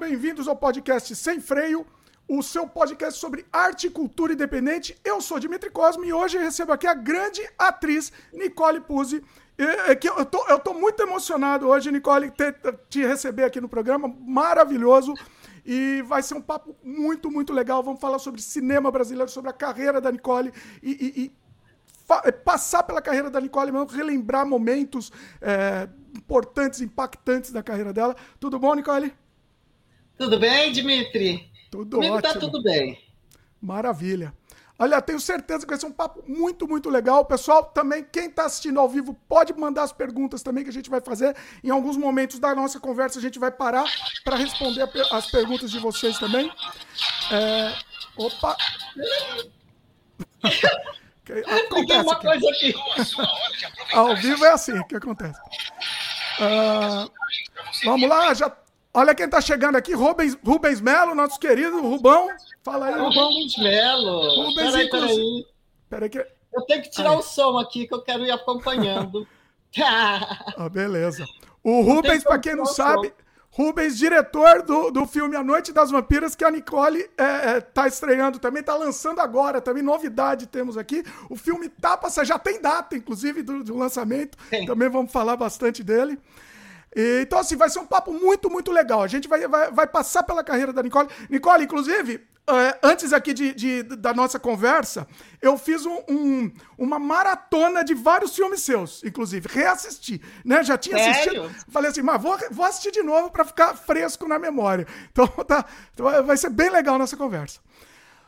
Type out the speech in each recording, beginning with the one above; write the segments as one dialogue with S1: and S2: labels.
S1: bem-vindos ao podcast Sem Freio, o seu podcast sobre arte e cultura independente. Eu sou Dimitri Cosme e hoje recebo aqui a grande atriz Nicole Puzzi. É eu tô, eu tô muito emocionado hoje, Nicole, te, te receber aqui no programa. Maravilhoso. E vai ser um papo muito, muito legal. Vamos falar sobre cinema brasileiro, sobre a carreira da Nicole e, e, e passar pela carreira da Nicole, mesmo, relembrar momentos é, importantes, impactantes da carreira dela. Tudo bom, Nicole?
S2: Tudo bem, Dimitri?
S1: Tudo Comigo
S2: tá ótimo. tá tudo bem.
S1: Maravilha. Olha, tenho certeza que vai ser um papo muito, muito legal. Pessoal, também, quem está assistindo ao vivo, pode mandar as perguntas também que a gente vai fazer. Em alguns momentos da nossa conversa, a gente vai parar para responder as perguntas de vocês também. É... Opa!
S2: Acontece uma coisa aqui.
S1: ao vivo é assim que acontece. Uh, vamos lá, já Olha quem tá chegando aqui, Rubens, Rubens Melo, nosso querido Rubão. Fala aí, Rubão.
S2: Rubens Melo. Rubens, peraí, peraí. Peraí que... Eu tenho que tirar aí. o som aqui, que eu quero ir acompanhando.
S1: ah, beleza. O Rubens, para quem não sabe, Rubens, diretor do, do filme A Noite das Vampiras, que a Nicole é, é, tá estreando também, tá lançando agora, também novidade temos aqui. O filme tá passando, já tem data, inclusive, do, do lançamento. Sim. Também vamos falar bastante dele. Então, assim, vai ser um papo muito, muito legal. A gente vai, vai, vai passar pela carreira da Nicole. Nicole, inclusive, é, antes aqui de, de, da nossa conversa, eu fiz um, um, uma maratona de vários filmes seus, inclusive. Reassisti, né? Já tinha Sério? assistido. Falei assim, mas vou, vou assistir de novo para ficar fresco na memória. Então, tá, então, vai ser bem legal nossa conversa.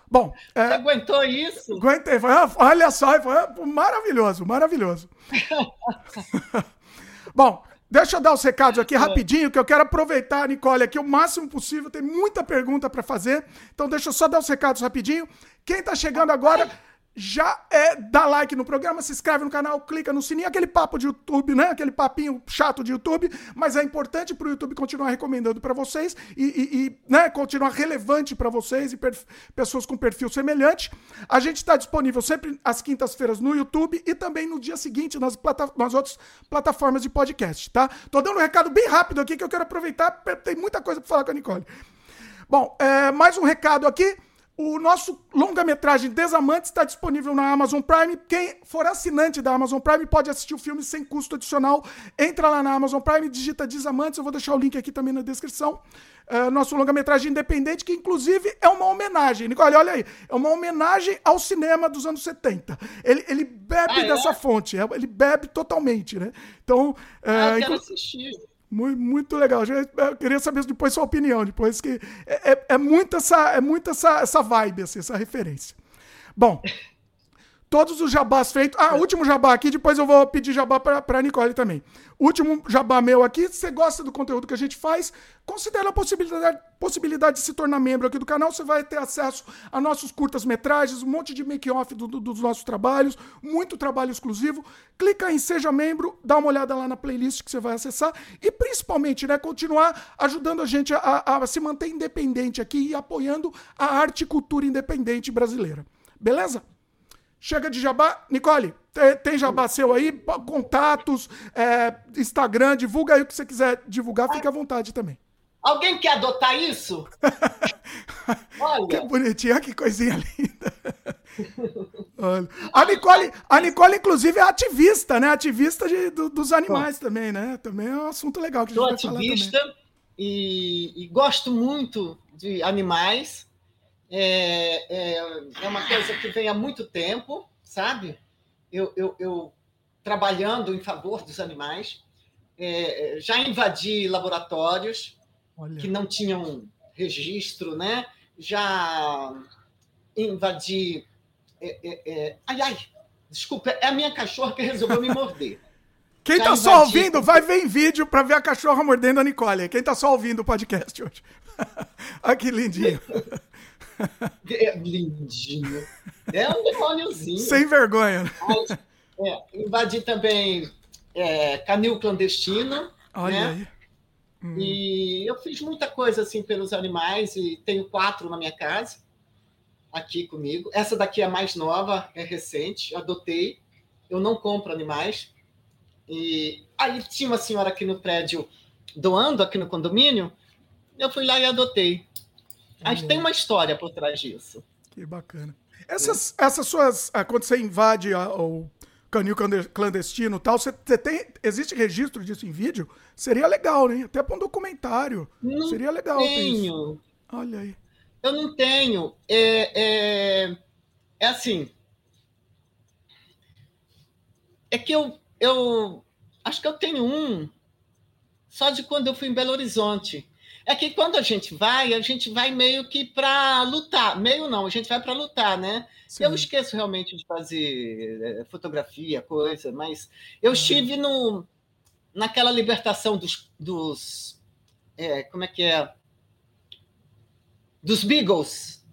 S1: Bom,
S2: é, Você aguentou isso?
S1: Aguentei. Foi, olha só, foi maravilhoso, maravilhoso. Bom, Deixa eu dar os recados aqui rapidinho, que eu quero aproveitar, Nicole, aqui o máximo possível. Tem muita pergunta para fazer. Então, deixa eu só dar os recados rapidinho. Quem está chegando agora já é, dá like no programa, se inscreve no canal, clica no sininho, aquele papo de YouTube, né? Aquele papinho chato de YouTube, mas é importante para o YouTube continuar recomendando para vocês e, e, e, né, continuar relevante para vocês e pessoas com perfil semelhante. A gente está disponível sempre às quintas-feiras no YouTube e também no dia seguinte nas, plata nas outras plataformas de podcast, tá? Tô dando um recado bem rápido aqui que eu quero aproveitar, tem muita coisa para falar com a Nicole. Bom, é, mais um recado aqui. O nosso longa-metragem Desamantes está disponível na Amazon Prime. Quem for assinante da Amazon Prime pode assistir o filme sem custo adicional. Entra lá na Amazon Prime, digita Desamantes. Eu vou deixar o link aqui também na descrição. Uh, nosso longa-metragem independente, que inclusive é uma homenagem. Nicole, olha aí. É uma homenagem ao cinema dos anos 70. Ele, ele bebe ah, é? dessa fonte. É, ele bebe totalmente, né? Então.
S2: Ah, uh, quero assistir.
S1: Muito, muito legal. Eu queria saber depois sua opinião, depois que é, é, é muito essa é muito essa, essa vibe, assim, essa referência. Bom, todos os jabás feitos. Ah, último jabá aqui, depois eu vou pedir jabá para a Nicole também. Último jabá meu aqui, se você gosta do conteúdo que a gente faz, considere a possibilidade, possibilidade de se tornar membro aqui do canal. Você vai ter acesso a nossos curtas-metragens, um monte de make-off do, do, dos nossos trabalhos, muito trabalho exclusivo. Clica em Seja Membro, dá uma olhada lá na playlist que você vai acessar e principalmente, né, continuar ajudando a gente a, a, a se manter independente aqui e apoiando a arte e cultura independente brasileira. Beleza? Chega de jabá. Nicole, tem jabá seu aí? Contatos, é, Instagram, divulga aí o que você quiser divulgar, fica à vontade também.
S2: Alguém quer adotar isso?
S1: Olha. Que bonitinho, que coisinha linda. Olha. A Nicole, a Nicole, inclusive, é ativista, né? Ativista de, do, dos animais Bom, também, né? Também é um assunto legal que a gente
S2: Sou ativista e, e gosto muito de animais é, é, é uma coisa que vem há muito tempo, sabe? Eu, eu, eu trabalhando em favor dos animais, é, já invadi laboratórios Olha. que não tinham registro, né? Já invadi. É, é, é, ai, ai, desculpa, é a minha cachorra que resolveu me morder.
S1: Quem já tá invadi... só ouvindo, vai ver em vídeo para ver a cachorra mordendo a Nicole. Quem tá só ouvindo o podcast hoje. Olha que lindinho.
S2: É lindinho. É um demôniozinho.
S1: Sem vergonha.
S2: Mas, é, invadi também é, canil clandestino.
S1: Olha né? aí.
S2: Hum. E eu fiz muita coisa assim pelos animais e tenho quatro na minha casa aqui comigo. Essa daqui é a mais nova, é recente, adotei. Eu não compro animais. E aí tinha uma senhora aqui no prédio doando aqui no condomínio Eu fui lá e adotei. Mas tem uma história por trás disso.
S1: Que bacana. Essas, essas suas. Ah, quando você invade a, o canil clandestino e tal, você, você, tem. Existe registro disso em vídeo? Seria legal, né? Até para um documentário. Não Seria legal.
S2: Tenho.
S1: Olha aí.
S2: Eu não tenho. É, é, é assim. É que eu, eu acho que eu tenho um só de quando eu fui em Belo Horizonte. É que quando a gente vai, a gente vai meio que para lutar. Meio não, a gente vai para lutar, né? Sim. Eu esqueço realmente de fazer é, fotografia, coisa, mas eu uhum. estive no, naquela libertação dos. dos é, como é que é? Dos Beagles.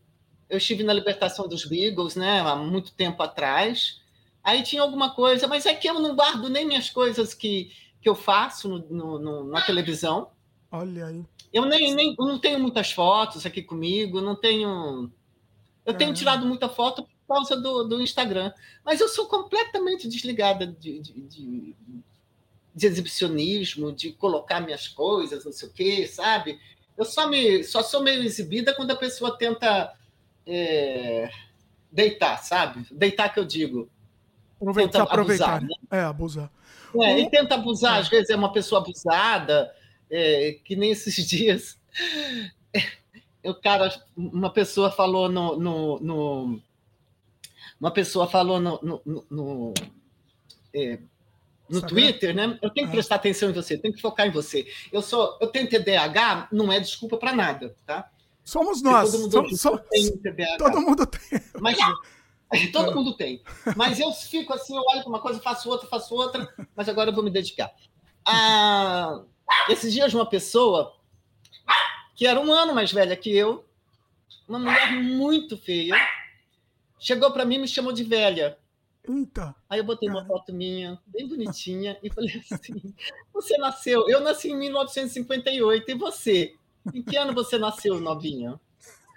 S2: Eu estive na libertação dos Beagles, né? Há muito tempo atrás. Aí tinha alguma coisa, mas é que eu não guardo nem minhas coisas que, que eu faço no, no, no, na televisão.
S1: Olha aí.
S2: Eu nem, nem eu não tenho muitas fotos aqui comigo, não tenho. Eu tenho tirado muita foto por causa do, do Instagram, mas eu sou completamente desligada de, de, de, de exibicionismo, de colocar minhas coisas, não sei o quê, sabe? Eu só, me, só sou meio exibida quando a pessoa tenta é, deitar, sabe? Deitar que eu digo.
S1: Aproveitar, aproveitar. Abusar, né? É, abusar.
S2: É, e tenta abusar, às vezes é uma pessoa abusada, é, que nem esses dias. O cara, uma pessoa falou no, no, no uma pessoa falou no, no, no, é, no Twitter, né? Eu tenho que ah. prestar atenção em você, tenho que focar em você. Eu sou, eu tenho TDAH, não é desculpa para nada, tá?
S1: Somos nós. Todo mundo, somos, somos, tem TDAH. Todo mundo tem.
S2: Mas todo mundo tem. Mas eu fico assim, eu olho para uma coisa, faço outra, faço outra, mas agora eu vou me dedicar. Ah, esses dias, uma pessoa que era um ano mais velha que eu, uma mulher muito feia, chegou para mim e me chamou de velha.
S1: Eita.
S2: Aí eu botei uma foto minha, bem bonitinha, e falei assim: Você nasceu? Eu nasci em 1958, e você? Em que ano você nasceu, novinha?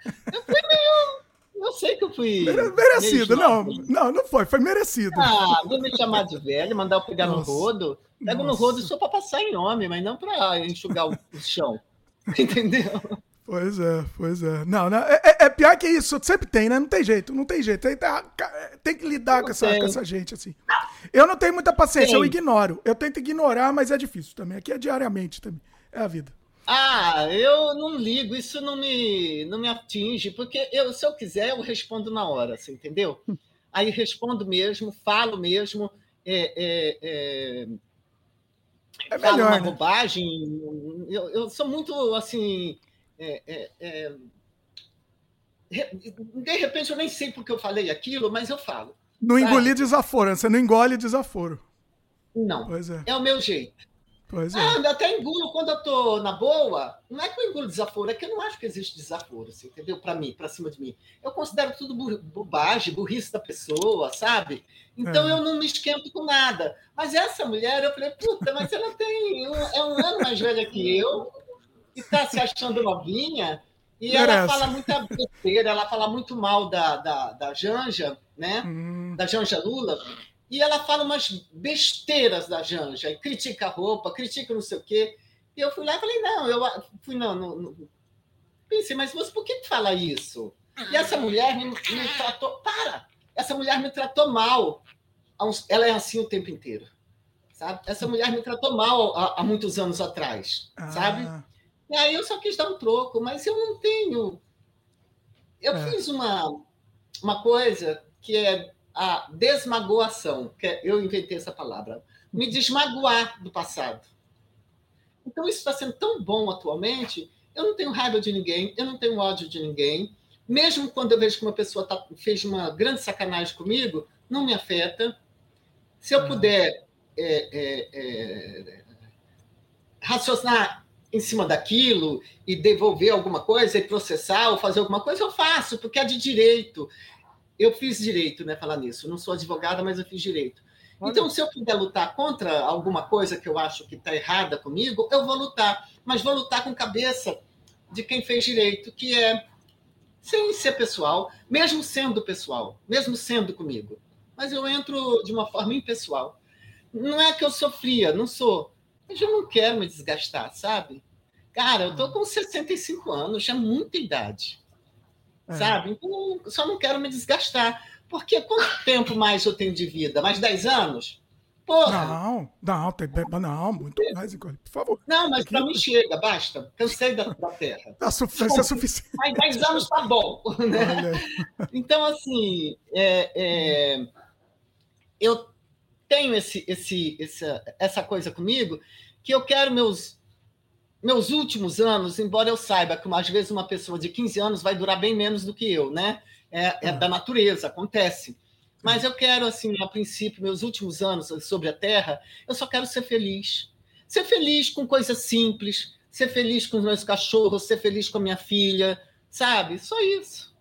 S2: Eu fui meio. Eu sei que eu fui.
S1: Merecido, não. Não, não foi, foi merecido.
S2: Ah, vou me chamar de velho, mandar eu pegar Nossa. no rodo. Pego Nossa. no rodo só para passar em homem, mas não para enxugar o, o chão. Entendeu?
S1: Pois é, pois é. Não, não é, é, é, pior que isso, sempre tem, né? Não tem jeito, não tem jeito. Tem, tem que lidar com essa, com essa, gente, assim. Eu não tenho muita paciência, tem. eu ignoro. Eu tento ignorar, mas é difícil também. Aqui é diariamente também. É a vida.
S2: Ah, eu não ligo, isso não me, não me atinge, porque eu, se eu quiser, eu respondo na hora, você entendeu? Aí respondo mesmo, falo mesmo. É, é, é é fala melhor, uma né? bobagem. Eu, eu, sou muito assim. É, é, é... De repente eu nem sei porque eu falei aquilo, mas eu falo.
S1: Não engolir desaforo, você não engole desaforo.
S2: Não.
S1: Pois é.
S2: é o meu jeito.
S1: Pois é.
S2: Ah, eu até engulo quando eu tô na boa. Não é que eu engulo desaforo, é que eu não acho que existe desaforo, assim, entendeu? Para mim, para cima de mim. Eu considero tudo bobagem, burrice da pessoa, sabe? Então é. eu não me esquento com nada. Mas essa mulher, eu falei, puta, mas ela tem um, é um ano mais velha que eu e tá se achando novinha. E Merece. ela fala muita besteira, ela fala muito mal da, da, da Janja, né? Hum. Da Janja Lula e ela fala umas besteiras da Janja, e critica a roupa, critica não sei o quê. E eu fui lá e falei, não, eu fui, não, não, não. Pensei, mas você por que fala isso? E essa mulher me, me tratou. Para! Essa mulher me tratou mal. Ela é assim o tempo inteiro. Sabe? Essa mulher me tratou mal há, há muitos anos atrás, ah. sabe? E aí eu só quis dar um troco, mas eu não tenho. Eu é. fiz uma, uma coisa que é a desmagoação, que é, eu inventei essa palavra, me desmagoar do passado. Então, isso está sendo tão bom atualmente, eu não tenho raiva de ninguém, eu não tenho ódio de ninguém. Mesmo quando eu vejo que uma pessoa tá, fez uma grande sacanagem comigo, não me afeta. Se eu ah. puder é, é, é, raciocinar em cima daquilo e devolver alguma coisa e processar ou fazer alguma coisa, eu faço, porque é de direito eu fiz direito, né, falar nisso. Eu não sou advogada, mas eu fiz direito. Olha. Então, se eu puder lutar contra alguma coisa que eu acho que está errada comigo, eu vou lutar. Mas vou lutar com cabeça de quem fez direito, que é sem ser pessoal, mesmo sendo pessoal, mesmo sendo comigo. Mas eu entro de uma forma impessoal. Não é que eu sofria, não sou. Mas eu não quero me desgastar, sabe? Cara, eu tô com 65 anos, já é muita idade. É. Sabe? Então, só não quero me desgastar. Porque quanto tempo mais eu tenho de vida? Mais 10 anos?
S1: Porra. Não, não, tem, não, muito mais, por favor.
S2: Não, mas para mim chega, basta. Cansei da, da Terra.
S1: A sufrência é suficiente.
S2: Mais 10 anos tá bom. Né? Então, assim, é, é, eu tenho esse, esse, essa, essa coisa comigo que eu quero meus, meus últimos anos, embora eu saiba que às vezes uma pessoa de 15 anos vai durar bem menos do que eu, né? É, é da natureza, acontece. Mas eu quero, assim, a princípio, meus últimos anos sobre a Terra, eu só quero ser feliz. Ser feliz com coisas simples, ser feliz com os meus cachorros, ser feliz com a minha filha, sabe? Só isso.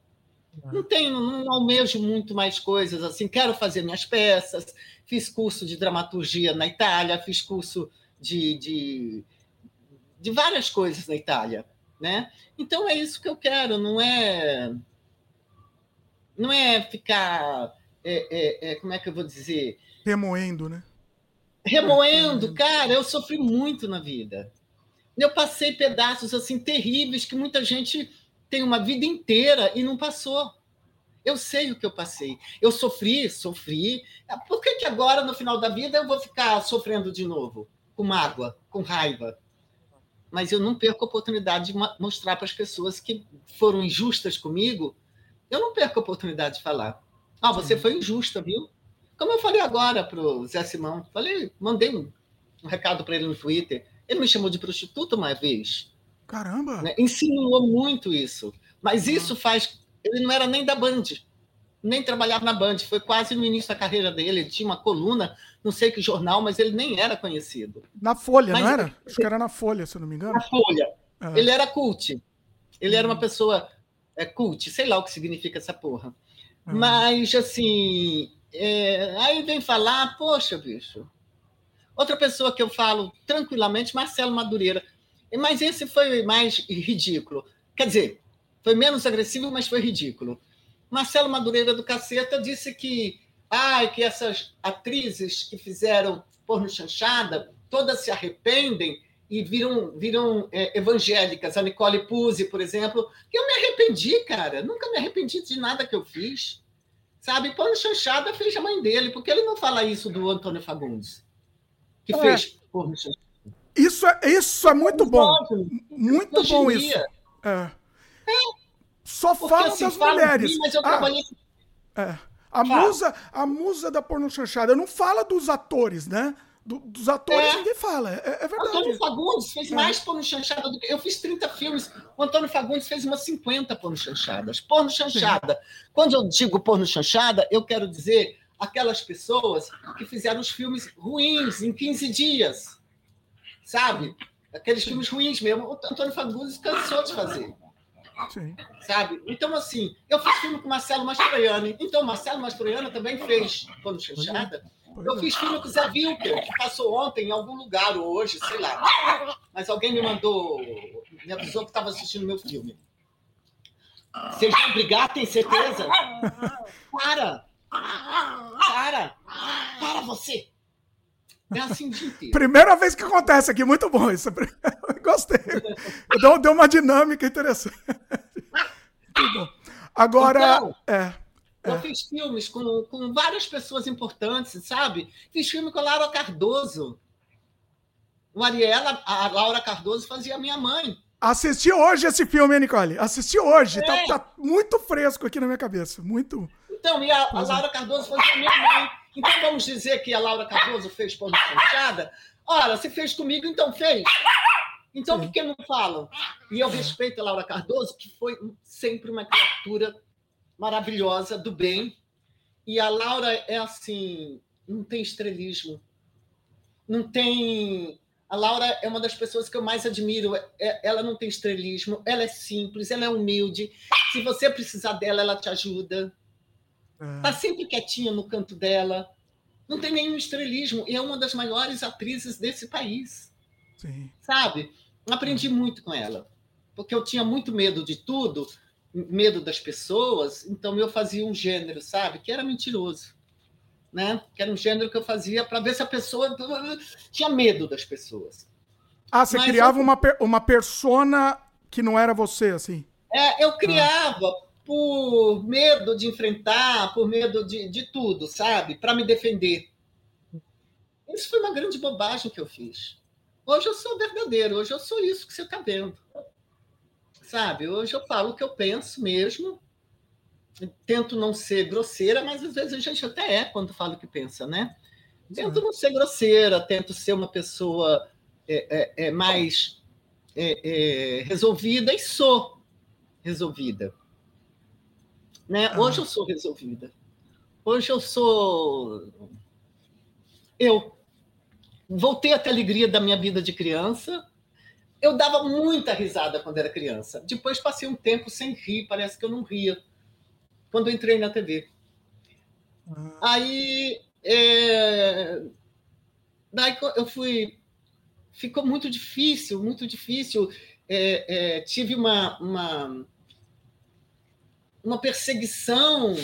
S2: Não tenho, não almejo muito mais coisas assim. Quero fazer minhas peças. Fiz curso de dramaturgia na Itália, fiz curso de, de, de várias coisas na Itália, né? Então é isso que eu quero. Não é, não é ficar é, é, é, como é que eu vou dizer?
S1: Remoendo, né?
S2: Remoendo, cara, eu sofri muito na vida. Eu passei pedaços assim terríveis que muita gente tem uma vida inteira e não passou. Eu sei o que eu passei. Eu sofri, sofri. Por que, que agora, no final da vida, eu vou ficar sofrendo de novo? Com mágoa, com raiva. Mas eu não perco a oportunidade de mostrar para as pessoas que foram injustas comigo. Eu não perco a oportunidade de falar. Ah, você foi injusta, viu? Como eu falei agora para o Zé Simão, falei, mandei um, um recado para ele no Twitter. Ele me chamou de prostituta uma vez.
S1: Caramba!
S2: Né? Insinuou muito isso. Mas ah. isso faz. Ele não era nem da Band, nem trabalhava na Band. Foi quase no início da carreira dele. Ele tinha uma coluna, não sei que jornal, mas ele nem era conhecido.
S1: Na Folha, mas não era? Acho que era na Folha, se eu não me engano.
S2: Na Folha. É. Ele era cult. Ele era uma hum. pessoa é, cult, sei lá o que significa essa porra. Uhum. Mas, assim, é, aí vem falar, poxa, bicho. Outra pessoa que eu falo tranquilamente, Marcelo Madureira. Mas esse foi mais ridículo. Quer dizer, foi menos agressivo, mas foi ridículo. Marcelo Madureira do Caceta disse que, ah, que essas atrizes que fizeram porno chanchada, todas se arrependem e viram, viram é, evangélicas. A Nicole Puzzi, por exemplo, eu me arrependi, cara. Nunca me arrependi de nada que eu fiz. Sabe? Pano chanchada fez a mãe dele. Por que ele não fala isso do Antônio Fagundes? Que é. fez porno chanchada.
S1: Isso é, isso é muito bom. Muito bom isso. É. É. Só Porque, fala assim, das mulheres. Mim, mas eu ah, trabalhei... É. A, musa, a musa da porno chanchada não fala dos atores, né? Do, dos atores é. ninguém fala, é, é verdade.
S2: Antônio Fagundes fez é. mais porno chanchada do que. Eu fiz 30 filmes, o Antônio Fagundes fez umas 50 porno chanchadas. Porno chanchada. Sim. Quando eu digo porno chanchada, eu quero dizer aquelas pessoas que fizeram os filmes ruins em 15 dias. Sabe? Aqueles filmes ruins mesmo. O Antônio Fagundes cansou de fazer. Sim. Sabe? Então, assim, eu fiz filme com Marcelo Mastroianni. Então, Marcelo Mastroianni também fez porno chanchada. Eu fiz filme com o Zé Wilker, que passou ontem em algum lugar, ou hoje, sei lá. Mas alguém me mandou, me avisou que estava assistindo meu filme. Vocês vão brigar, tem certeza? Para! Para! Para você! É assim o dia inteiro.
S1: Primeira vez que acontece aqui, muito bom isso. Gostei. Deu, deu uma dinâmica interessante. Muito bom. Agora, então, é.
S2: Eu é. fiz filmes com, com várias pessoas importantes, sabe? Fiz filme com a Laura Cardoso. Mariela, a Laura Cardoso fazia minha mãe.
S1: Assisti hoje esse filme, Nicole? Assisti hoje. Tá, é. Tá, tá, muito fresco aqui na minha cabeça. Muito.
S2: Então, e a, a Laura Cardoso fazia minha mãe. Então vamos dizer que a Laura Cardoso fez Pão de Chanchada? Ora, se fez comigo, então fez. Então Sim. por que não falam? E eu respeito a Laura Cardoso, que foi sempre uma criatura maravilhosa, do bem. E a Laura é assim, não tem estrelismo. Não tem. A Laura é uma das pessoas que eu mais admiro. É, ela não tem estrelismo, ela é simples, ela é humilde. Se você precisar dela, ela te ajuda. Está sempre quietinha no canto dela. Não tem nenhum estrelismo. E é uma das maiores atrizes desse país. Sim. Sabe? Aprendi muito com ela. Porque eu tinha muito medo de tudo medo das pessoas, então eu fazia um gênero, sabe? Que era mentiroso. Né? Que era um gênero que eu fazia para ver se a pessoa tinha medo das pessoas.
S1: Ah, você
S2: Mas
S1: criava
S2: eu-
S1: uma, per- uma persona que não era você, assim.
S2: É, eu criava por medo de enfrentar, por medo de, de tudo, sabe? Para me defender. Isso foi uma grande bobagem que eu fiz. Hoje eu sou verdadeiro, hoje eu sou isso que você está vendo. Sabe? Hoje eu falo o que eu penso mesmo. Tento não ser grosseira, mas às vezes a gente até é quando fala o que pensa, né? Tento não ser grosseira, tento ser uma pessoa é, é, é, mais é, é, resolvida e sou resolvida. Né?
S1: Ah.
S2: Hoje eu sou resolvida. Hoje eu sou eu. Voltei a ter a alegria da minha vida de criança. Eu dava muita risada quando era criança. Depois passei um tempo sem rir, parece que eu não ria. Quando entrei na TV. Aí, é... daí eu fui. Ficou muito difícil, muito difícil. É, é, tive uma, uma, uma perseguição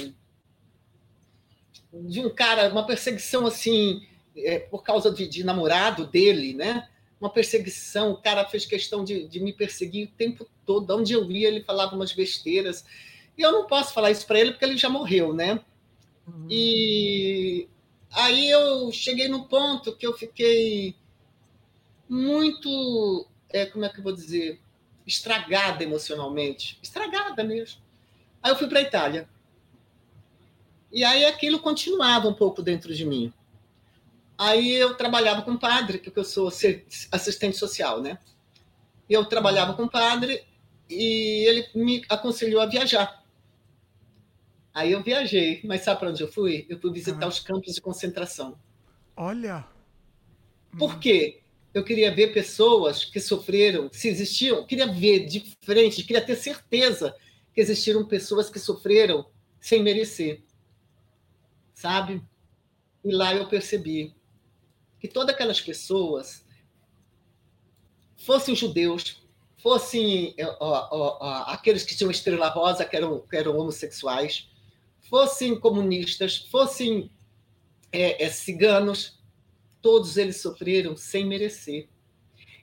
S2: de um cara, uma perseguição assim, é, por causa de, de, namorado dele, né? Uma perseguição, o cara fez questão de, de me perseguir o tempo todo. Onde eu ia, ele falava umas besteiras. E eu não posso falar isso para ele porque ele já morreu, né? Uhum. E aí eu cheguei no ponto que eu fiquei muito, é, como é que eu vou dizer, estragada emocionalmente, estragada mesmo. Aí eu fui para a Itália. E aí aquilo continuava um pouco dentro de mim. Aí eu trabalhava com padre, porque eu sou assistente social, né? E eu trabalhava com padre e ele me aconselhou a viajar. Aí eu viajei, mas sabe para onde eu fui? Eu fui visitar ah. os campos de concentração.
S1: Olha.
S2: Por quê? Eu queria ver pessoas que sofreram, se existiam, queria ver de frente, queria ter certeza que existiram pessoas que sofreram sem merecer. Sabe? E lá eu percebi que todas aquelas pessoas fossem judeus, fossem ó, ó, ó, aqueles que tinham estrela rosa, que eram, que eram homossexuais, fossem comunistas, fossem é, é, ciganos, todos eles sofreram sem merecer.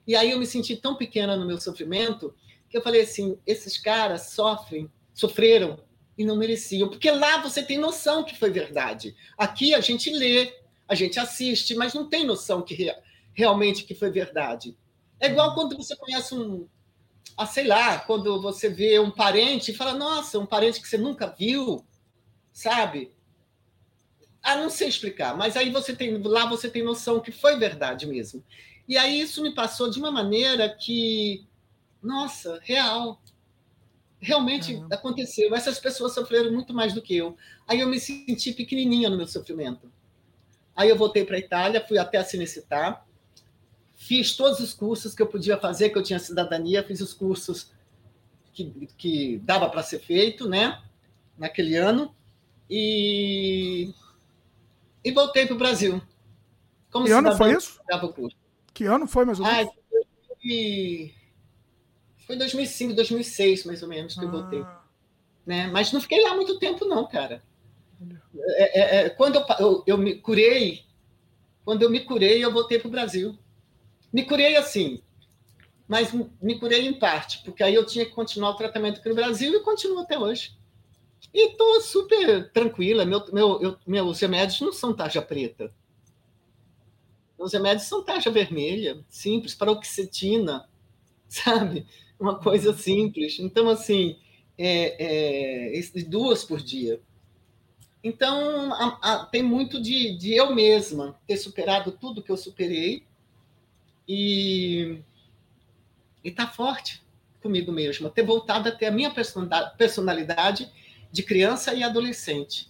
S2: E aí eu me senti tão pequena no meu sofrimento que eu falei assim: esses caras sofrem, sofreram e não mereciam, porque lá você tem noção que foi verdade. Aqui a gente lê, a gente assiste, mas não tem noção que re realmente que foi verdade. É igual quando você conhece um, ah, sei lá, quando você vê um parente e fala: nossa, um parente que você nunca viu, sabe? Ah, não sei explicar, mas aí você tem lá você tem noção que foi verdade mesmo. E aí isso me passou de uma maneira que, nossa, real. Realmente uhum. aconteceu. Essas pessoas sofreram muito mais do que eu. Aí eu me senti pequenininha no meu sofrimento. Aí eu voltei para a Itália, fui até a Cinecittà, fiz todos os cursos que eu podia fazer, que eu tinha cidadania, fiz os cursos que, que dava para ser feito, né? Naquele ano. E e voltei para o Brasil.
S1: Como que ano foi isso? Que ano foi, mais ou menos?
S2: Ah, foi 2005, 2006, mais ou menos, que ah. eu voltei. Né? Mas não fiquei lá muito tempo, não, cara. É, é, é, quando eu, eu, eu, me curei, quando eu me curei, eu voltei para o Brasil. Me curei assim, mas me curei em parte, porque aí eu tinha que continuar o tratamento aqui no Brasil e continuo até hoje. E estou super tranquila. Meu, meu, eu, meus remédios não são tarja preta. Meus remédios são tarja vermelha, simples, paroxetina, sabe? Uma coisa simples. Então, assim, é, é, duas por dia. Então, a, a, tem muito de, de eu mesma ter superado tudo que eu superei e estar tá forte comigo mesma, ter voltado a ter a minha personalidade de criança e adolescente.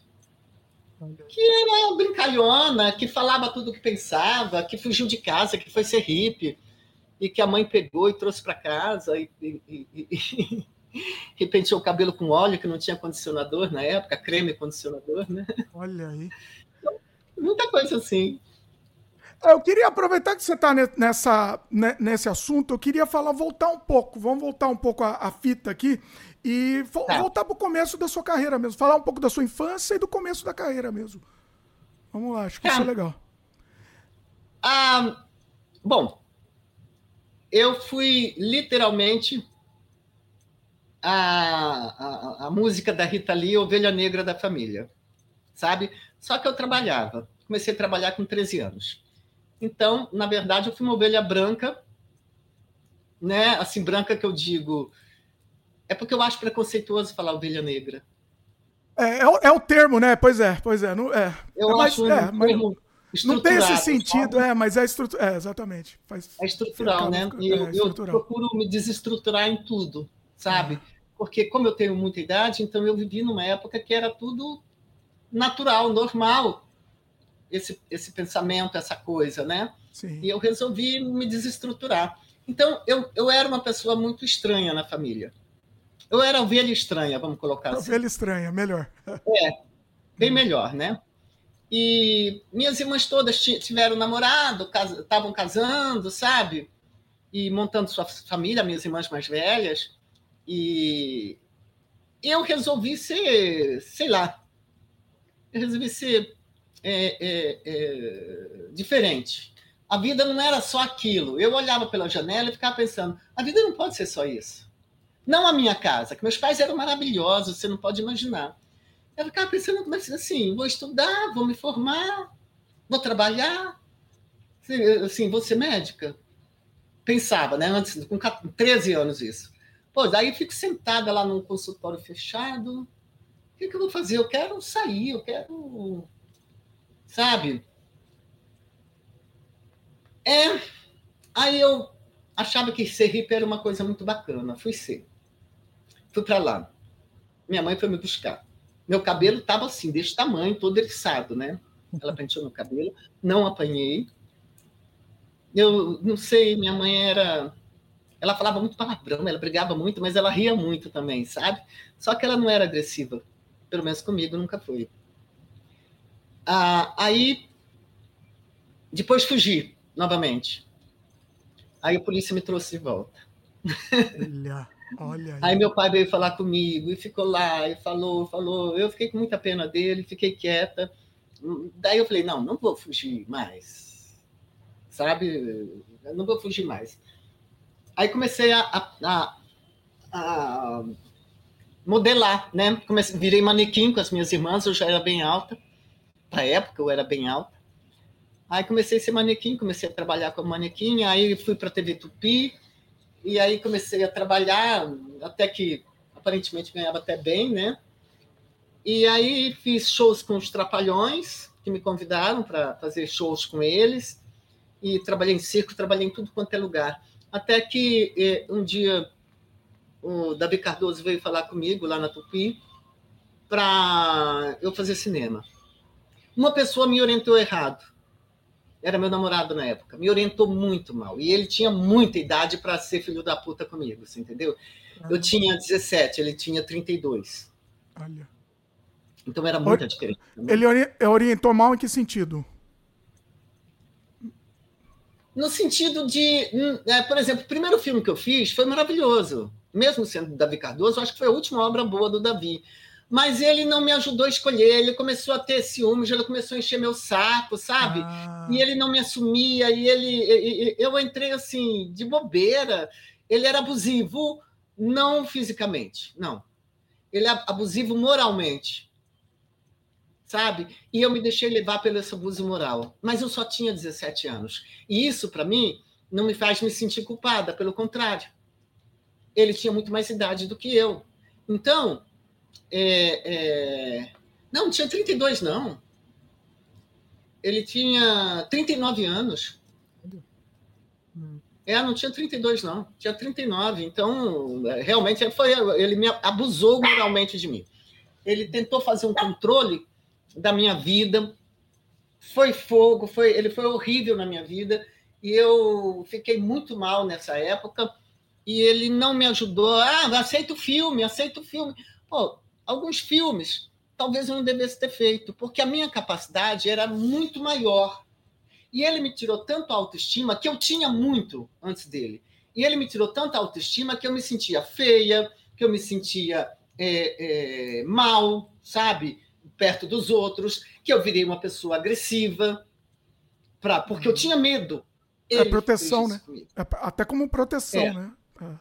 S2: Que era brincalhona, que falava tudo o que pensava, que fugiu de casa, que foi ser hippie, e que a mãe pegou e trouxe para casa, e, e, e, e, penteou o cabelo com óleo, que não tinha condicionador na época, creme condicionador, né?
S1: Olha aí.
S2: Muita coisa assim.
S1: Eu queria aproveitar que você está nessa, nesse assunto, eu queria falar, voltar um pouco, vamos voltar um pouco a, a fita aqui e tá. voltar para o começo da sua carreira mesmo, falar um pouco da sua infância e do começo da carreira mesmo. Vamos lá, acho que tá. isso é legal.
S2: Ah, bom, eu fui literalmente a, a, a música da Rita Lee, Ovelha Negra da Família, sabe? Só que eu trabalhava. Comecei a trabalhar com 13 anos. Então, na verdade, eu fui uma ovelha branca, né? Assim, branca que eu digo. É porque eu acho preconceituoso falar ovelha negra.
S1: É, é, o, é o termo, né? Pois é, pois é. Não, é.
S2: Eu
S1: é,
S2: acho
S1: é,
S2: um termo
S1: não tem esse sentido, sabe? é, mas é estrutural. É, exatamente.
S2: Faz, é estrutural, né? E eu, eu, procuro me desestruturar em tudo, sabe? É. Porque, como eu tenho muita idade, então eu vivi numa época que era tudo natural, normal, esse, esse pensamento, essa coisa, né? Sim. E eu resolvi me desestruturar. Então, eu, eu era uma pessoa muito estranha na família. Eu era ovelha estranha, vamos colocar assim.
S1: Ovelha estranha, melhor.
S2: É, bem melhor, né? E minhas irmãs todas tiveram namorado, estavam casando, sabe? E montando sua família, minhas irmãs mais velhas. E eu resolvi ser, sei lá, eu resolvi ser é, é, é, diferente. A vida não era só aquilo. Eu olhava pela janela e ficava pensando: a vida não pode ser só isso. Não a minha casa, que meus pais eram maravilhosos, você não pode imaginar. Eu ficava pensando, mas assim, vou estudar, vou me formar, vou trabalhar, assim, vou ser médica. Pensava, né? Antes, com 13 anos isso. Pô, daí fico sentada lá num consultório fechado. O que, que eu vou fazer? Eu quero sair, eu quero. Sabe? É. Aí eu achava que ser hippie era uma coisa muito bacana. Fui ser. Fui para lá. Minha mãe foi me buscar. Meu cabelo estava assim, desse tamanho, todo eriçado, né? Ela penteou meu cabelo, não apanhei. Eu não sei, minha mãe era. Ela falava muito palavrão, ela brigava muito, mas ela ria muito também, sabe? Só que ela não era agressiva. Pelo menos comigo nunca foi. Ah, aí, depois fugi novamente. Aí a polícia me trouxe de volta.
S1: Olha. Olha
S2: aí. aí. meu pai veio falar comigo e ficou lá e falou, falou. Eu fiquei com muita pena dele, fiquei quieta. Daí eu falei, não, não vou fugir mais. Sabe? Eu não vou fugir mais. Aí comecei a, a, a modelar, né? Comecei, virei manequim com as minhas irmãs, eu já era bem alta. Na época eu era bem alta. Aí comecei a ser manequim, comecei a trabalhar como manequim, aí fui para a TV Tupi, e aí comecei a trabalhar, até que aparentemente ganhava até bem, né? E aí fiz shows com os Trapalhões, que me convidaram para fazer shows com eles. E trabalhei em circo, trabalhei em tudo quanto é lugar. Até que eh, um dia o Davi Cardoso veio falar comigo lá na Tupi para eu fazer cinema. Uma pessoa me orientou errado era meu namorado na época, me orientou muito mal. E ele tinha muita idade para ser filho da puta comigo, você entendeu? Ah. Eu tinha 17, ele tinha 32. Olha. Então era muita diferença.
S1: Né? Ele orientou mal em que sentido?
S2: No sentido de, hum, é, por exemplo, o primeiro filme que eu fiz foi maravilhoso. Mesmo sendo Davi Cardoso, acho que foi a última obra boa do Davi mas ele não me ajudou a escolher. Ele começou a ter ciúmes, ele começou a encher meu saco, sabe? Ah. E ele não me assumia, e ele. Eu entrei assim, de bobeira. Ele era abusivo, não fisicamente, não. Ele é abusivo moralmente, sabe? E eu me deixei levar pelo esse abuso moral. Mas eu só tinha 17 anos. E isso, para mim, não me faz me sentir culpada, pelo contrário. Ele tinha muito mais idade do que eu. Então, é, é... Não, tinha 32, não. Ele tinha 39 anos. É, não tinha 32, não. Tinha 39. Então, realmente, foi, ele me abusou moralmente de mim. Ele tentou fazer um controle da minha vida. Foi fogo, foi, ele foi horrível na minha vida. E eu fiquei muito mal nessa época. E ele não me ajudou. Ah, aceita o filme, aceita o filme. Pô, alguns filmes talvez eu não devesse ter feito, porque a minha capacidade era muito maior. E ele me tirou tanto autoestima que eu tinha muito antes dele. E ele me tirou tanta autoestima que eu me sentia feia, que eu me sentia é, é, mal, sabe? Perto dos outros, que eu virei uma pessoa agressiva, pra, porque eu tinha medo.
S1: é proteção, né? É, até como proteção, é. né? É.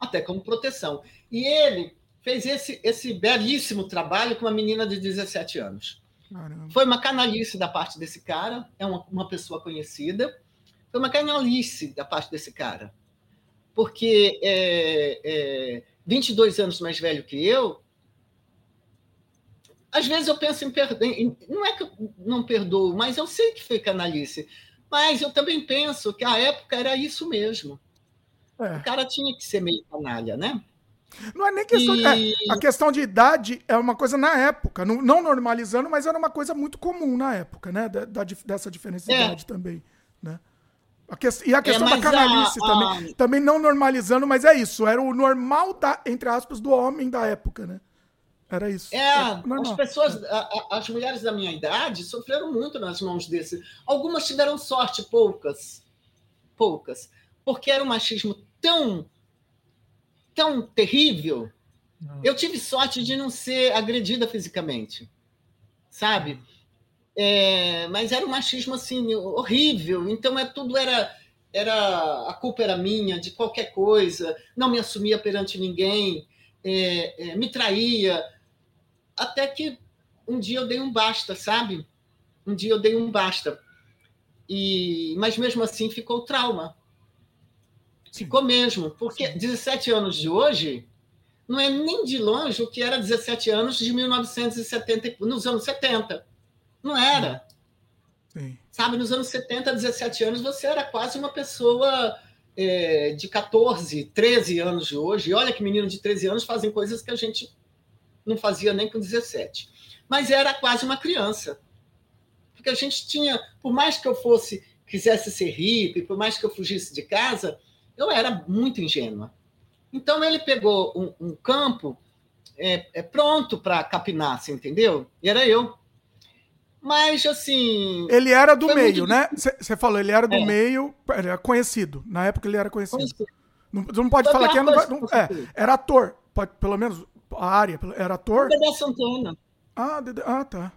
S2: Até como proteção. E ele fez esse, esse belíssimo trabalho com uma menina de 17 anos. Caramba. Foi uma canalice da parte desse cara, é uma, uma pessoa conhecida. Foi uma canalice da parte desse cara. Porque é, é, 22 anos mais velho que eu, às vezes eu penso em perder. Não é que eu não perdoo, mas eu sei que foi canalice. Mas eu também penso que a época era isso mesmo. É. O cara tinha que ser meio canalha, né?
S1: Não é nem questão. E... É, a questão de idade é uma coisa na época, não, não, normalizando, mas era uma coisa muito comum na época, né? Da, da dessa diferença de é. idade também. Né? A que, e a questão é, da canalice a, também, a... também não normalizando, mas é isso. Era o normal, da, entre aspas, do homem da época, né? Era isso.
S2: É, é as pessoas, as mulheres da minha idade sofreram muito nas mãos desse. Algumas tiveram sorte, poucas. Poucas. Porque era um machismo tão, tão terrível. Não. Eu tive sorte de não ser agredida fisicamente. Sabe? É, mas era um machismo assim horrível. Então é tudo era era a culpa era minha de qualquer coisa. Não me assumia perante ninguém. É, é, me traía, até que um dia eu dei um basta, sabe? Um dia eu dei um basta. E, mas mesmo assim ficou trauma. Ficou mesmo, porque 17 anos de hoje não é nem de longe o que era 17 anos de 1970, nos anos 70. Não era. Sim. Sabe, nos anos 70, 17 anos, você era quase uma pessoa é, de 14, 13 anos de hoje. E olha que menino de 13 anos fazem coisas que a gente não fazia nem com 17. Mas era quase uma criança. Porque a gente tinha, por mais que eu fosse, quisesse ser hippie, por mais que eu fugisse de casa, eu era muito ingênua. Então ele pegou um, um campo é, é pronto para capinar, você entendeu? E era eu. Mas, assim.
S1: Ele era do meio, né? Você falou, ele era do é. meio, era conhecido. Na época ele era conhecido. conhecido. Não, não pode falar que era, não, não, é, era ator, pode, pelo menos a área? Era ator?
S2: Dedé Santana.
S1: Ah, Dedé, ah, tá.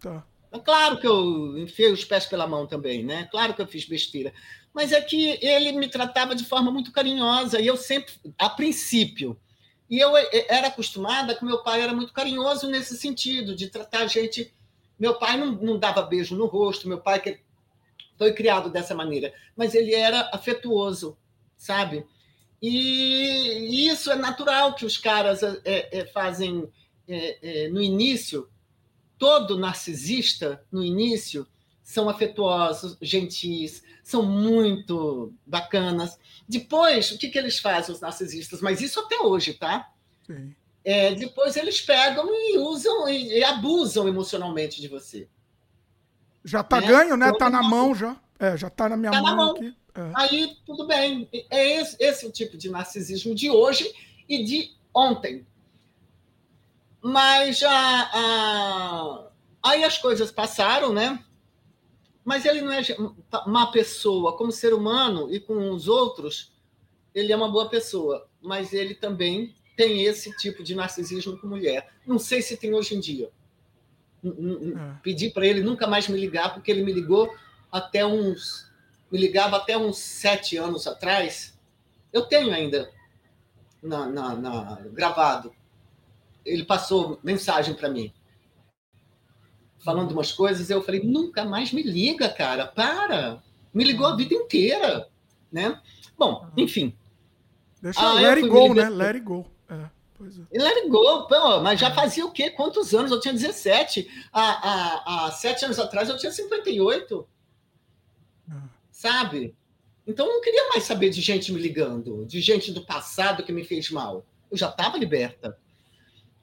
S1: Tá.
S2: É claro que eu enfiei os pés pela mão também, né? Claro que eu fiz besteira. Mas é que ele me tratava de forma muito carinhosa e eu sempre, a princípio, e eu era acostumada que meu pai era muito carinhoso nesse sentido, de tratar a gente. Meu pai não, não dava beijo no rosto, meu pai que foi criado dessa maneira, mas ele era afetuoso, sabe? E isso é natural que os caras é, é, fazem é, no início. Todo narcisista, no início, são afetuosos, gentis, são muito bacanas. Depois, o que, que eles fazem, os narcisistas? Mas isso até hoje, tá? É, depois eles pegam e usam e, e, abusam emocionalmente de você.
S1: Já tá né? ganho, né? Tá na mão já. É, já tá na minha tá mão, na mão aqui.
S2: É. Aí, tudo bem. É esse, esse o tipo de narcisismo de hoje e de ontem. Mas a, a, aí as coisas passaram, né? Mas ele não é uma pessoa. Como ser humano e com os outros, ele é uma boa pessoa. Mas ele também tem esse tipo de narcisismo com mulher. Não sei se tem hoje em dia. É. Pedi para ele nunca mais me ligar, porque ele me ligou até uns me ligava até uns sete anos atrás. Eu tenho ainda na, na, na gravado. Ele passou mensagem para mim, falando umas coisas. Eu falei: nunca mais me liga, cara, para. Me ligou a vida inteira, né? Bom, enfim.
S1: Deixa ah, let it go, né? Let it go. É,
S2: pois é. Let it go, pô, mas já fazia o quê? Quantos anos? Eu tinha 17. Há, há, há sete anos atrás eu tinha 58 sabe? Então eu não queria mais saber de gente me ligando, de gente do passado que me fez mal. Eu já estava liberta.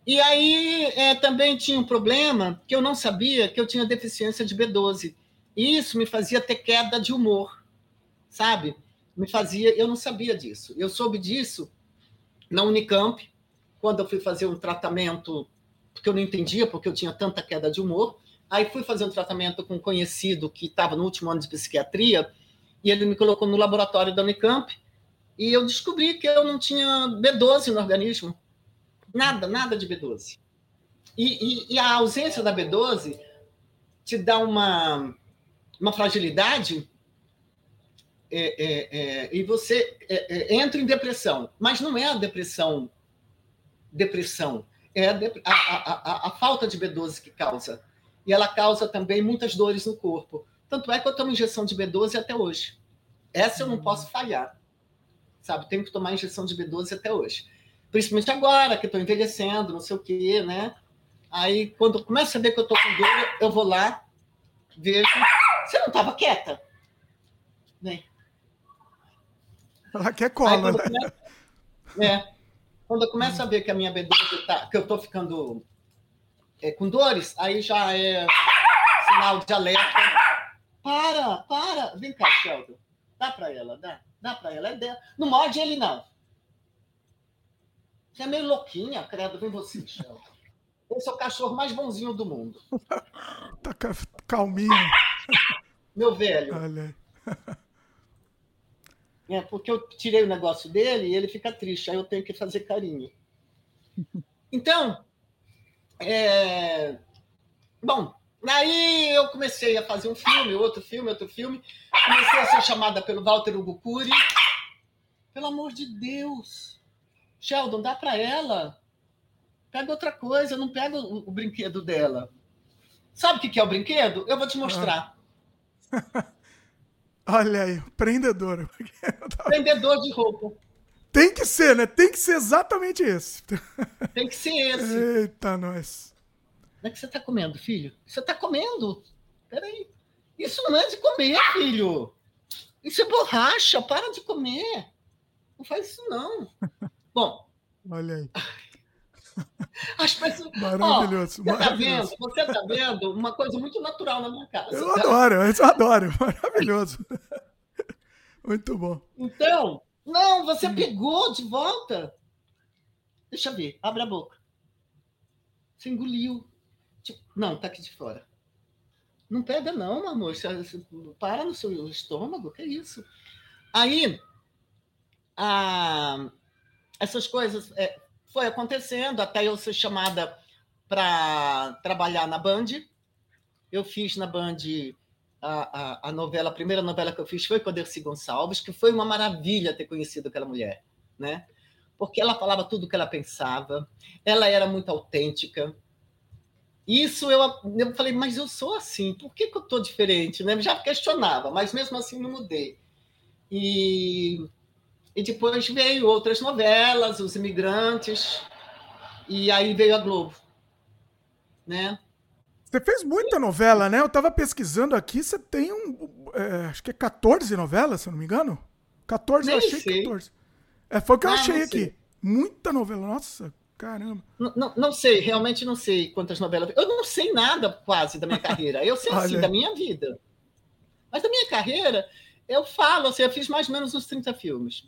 S2: E aí é, também tinha um problema que eu não sabia que eu tinha deficiência de B12. E isso me fazia ter queda de humor, sabe? Me fazia, eu não sabia disso. Eu soube disso na Unicamp, quando eu fui fazer um tratamento, porque eu não entendia porque eu tinha tanta queda de humor. Aí fui fazer um tratamento com um conhecido que estava no último ano de psiquiatria e ele me colocou no laboratório da Unicamp e eu descobri que eu não tinha B12 no organismo. Nada, nada de B12. E, e, e a ausência da B12 te dá uma, uma fragilidade é, é, é e você é, entra em depressão, mas não é a depressão, depressão, é a, a, a, a, falta de B12 que causa. E ela causa também muitas dores no corpo. Tanto é que eu tomo injeção de B12 até hoje. Essa eu não posso falhar. Sabe, tenho que tomar injeção de B12 até hoje. Principalmente agora, que estou envelhecendo, não sei o quê, né? Aí, quando começa a ver que eu estou com dor, eu vou lá, vejo. Você não estava quieta? Vem.
S1: Ela quer cola,
S2: quando
S1: né?
S2: Começa, é. Quando eu começo a ver que a minha B12 tá, que eu estou ficando é, com dores, aí já é sinal de alerta. Para, para. Vem cá, Sheldon. Dá para ela, dá. Dá para ela. É dela. Não morde ele, não. Você é meio louquinha, credo. Vem você, Sheldon. Esse é o cachorro mais bonzinho do mundo.
S1: tá calminho.
S2: Meu velho.
S1: Olha
S2: É, porque eu tirei o negócio dele e ele fica triste, aí eu tenho que fazer carinho. Então, é... bom, aí eu comecei a fazer um filme, outro filme, outro filme. Comecei a ser chamada pelo Walter Hugo Cury. Pelo amor de Deus, Sheldon, dá para ela. Pega outra coisa, não pega o, o, brinquedo dela. Sabe o que é o brinquedo? Eu vou te mostrar.
S1: Ah. Olha aí, prendedor.
S2: Prendedor de roupa.
S1: Tem que ser, né? Tem que ser exatamente esse.
S2: Tem que ser esse.
S1: Eita, nós.
S2: O é que você está comendo, filho? Você está comendo? Peraí. Isso não é de comer, filho. Isso é borracha. Para de comer. Não faz isso, não. Bom.
S1: Olha aí.
S2: As pessoas.
S1: Maravilhoso.
S2: Oh, você está vendo? Você tá vendo uma coisa muito natural na minha casa.
S1: Eu tá? adoro, eu adoro. Maravilhoso. Muito bom.
S2: Então, não, você pegou de volta. Deixa eu ver, abre a boca. Você engoliu. Tipo, não, tá aqui de fora. Não pega, não, meu amor. Para no seu estômago, que é isso? Aí, a, essas coisas. É, foi acontecendo até eu ser chamada para trabalhar na Band. Eu fiz na Band a, a, a, novela, a primeira novela que eu fiz foi com a Dercy Gonçalves, que foi uma maravilha ter conhecido aquela mulher, né? Porque ela falava tudo o que ela pensava, ela era muito autêntica. Isso eu, eu falei, mas eu sou assim, por que, que eu estou diferente? Né? Já questionava, mas mesmo assim não mudei. E e depois veio outras novelas, Os Imigrantes, e aí veio a Globo. Né?
S1: Você fez muita novela, né? Eu estava pesquisando aqui, você tem um. É, acho que é 14 novelas, se eu não me engano. 14, Nem eu achei sei. 14. É, foi o que eu ah, achei aqui. Sei. Muita novela, nossa, caramba.
S2: Não, não, não, sei, realmente não sei quantas novelas. Eu não sei nada quase da minha carreira. Eu sei assim, da minha vida. Mas da minha carreira, eu falo, assim, eu fiz mais ou menos uns 30 filmes.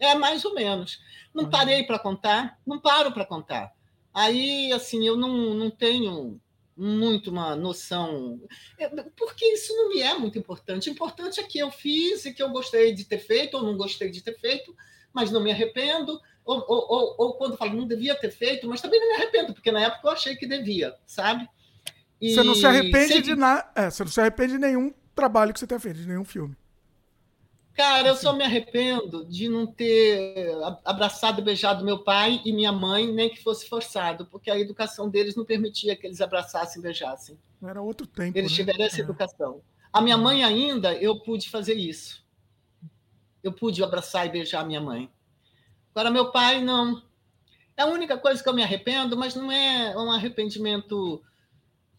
S2: É, mais ou menos. Não uhum. parei para contar, não paro para contar. Aí, assim, eu não, não tenho muito uma noção, é, porque isso não me é muito importante. O importante é que eu fiz e que eu gostei de ter feito, ou não gostei de ter feito, mas não me arrependo. Ou, ou, ou, ou quando falo, não devia ter feito, mas também não me arrependo, porque na época eu achei que devia, sabe?
S1: E você não se arrepende sempre... de nada. É, você não se arrepende de nenhum trabalho que você tenha feito, de nenhum filme.
S2: Cara, eu só me arrependo de não ter abraçado e beijado meu pai e minha mãe, nem que fosse forçado, porque a educação deles não permitia que eles abraçassem e beijassem.
S1: Era outro tempo.
S2: Eles
S1: né?
S2: tiveram essa é. educação. A minha mãe ainda, eu pude fazer isso. Eu pude abraçar e beijar minha mãe. Agora, meu pai, não. É a única coisa que eu me arrependo, mas não é um arrependimento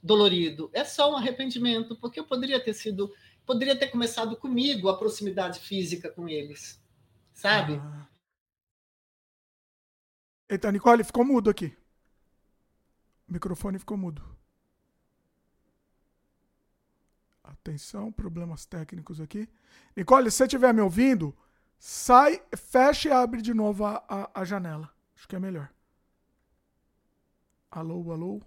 S2: dolorido. É só um arrependimento, porque eu poderia ter sido poderia ter começado comigo a proximidade física com eles, sabe? Ah.
S1: Eita, Nicole, ficou mudo aqui. O microfone ficou mudo. Atenção, problemas técnicos aqui. Nicole, se você estiver me ouvindo, sai, fecha e abre de novo a, a, a janela. Acho que é melhor. Alô, alô.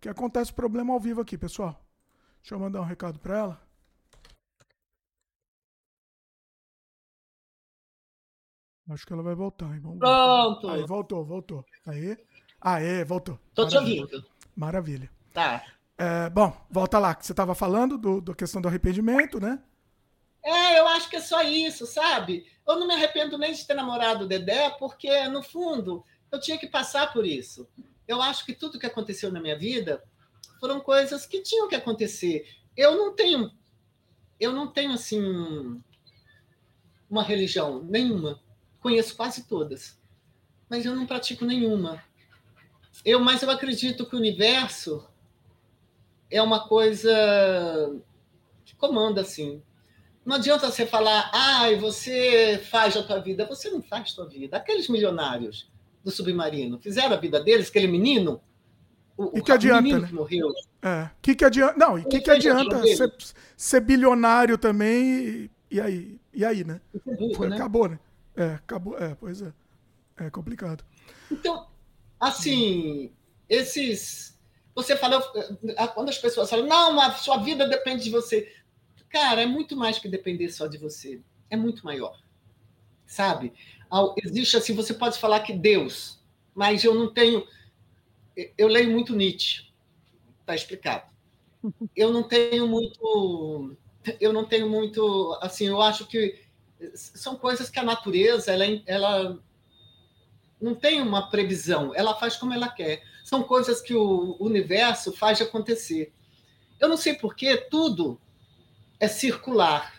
S1: Que acontece problema ao vivo aqui, pessoal. Deixa eu mandar um recado para ela. Acho que ela vai voltar,
S2: Pronto!
S1: Aí, voltou, voltou. Aí. Aê, voltou.
S2: Tô Maravilha. te ouvindo.
S1: Maravilha.
S2: Tá.
S1: É, bom, volta lá, que você estava falando do, da questão do arrependimento, né?
S2: É, eu acho que é só isso, sabe? Eu não me arrependo nem de ter namorado o Dedé, porque, no fundo, eu tinha que passar por isso. Eu acho que tudo que aconteceu na minha vida foram coisas que tinham que acontecer. Eu não tenho, eu não tenho assim uma religião nenhuma. Conheço quase todas, mas eu não pratico nenhuma. Eu, mas eu acredito que o universo é uma coisa que comanda assim. Não adianta você falar, ah, você faz a tua vida. Você não faz a tua vida. Aqueles milionários do submarino fizeram a vida deles, aquele menino,
S1: o, e que adianta, menino né?
S2: que morreu.
S1: É. Que que adianta? Não, e que que adianta ser, ser, bilionário também e, e, aí, e aí, né? Burro, Foi, né? Acabou, né? É, acabou, é, pois é. É complicado.
S2: Então, assim, esses você fala, quando as pessoas falam, não, a sua vida depende de você. Cara, é muito mais que depender só de você. É muito maior. Sabe? Existe assim, você pode falar que Deus, mas eu não tenho. Eu leio muito Nietzsche, está explicado. Eu não tenho muito. Eu não tenho muito. Assim, eu acho que são coisas que a natureza ela, ela não tem uma previsão, ela faz como ela quer. São coisas que o universo faz acontecer. Eu não sei porquê, tudo é circular.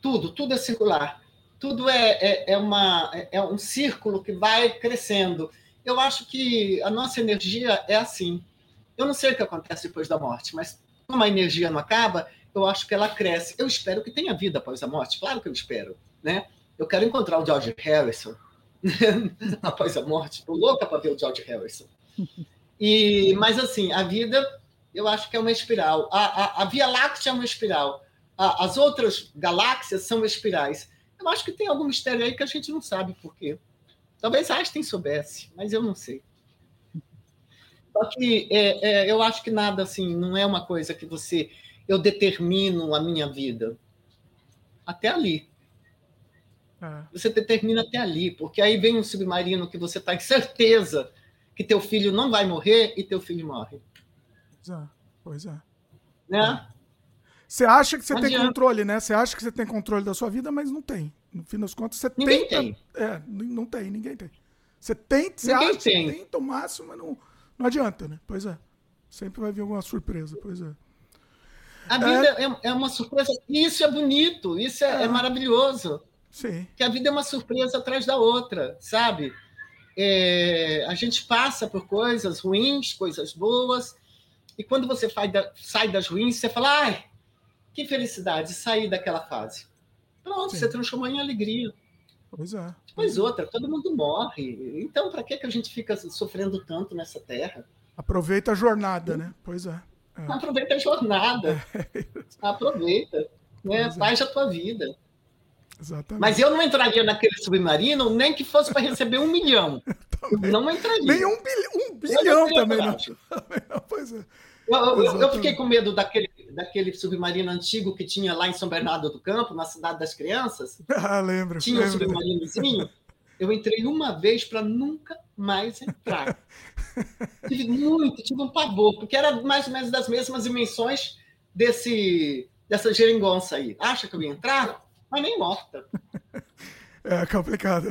S2: Tudo, tudo é circular. Tudo é, é, é, uma, é um círculo que vai crescendo. Eu acho que a nossa energia é assim. Eu não sei o que acontece depois da morte, mas como a energia não acaba, eu acho que ela cresce. Eu espero que tenha vida após a morte, claro que eu espero. Né? Eu quero encontrar o George Harrison após a morte. Estou louca para ver o George Harrison. E, mas assim, a vida, eu acho que é uma espiral. A, a, a Via Láctea é uma espiral as outras galáxias são espirais. Eu acho que tem algum mistério aí que a gente não sabe por quê. Talvez Einstein soubesse, mas eu não sei. Só que é, é, eu acho que nada assim, não é uma coisa que você. Eu determino a minha vida. Até ali. É. Você determina até ali, porque aí vem um submarino que você está em certeza que teu filho não vai morrer e teu filho morre.
S1: Pois é. Pois é.
S2: Né?
S1: Você acha que você tem controle, né? Você acha que você tem controle da sua vida, mas não tem. No fim das contas, você
S2: ninguém
S1: tenta.
S2: Tem.
S1: É, não tem, ninguém tem. Você tenta, você ninguém acha tem. que tenta o máximo, mas não, não adianta, né? Pois é. Sempre vai vir alguma surpresa, pois é.
S2: A vida é, é, é uma surpresa. Isso é bonito, isso é, é, é, maravilhoso.
S1: Sim.
S2: Que a vida é uma surpresa atrás da outra, sabe? É, a gente passa por coisas ruins, coisas boas, e quando você da, sai das ruins, você fala, ai, que felicidade sair daquela fase. Pronto, Sim. você transformou em alegria.
S1: Pois é.
S2: Pois outra, todo mundo morre. Então, para que, que a gente fica sofrendo tanto nessa terra?
S1: Aproveita a jornada, né? Pois é.
S2: Aproveita a jornada. Aproveita. Né? É. Faz a tua vida.
S1: Exatamente.
S2: Mas eu não entraria naquele submarino nem que fosse para receber um milhão. não entraria.
S1: Nem um, bilhão, um bilhão também não. também não. Pois é.
S2: Eu, eu, eu, fiquei com medo daquele, daquele submarino antigo que tinha lá em São Bernardo do Campo, na Cidade das Crianças.
S1: Ah, lembro.
S2: Tinha
S1: lembro.
S2: um submarinozinho. Eu entrei uma vez para nunca mais entrar. tive muito, tive um pavor, porque era mais ou menos das mesmas dimensões desse, dessa geringonça aí. Acha que eu ia entrar? Mas nem morta.
S1: É complicado.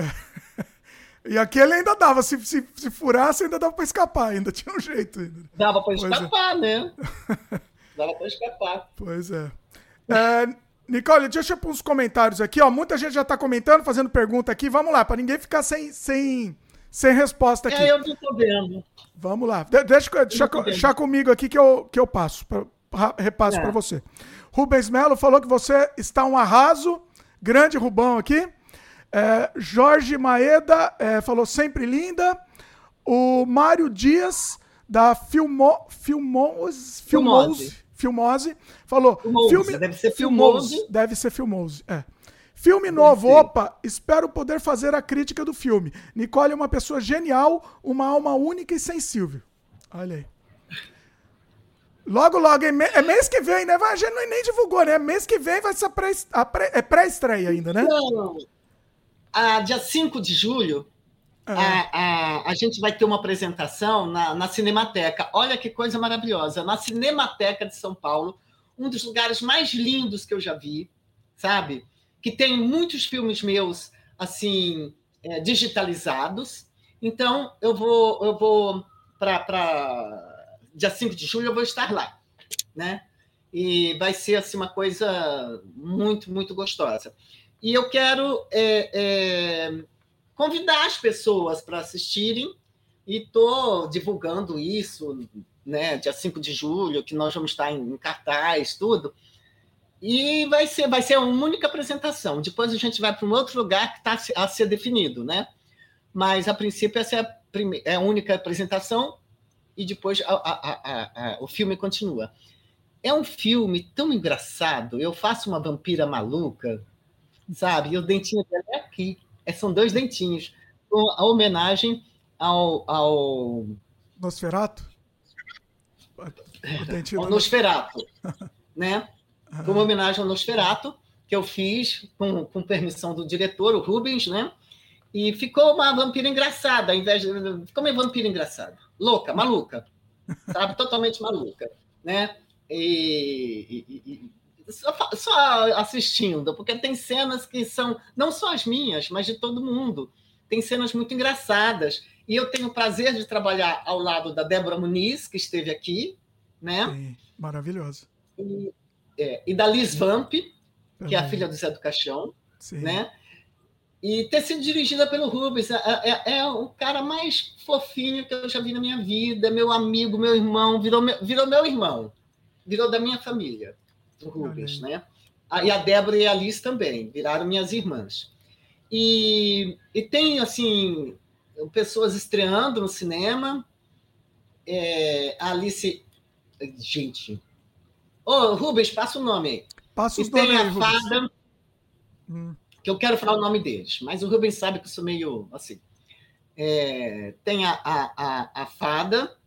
S1: E aquele ainda dava, se, se, se furasse, ainda dava para escapar, ainda tinha um jeito. Ainda.
S2: Dava para é. escapar, é. né? dava para escapar.
S1: Pois é. é. Nicole, deixa eu pôr uns comentários aqui, ó. Muita gente já está comentando, fazendo pergunta aqui. Vamos lá, para ninguém ficar sem, sem, sem resposta aqui.
S2: É, eu não tô vendo.
S1: Vamos lá. De deixa, deixa, deixa comigo aqui que eu, que eu passo, pra, repasso é. para você. Rubens Melo falou que você está um arraso. Grande Rubão aqui. É, Jorge Maeda é, falou sempre linda. O Mário Dias, da Filmo, Filmose, Filmose, Filmose falou.
S2: Filmose, filme, deve ser Filmose. Filmose.
S1: Deve ser Filmose, é. Filme novo, opa, espero poder fazer a crítica do filme. Nicole é uma pessoa genial, uma alma única e sensível. Olha aí. Logo, logo, é mês que vem, né? A gente nem divulgou, né? Mês que vem vai ser pré, pré, é pré-estreia ainda, né?
S2: Não, a, dia 5 de julho, é. a, a, a, gente vai ter uma apresentação na, na Cinemateca. Olha que coisa maravilhosa. Na Cinemateca de São Paulo, um dos lugares mais lindos que eu já vi. sabe? Que tem muitos filmes meus assim é, digitalizados. Então eu vou eu vou para dia 5 de julho eu vou estar lá, né? E vai ser assim uma coisa muito muito gostosa. E eu quero é, é, convidar as pessoas para assistirem e estou divulgando isso, né, dia 5 de julho, que nós vamos estar em, em cartaz, tudo. E vai ser, vai ser uma única apresentação. Depois a gente vai para um outro lugar que está a ser definido, né? Mas, a princípio, essa é a, é a única apresentação e depois a, a, a, o filme continua. É um filme tão engraçado. Eu faço uma vampira maluca, sabe? E o dentinho dela é aqui. É, são dois dentinhos. A homenagem ao. ao...
S1: Nosferato?
S2: O dentinho ao Nosferato. né? Foi uma homenagem ao Nosferato, que eu fiz com, com permissão do diretor, o Rubens, né? E ficou uma vampira engraçada, ao invés de. Ficou uma vampira engraçada. Louca, maluca. Sabe? Totalmente maluca. Né? E, e, e, só, só assistindo, porque tem cenas que são não só as minhas, mas de todo mundo. Tem cenas muito engraçadas. E eu tenho o prazer de trabalhar ao lado da Débora Muniz, que esteve aqui, né?
S1: Sim, maravilhosa.
S2: E, é, e da Liz Vamp, que é a filha do Zé do Caixão, Sim. né? E ter sido dirigida pelo Rubens é, é, é, o cara mais fofinho que eu já vi na minha vida, meu amigo, meu irmão, virou meu, virou meu irmão, virou da minha família o Rubens, né? E a Débora e a Alice também, viraram minhas irmãs. E, e tem, assim, pessoas estreando no cinema. É, a Alice. Gente. Ô, Rubens, passa o nome aí.
S1: Passa
S2: os e tem a Fada. Hum. Que eu quero falar o nome deles, mas o Rubens sabe que eu sou meio assim. É, tem a, a, a, a Fada,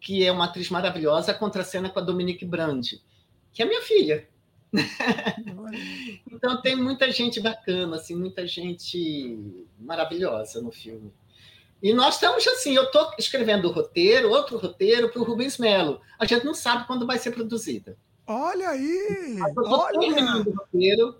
S2: que é uma atriz maravilhosa, a contracena com a Dominique Brandi que é minha filha. então tem muita gente bacana, assim, muita gente maravilhosa no filme. E nós estamos assim, eu estou escrevendo o roteiro, outro roteiro para o Rubens Melo. A gente não sabe quando vai ser produzida.
S1: Olha aí!
S2: Eu estou terminando o roteiro.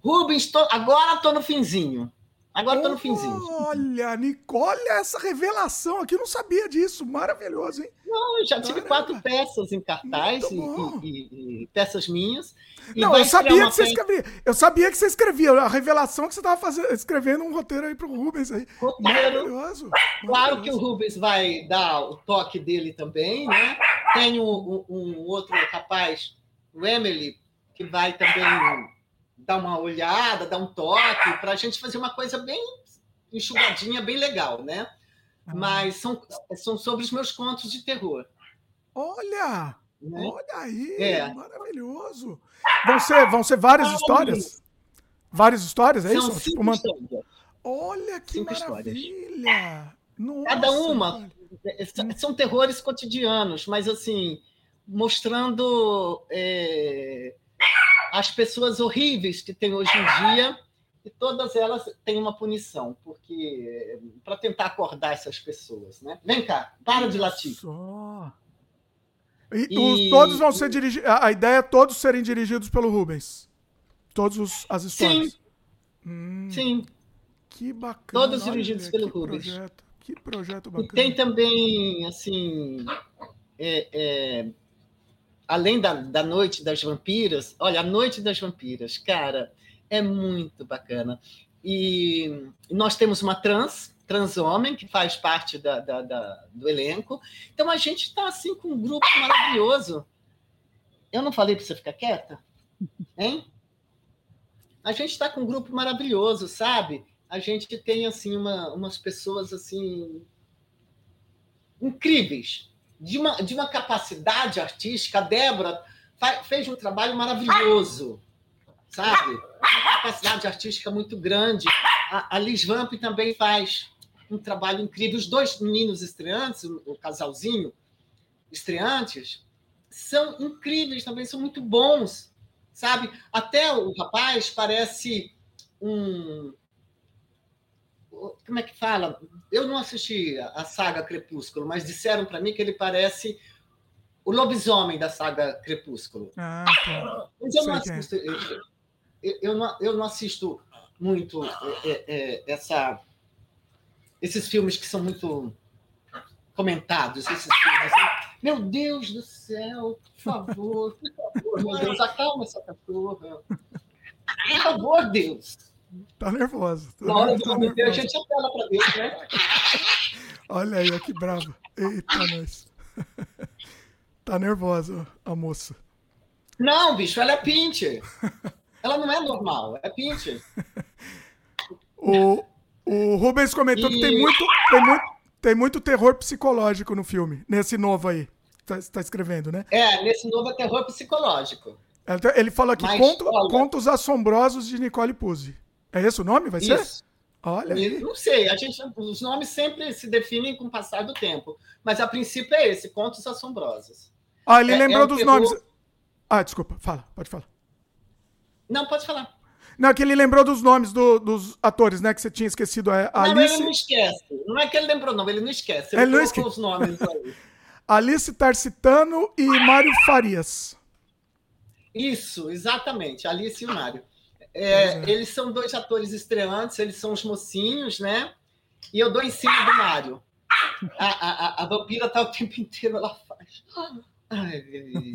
S2: Rubens, tô, agora estou no finzinho. Agora estou no finzinho.
S1: Olha, Nicole, essa revelação aqui, eu não sabia disso. Maravilhoso, hein?
S2: Não, eu já tive Caramba. quatro peças em cartaz e, e, e, peças minhas.
S1: não, eu sabia que você escrevia. Eu sabia que você escrevia. A revelação que você estava escrevendo um roteiro aí para o Rubens aí. Roteiro. Maravilhoso.
S2: Claro que o Rubens vai dar o toque dele também, né? Tem um, um outro rapaz, o Emily, que vai também dar uma olhada, dar um toque, para a gente fazer uma coisa bem enxugadinha, bem legal, né? Ah. Mas são, são sobre os meus contos de terror.
S1: Olha! Né? Olha aí! É. Maravilhoso! Vão ser, vão ser várias histórias? Várias histórias, é
S2: são
S1: isso?
S2: Tipo uma... Histórias.
S1: Olha que cinco maravilha!
S2: Nossa, Cada uma é, são terrores cotidianos, mas assim, mostrando é, as pessoas horríveis que tem hoje em dia, e todas elas têm uma punição, porque para tentar acordar essas pessoas, né? Vem cá, para de latir. Só.
S1: E, e... Os, todos vão ser dirigidos. A ideia é todos serem dirigidos pelo Rubens. Todos os, as histórias.
S2: Sim. Hum, Sim.
S1: Que bacana.
S2: Todos dirigidos pelo
S1: que
S2: Rubens.
S1: Projeto, que projeto bacana.
S2: E tem também, assim, é, é, além da, da Noite das Vampiras, olha, a Noite das Vampiras, cara, é muito bacana. E nós temos uma trans, trans homem, que faz parte da, da, da do elenco. Então a gente está assim com um grupo maravilhoso. Eu não falei para você ficar quieta? Hein? A gente está com um grupo maravilhoso, sabe? A gente tem assim uma, umas pessoas assim incríveis, de uma, de uma capacidade artística. A Débora fez um trabalho maravilhoso, sabe? Uma capacidade artística muito grande. A, a Liz Vamp também faz um trabalho incrível. Os dois meninos estreantes, o, casalzinho estreantes, são incríveis também, são muito bons, sabe? Até o rapaz parece um, como é que fala? Eu não assisti a saga Crepúsculo, mas disseram para mim que ele parece o lobisomem da saga Crepúsculo.
S1: Ah, tá.
S2: Mas eu não assisti. Eu, não, eu não assisto muito é, é, essa, esses filmes que são muito comentados, esses filmes. Assim, meu Deus do céu, por favor, por favor, meu Deus, acalma essa cachorra. Por favor, Deus.
S1: Tá nervosa.
S2: Na hora do tá a gente apela para Deus, né?
S1: Olha aí, que brava. Eita, nós. Tá nervosa a moça.
S2: Não, bicho, ela é pincher. Ela não é normal, é pincher.
S1: O, o Rubens comentou e... que tem muito, tem, muito, tem muito terror psicológico no filme, nesse novo aí. Tá, tá escrevendo, né?
S2: É, nesse novo é terror psicológico.
S1: Ele falou aqui, Mas, conto, olha... Contos Assombrosos de Nicole Puzzi. É esse o nome? Vai ser? Isso.
S2: Olha. Não sei, a gente, os nomes sempre se definem com o passar do tempo. Mas a princípio é esse, Contos Assombrosos.
S1: Ah, ele é, lembrou é dos nomes. Ah, desculpa, fala, pode falar.
S2: Não, pode falar.
S1: Não, é que ele lembrou dos nomes do, dos atores, né? Que você tinha esquecido. A
S2: Alice... Não, ele não esquece. Não é que ele lembrou, não, ele não esquece. Ele, ele não esquece. os nomes aí.
S1: Alice Tarcitano e Mário Farias.
S2: Isso, exatamente. Alice e o Mário. É, é. Eles são dois atores estreantes, eles são os mocinhos, né? E eu dou em cima do Mário. A, a, a, a vampira tá o tempo inteiro, ela faz. Ai,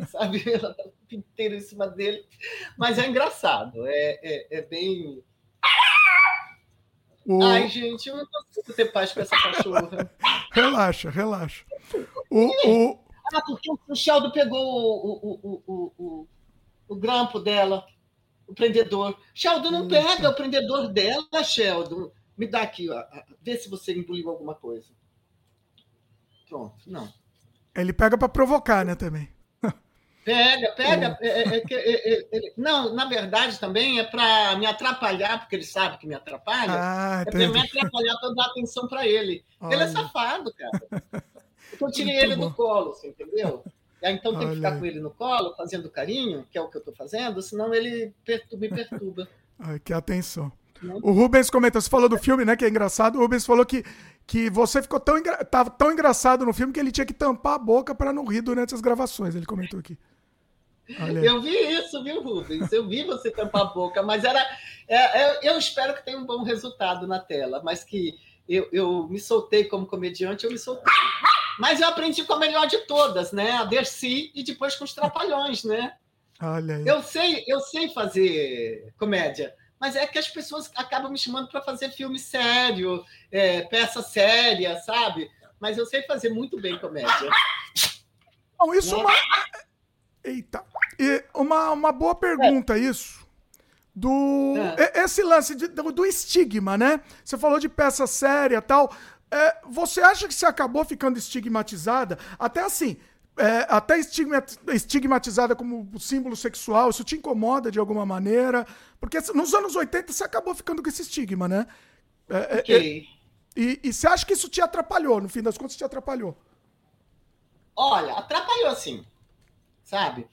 S2: sabe? Ela tá o tempo inteiro em cima dele. Mas é engraçado, é, é, é bem. O... Ai, gente, eu não consigo ter paz com essa cachorra.
S1: Relaxa, relaxa. O, o...
S2: Ah, porque o Sheldon pegou o, o, o, o, o, o grampo dela o prendedor. Sheldon, não pega o prendedor dela, Sheldon. Me dá aqui, ó. vê se você engoliu alguma coisa. Pronto, não.
S1: Ele pega para provocar, né, também.
S2: Pega, pega. É, é, é, é não, na verdade também é para me atrapalhar, porque ele sabe que me atrapalha. Ah, é para me atrapalhar para dar atenção para ele. Olha. Ele é safado, cara. Então, eu tirei Muito ele bom. do colo, você entendeu? Então tem que ficar com ele no colo, fazendo carinho, que é o que eu estou fazendo, senão ele perturba, me perturba.
S1: Ai, que atenção. Né? O Rubens comenta, você falou do filme, né, que é engraçado. O Rubens falou que, que você ficou tão, engra... tava tão engraçado no filme que ele tinha que tampar a boca para não rir durante as gravações. Ele comentou aqui.
S2: Eu vi isso, viu, Rubens? Eu vi você tampar a boca, mas era. É, é, eu espero que tenha um bom resultado na tela, mas que eu, eu me soltei como comediante, eu me soltei. Mas eu aprendi com a melhor de todas, né? A Dercy e depois com os Trapalhões, né?
S1: Olha aí.
S2: Eu sei, eu sei fazer comédia, mas é que as pessoas acabam me chamando para fazer filme sério, é, peça séria, sabe? Mas eu sei fazer muito bem comédia.
S1: Bom, isso é uma. Eita. E uma, uma boa pergunta, é. isso. Do. É. Esse lance de, do, do estigma, né? Você falou de peça séria tal. É, você acha que você acabou ficando estigmatizada? Até assim, é, até estigmatizada como símbolo sexual, isso te incomoda de alguma maneira? Porque nos anos 80 você acabou ficando com esse estigma, né? É, é
S2: ok.
S1: e, e você acha que isso te atrapalhou? No fim das contas, te atrapalhou?
S2: Olha, atrapalhou sim, sabe?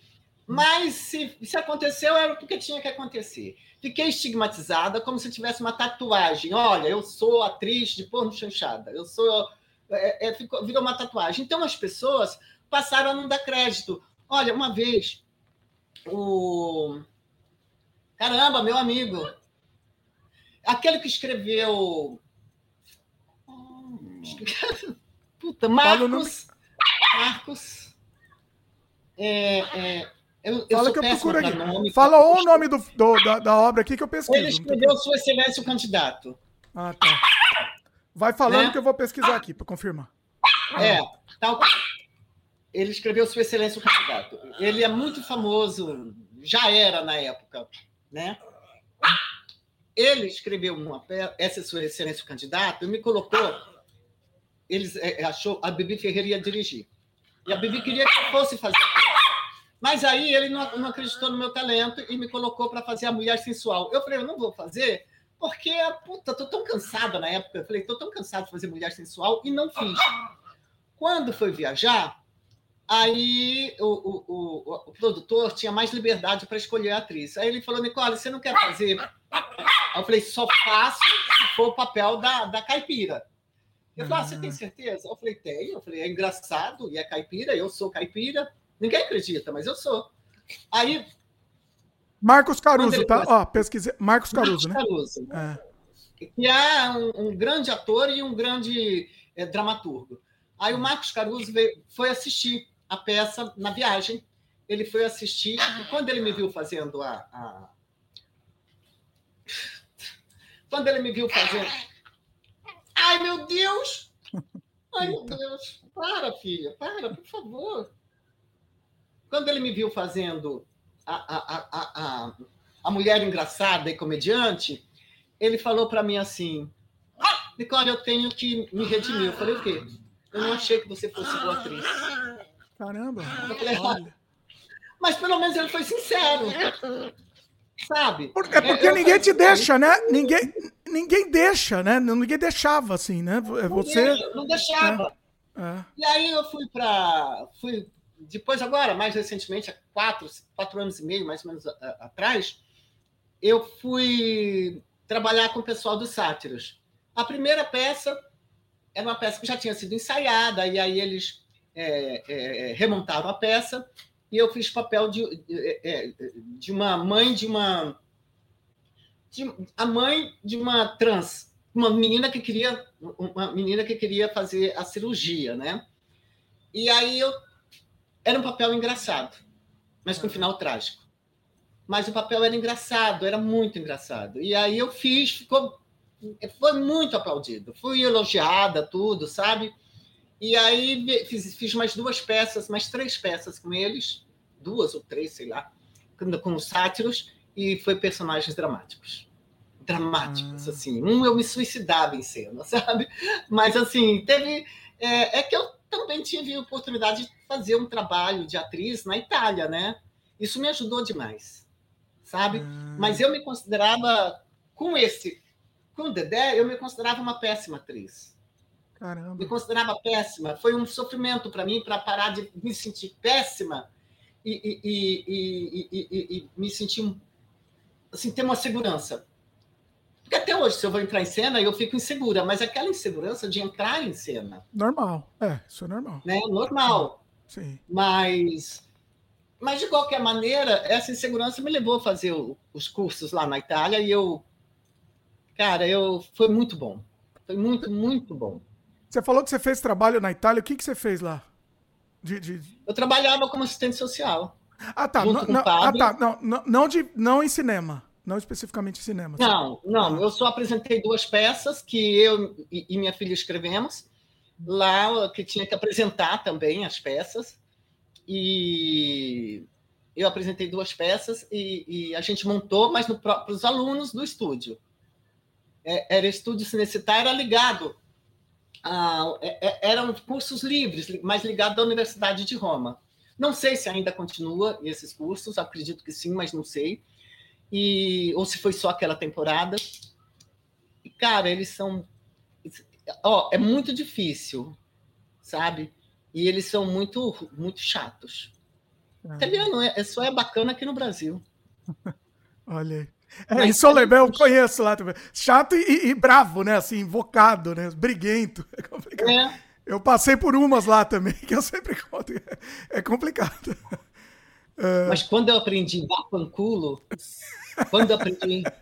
S2: Mas se, se aconteceu, era porque tinha que acontecer. Fiquei estigmatizada como se tivesse uma tatuagem. Olha, eu sou atriz de porno chanchada. Eu sou. É, é, ficou, virou uma tatuagem. Então as pessoas passaram a não dar crédito. Olha, uma vez, o. Caramba, meu amigo. Aquele que escreveu. Puta, Marcos. Marcos. É, é, eu, eu
S1: Fala que eu procuro aqui. Nome, Fala o nome do, do, da, da, obra aqui que eu pesquiso.
S2: Ele escreveu Sua Excelência o Candidato.
S1: Ah, tá. Vai falando né? que eu vou pesquisar aqui para confirmar.
S2: É, tal. Ele escreveu Sua Excelência o Candidato. Ele é muito famoso, já era na época, né? Ele escreveu uma essa é Sua Excelência o Candidato e me colocou. Eles é, achou a Bibi Ferreira ia dirigir. E a Bibi queria que eu fosse fazer a mas aí ele não, não acreditou no meu talento e me colocou para fazer a mulher sensual. Eu falei, eu não vou fazer, porque, puta, tô tão cansada na época. Eu falei, tô tão cansado de fazer mulher sensual e não fiz. Quando foi viajar, aí o, o, o, o produtor tinha mais liberdade para escolher a atriz. Aí ele falou, Nicole, você não quer fazer? Aí eu falei, só faço se for o papel da, da caipira. Eu falei, ah, você tem certeza? Eu falei, tenho. Eu falei, é engraçado e é caipira, eu sou caipira. Ninguém acredita, mas eu sou. Aí
S1: Marcos Caruso, tá? Ó, pesquisei. Marcos Caruso,
S2: Marcos
S1: né?
S2: Caruso. É. Que é um, um, grande ator e um grande é, dramaturgo. Aí o Marcos Caruso veio, foi assistir a peça na viagem. Ele foi assistir, e quando ele me viu fazendo a, a... Quando ele me viu fazendo. Ai, meu Deus! Ai, meu Deus! Para, filha, para, por favor. Quando ele me viu fazendo a, a, a, a, a mulher engraçada e comediante, ele falou para mim assim: Nicole, eu tenho que me redimir. Eu falei: o quê? Eu não achei que você fosse boa atriz.
S1: Caramba!
S2: Mas pelo menos ele foi sincero. Sabe?
S1: É porque eu, ninguém te deixa, né? Ninguém, ninguém deixa, né? Ninguém deixava assim, né? Você.
S2: Não deixava. É, é. E aí eu fui para. Fui depois, agora, mais recentemente, há quatro, quatro anos e meio, mais ou menos a, a, atrás, eu fui trabalhar com o pessoal dos sátiros. A primeira peça era uma peça que já tinha sido ensaiada, e aí eles é, é, remontaram a peça, e eu fiz papel de, de, é, de uma mãe de uma. De, a mãe de uma trans, uma menina que queria uma menina que queria fazer a cirurgia, né? E aí eu era um papel engraçado, mas com um final trágico. Mas o papel era engraçado, era muito engraçado. E aí eu fiz, ficou, foi muito aplaudido. Fui elogiada, tudo, sabe? E aí fiz, fiz mais duas peças, mais três peças com eles, duas ou três, sei lá, com os sátiros, e foi personagens dramáticos. Dramáticos, ah. assim. Um eu me suicidava em cena, sabe? Mas, assim, teve. É, é que eu também tive a oportunidade de fazer um trabalho de atriz na Itália, né? Isso me ajudou demais, sabe? Hum. Mas eu me considerava, com esse, com o Dedé, eu me considerava uma péssima atriz.
S1: Caramba.
S2: Me considerava péssima. Foi um sofrimento para mim para parar de me sentir péssima e, e, e, e, me sentir assim ter uma segurança. Porque até hoje, se eu vou entrar em cena, eu fico insegura, mas aquela insegurança de entrar em cena.
S1: Normal, é, isso é normal.
S2: Né? Normal.
S1: Sim.
S2: Mas, mas, de qualquer maneira, essa insegurança me levou a fazer os cursos lá na Itália e eu. Cara, eu foi muito bom. Foi muito, muito bom.
S1: Você falou que você fez trabalho na Itália, o que, que você fez lá?
S2: De, de... Eu trabalhava como assistente social.
S1: Ah, tá. Não, não, ah, tá. Não, não, não, de, não em cinema. Não especificamente cinema.
S2: Não, não. Eu só apresentei duas peças que eu e minha filha escrevemos lá, que tinha que apresentar também as peças. E eu apresentei duas peças e, e a gente montou, mas para os alunos do estúdio. É, era estúdio cinecitário, era ligado. A, é, é, eram cursos livres, mas ligado à Universidade de Roma. Não sei se ainda continua esses cursos, acredito que sim, mas não sei e ou se foi só aquela temporada. E, cara, eles são. Ó, é muito difícil, sabe? E eles são muito, muito chatos. Ah. Italiano é, é, só é bacana aqui no Brasil.
S1: Olha aí. É, Solemé eu conheço lá também. Chato e, e, bravo, né? Assim, invocado, né? Briguento. É complicado. É. Eu passei por umas lá também, que eu sempre conto. É complicado.
S2: É. Mas quando eu aprendi dar panculo, quando aprendi.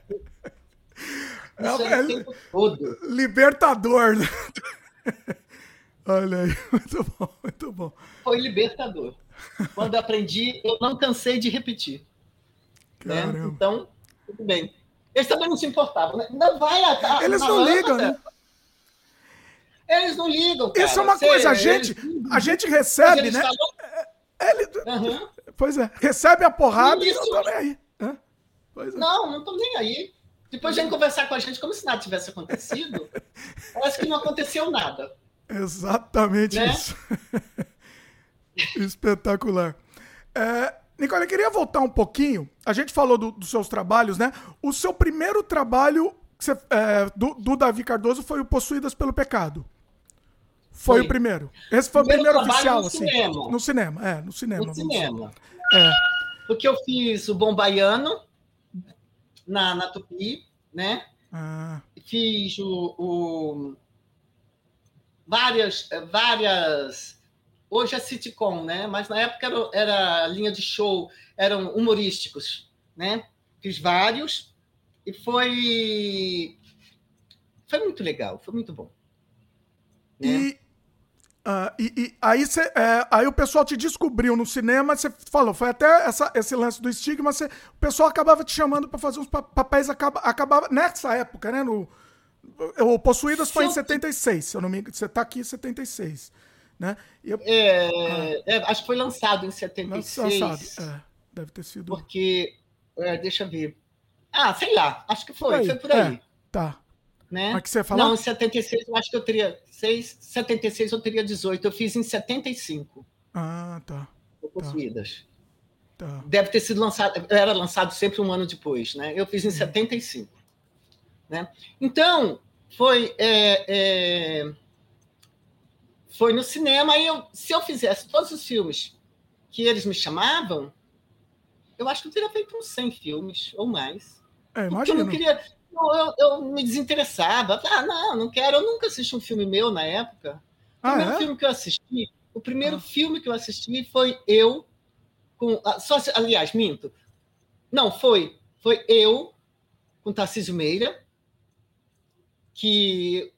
S2: Isso é, é o tempo todo.
S1: Libertador. Olha aí, muito bom, muito bom.
S2: Foi libertador. Quando aprendi, eu não cansei de repetir. Né? Então, tudo bem. Eles também não se importavam, né? Não vai a,
S1: Eles não ligam, né?
S2: Eles não ligam. Cara.
S1: Isso é uma Você, coisa, a gente, a gente recebe, né? Falam... É, ele... Uhum. Pois é, recebe a porrada e, isso... não tá nem aí.
S2: É. Não, não tô nem aí. Depois de conversar com a gente como se nada tivesse acontecido. parece que não aconteceu nada.
S1: Exatamente né? isso. Espetacular. É, Nicole, eu queria voltar um pouquinho. A gente falou do, dos seus trabalhos, né? O seu primeiro trabalho você, é, do, do, Davi Cardoso foi o Possuídas pelo Pecado. Foi, foi. o primeiro. Esse foi o primeiro, primeiro oficial, no assim. Cinema. No cinema, é, no cinema.
S2: No cinema. É. Porque eu fiz o Bom Baiano, na, na Tupi, né? Ah. Fiz o, o, várias, várias. Hoje é sitcom, né? Mas na época era, era linha de show, eram humorísticos, né? Fiz vários e foi foi muito legal, foi muito bom.
S1: Né? E, uh, e, e, aí, cê, é, aí o pessoal te descobriu no cinema, você falou, foi até essa, esse lance do estigma, cê, o pessoal acabava te chamando para fazer uns papéis, acaba, acabava nessa época, né? No, o Possuídas foi em 76, se eu não me engano. Você está aqui em 76. Né?
S2: Eu, é, ah, é, acho que foi lançado em 76.
S1: Lançado, é, deve ter sido.
S2: Porque, é, deixa eu ver. Ah, sei lá, acho que foi, foi por aí. É,
S1: tá.
S2: Né? Mas que você falou? Não, em 76 eu acho que eu teria 6, 76 eu teria 18. Eu fiz em 75.
S1: Ah, tá.
S2: Possuídas. Tá. tá. Deve ter sido lançado, era lançado sempre um ano depois, né? Eu fiz em 75. Uhum. Né? Então, foi, é, é, foi no cinema, e eu, se eu fizesse todos os filmes que eles me chamavam, eu acho que eu teria feito uns 100 filmes ou mais.
S1: É, imagina.
S2: Eu não queria. Eu, eu, me desinteressava. Ah, não, não quero. Eu nunca assisti um filme meu na época. O ah, primeiro é? filme que eu assisti, o primeiro ah. filme que eu assisti foi eu com. Ah, só, aliás, minto. Não, foi. Foi eu com Tarcísio Meira que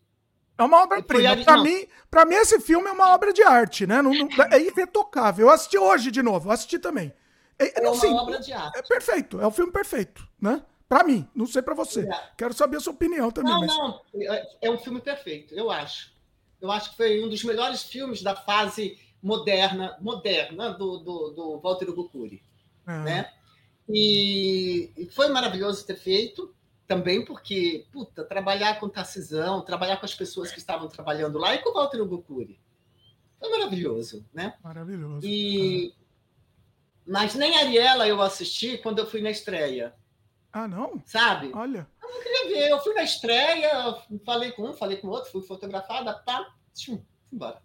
S1: é uma obra-prima. Para mim, para mim, esse filme é uma obra de arte, né? Não, não, é irretocável. Eu assisti hoje de novo, eu assisti também.
S2: É, é uma sim, obra de arte.
S1: É perfeito, é o filme perfeito, né? Para mim, não sei para você. É. Quero saber a sua opinião também.
S2: Não, mas... não, é, é um filme perfeito, eu acho. Eu acho que foi um dos melhores filmes da fase moderna, moderna do, do, do Walter Gucuri, é. né? E foi maravilhoso ter feito também porque, puta, trabalhar com Tarcisão, trabalhar com as pessoas que estavam trabalhando lá e com o Walter Gokuri. Foi maravilhoso, né?
S1: Maravilhoso.
S2: E... Mas nem Ariela eu assisti quando eu fui na estreia.
S1: Ah, não?
S2: Sabe?
S1: Olha.
S2: Eu não queria ver. Eu fui na estreia, falei com um, falei com outro, fui fotografada, pá, tchum, embora.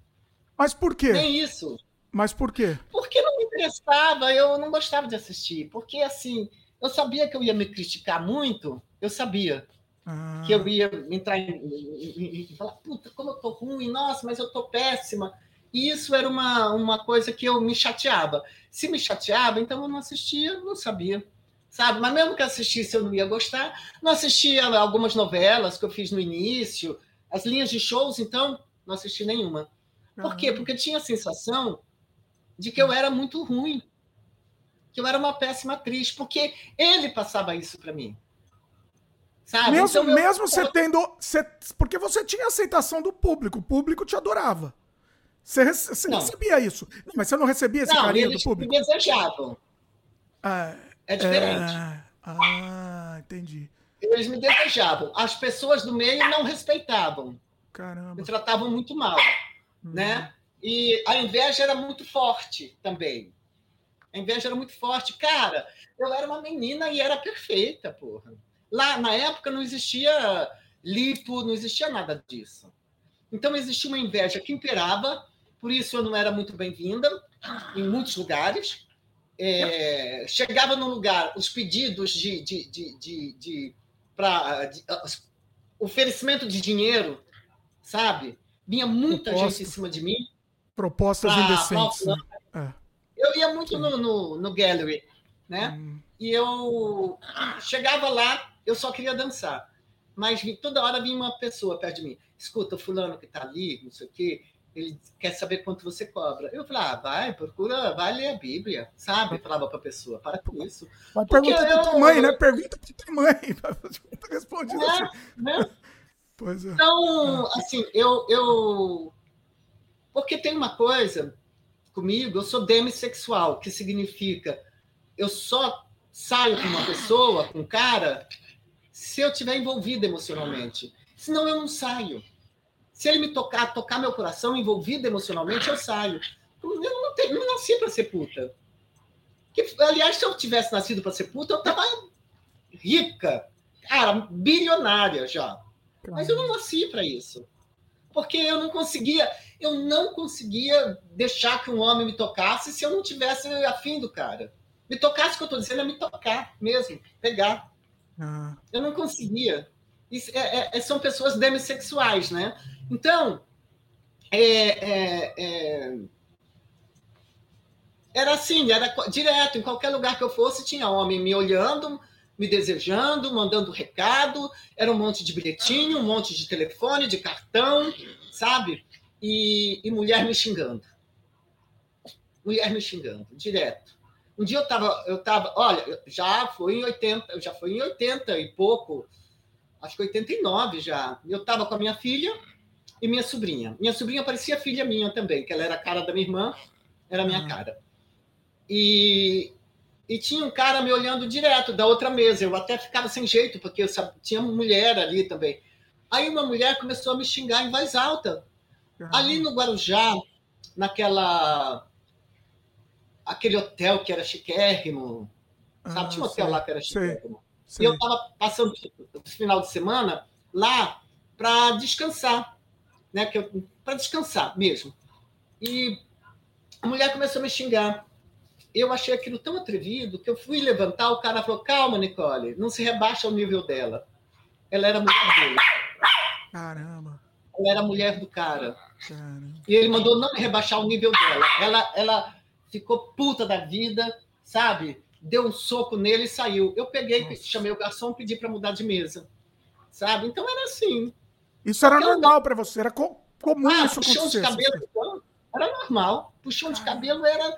S1: Mas por quê?
S2: Nem isso.
S1: Mas por quê?
S2: Porque não me interessava, eu não gostava de assistir. Porque, assim, eu sabia que eu ia me criticar muito, eu sabia ah. que eu ia entrar em, falar, puta, como eu tô ruim, nossa, mas eu tô péssima. E isso era uma, uma coisa que eu me chateava. Se me chateava, então eu não assistia, não sabia. Sabe? Mas mesmo que assistisse, eu não ia gostar. Não assistia algumas novelas que eu fiz no início, as linhas de shows, então, não assisti nenhuma. Por quê? Porque tinha a sensação de que eu era muito ruim, que eu era uma péssima atriz, porque ele passava isso para mim.
S1: Sabe? Mesmo, então, mesmo você tendo. Você, porque você tinha aceitação do público, o público te adorava. Você, você recebia isso. Não, mas você não recebia esse não, carinho do público?
S2: Me desejavam. Ah, é diferente.
S1: É... Ah, entendi.
S2: Eles me desejavam. As pessoas do meio não respeitavam.
S1: Caramba.
S2: Me tratavam muito mal. Uhum. Né? E a inveja era muito forte também. A inveja era muito forte. Cara, eu era uma menina e era perfeita, porra. Lá na época não existia lipo, não existia nada disso. Então existia uma inveja que imperava, por isso eu não era muito bem-vinda em muitos lugares. É, chegava num lugar, os pedidos de, de, de, de, de para oferecimento de dinheiro, sabe? Vinha muita Proposta, gente em cima de mim.
S1: Propostas indecentes. Né?
S2: É. Eu ia muito no, no, no gallery, né? Hum. E eu chegava lá, eu só queria dançar. Mas toda hora vinha uma pessoa perto de mim. Escuta, o fulano que está ali, não sei o quê, ele quer saber quanto você cobra. Eu falava, ah, vai, procura, vai ler a Bíblia, sabe? Eu falava para a pessoa, para com isso.
S1: Mas pergunta para tua mãe, né? Pergunta para tua mãe. Responde é, assim.
S2: né? Pois é. Então, assim, eu, eu. Porque tem uma coisa comigo, eu sou demissexual, que significa eu só saio com uma pessoa, com um cara, se eu tiver envolvido emocionalmente. Senão eu não saio. Se ele me tocar, tocar meu coração envolvido emocionalmente, eu saio. Eu não, tenho, não nasci para ser puta. Que, aliás, se eu tivesse nascido para ser puta, eu tava rica, cara, bilionária já. Mas eu não nasci para isso. Porque eu não conseguia, eu não conseguia deixar que um homem me tocasse se eu não tivesse afim do cara. Me tocasse, o que eu estou dizendo é me tocar mesmo, pegar. Ah. Eu não conseguia. Isso é, é, é, são pessoas demissexuais, né? Então, é, é, era assim, era direto, em qualquer lugar que eu fosse, tinha homem me olhando, me desejando, mandando recado, era um monte de bilhetinho, um monte de telefone, de cartão, sabe? E, e mulher me xingando. Mulher me xingando, direto. Um dia eu estava, eu tava, olha, já foi em 80, já foi em 80 e pouco, acho que 89 já. Eu estava com a minha filha e minha sobrinha. Minha sobrinha parecia filha minha também, que ela era a cara da minha irmã, era a minha uhum. cara. E, e tinha um cara me olhando direto da outra mesa. Eu até ficava sem jeito, porque tinha uma mulher ali também. Aí uma mulher começou a me xingar em voz alta. Uhum. Ali no Guarujá, naquela aquele hotel que era chiquérrimo. Sabe? Ah, tinha um hotel sei, lá que era chiquérrimo. Sei. E eu estava passando o final de semana lá para descansar, né? Para descansar mesmo. E a mulher começou a me xingar. Eu achei aquilo tão atrevido que eu fui levantar, o cara falou: calma, Nicole, não se rebaixa ao nível dela. Ela era mulher dele.
S1: Caramba.
S2: Ela era mulher do cara. Caramba. E ele mandou não me rebaixar o nível dela. Ela, ela ficou puta da vida, sabe? Deu um soco nele e saiu. Eu peguei, Nossa. chamei o garçom, pedi para mudar de mesa, sabe? Então era assim.
S1: Isso era então, normal para você? Era comum ah, isso
S2: puxão de cabelo então, era normal. Puxão de cabelo era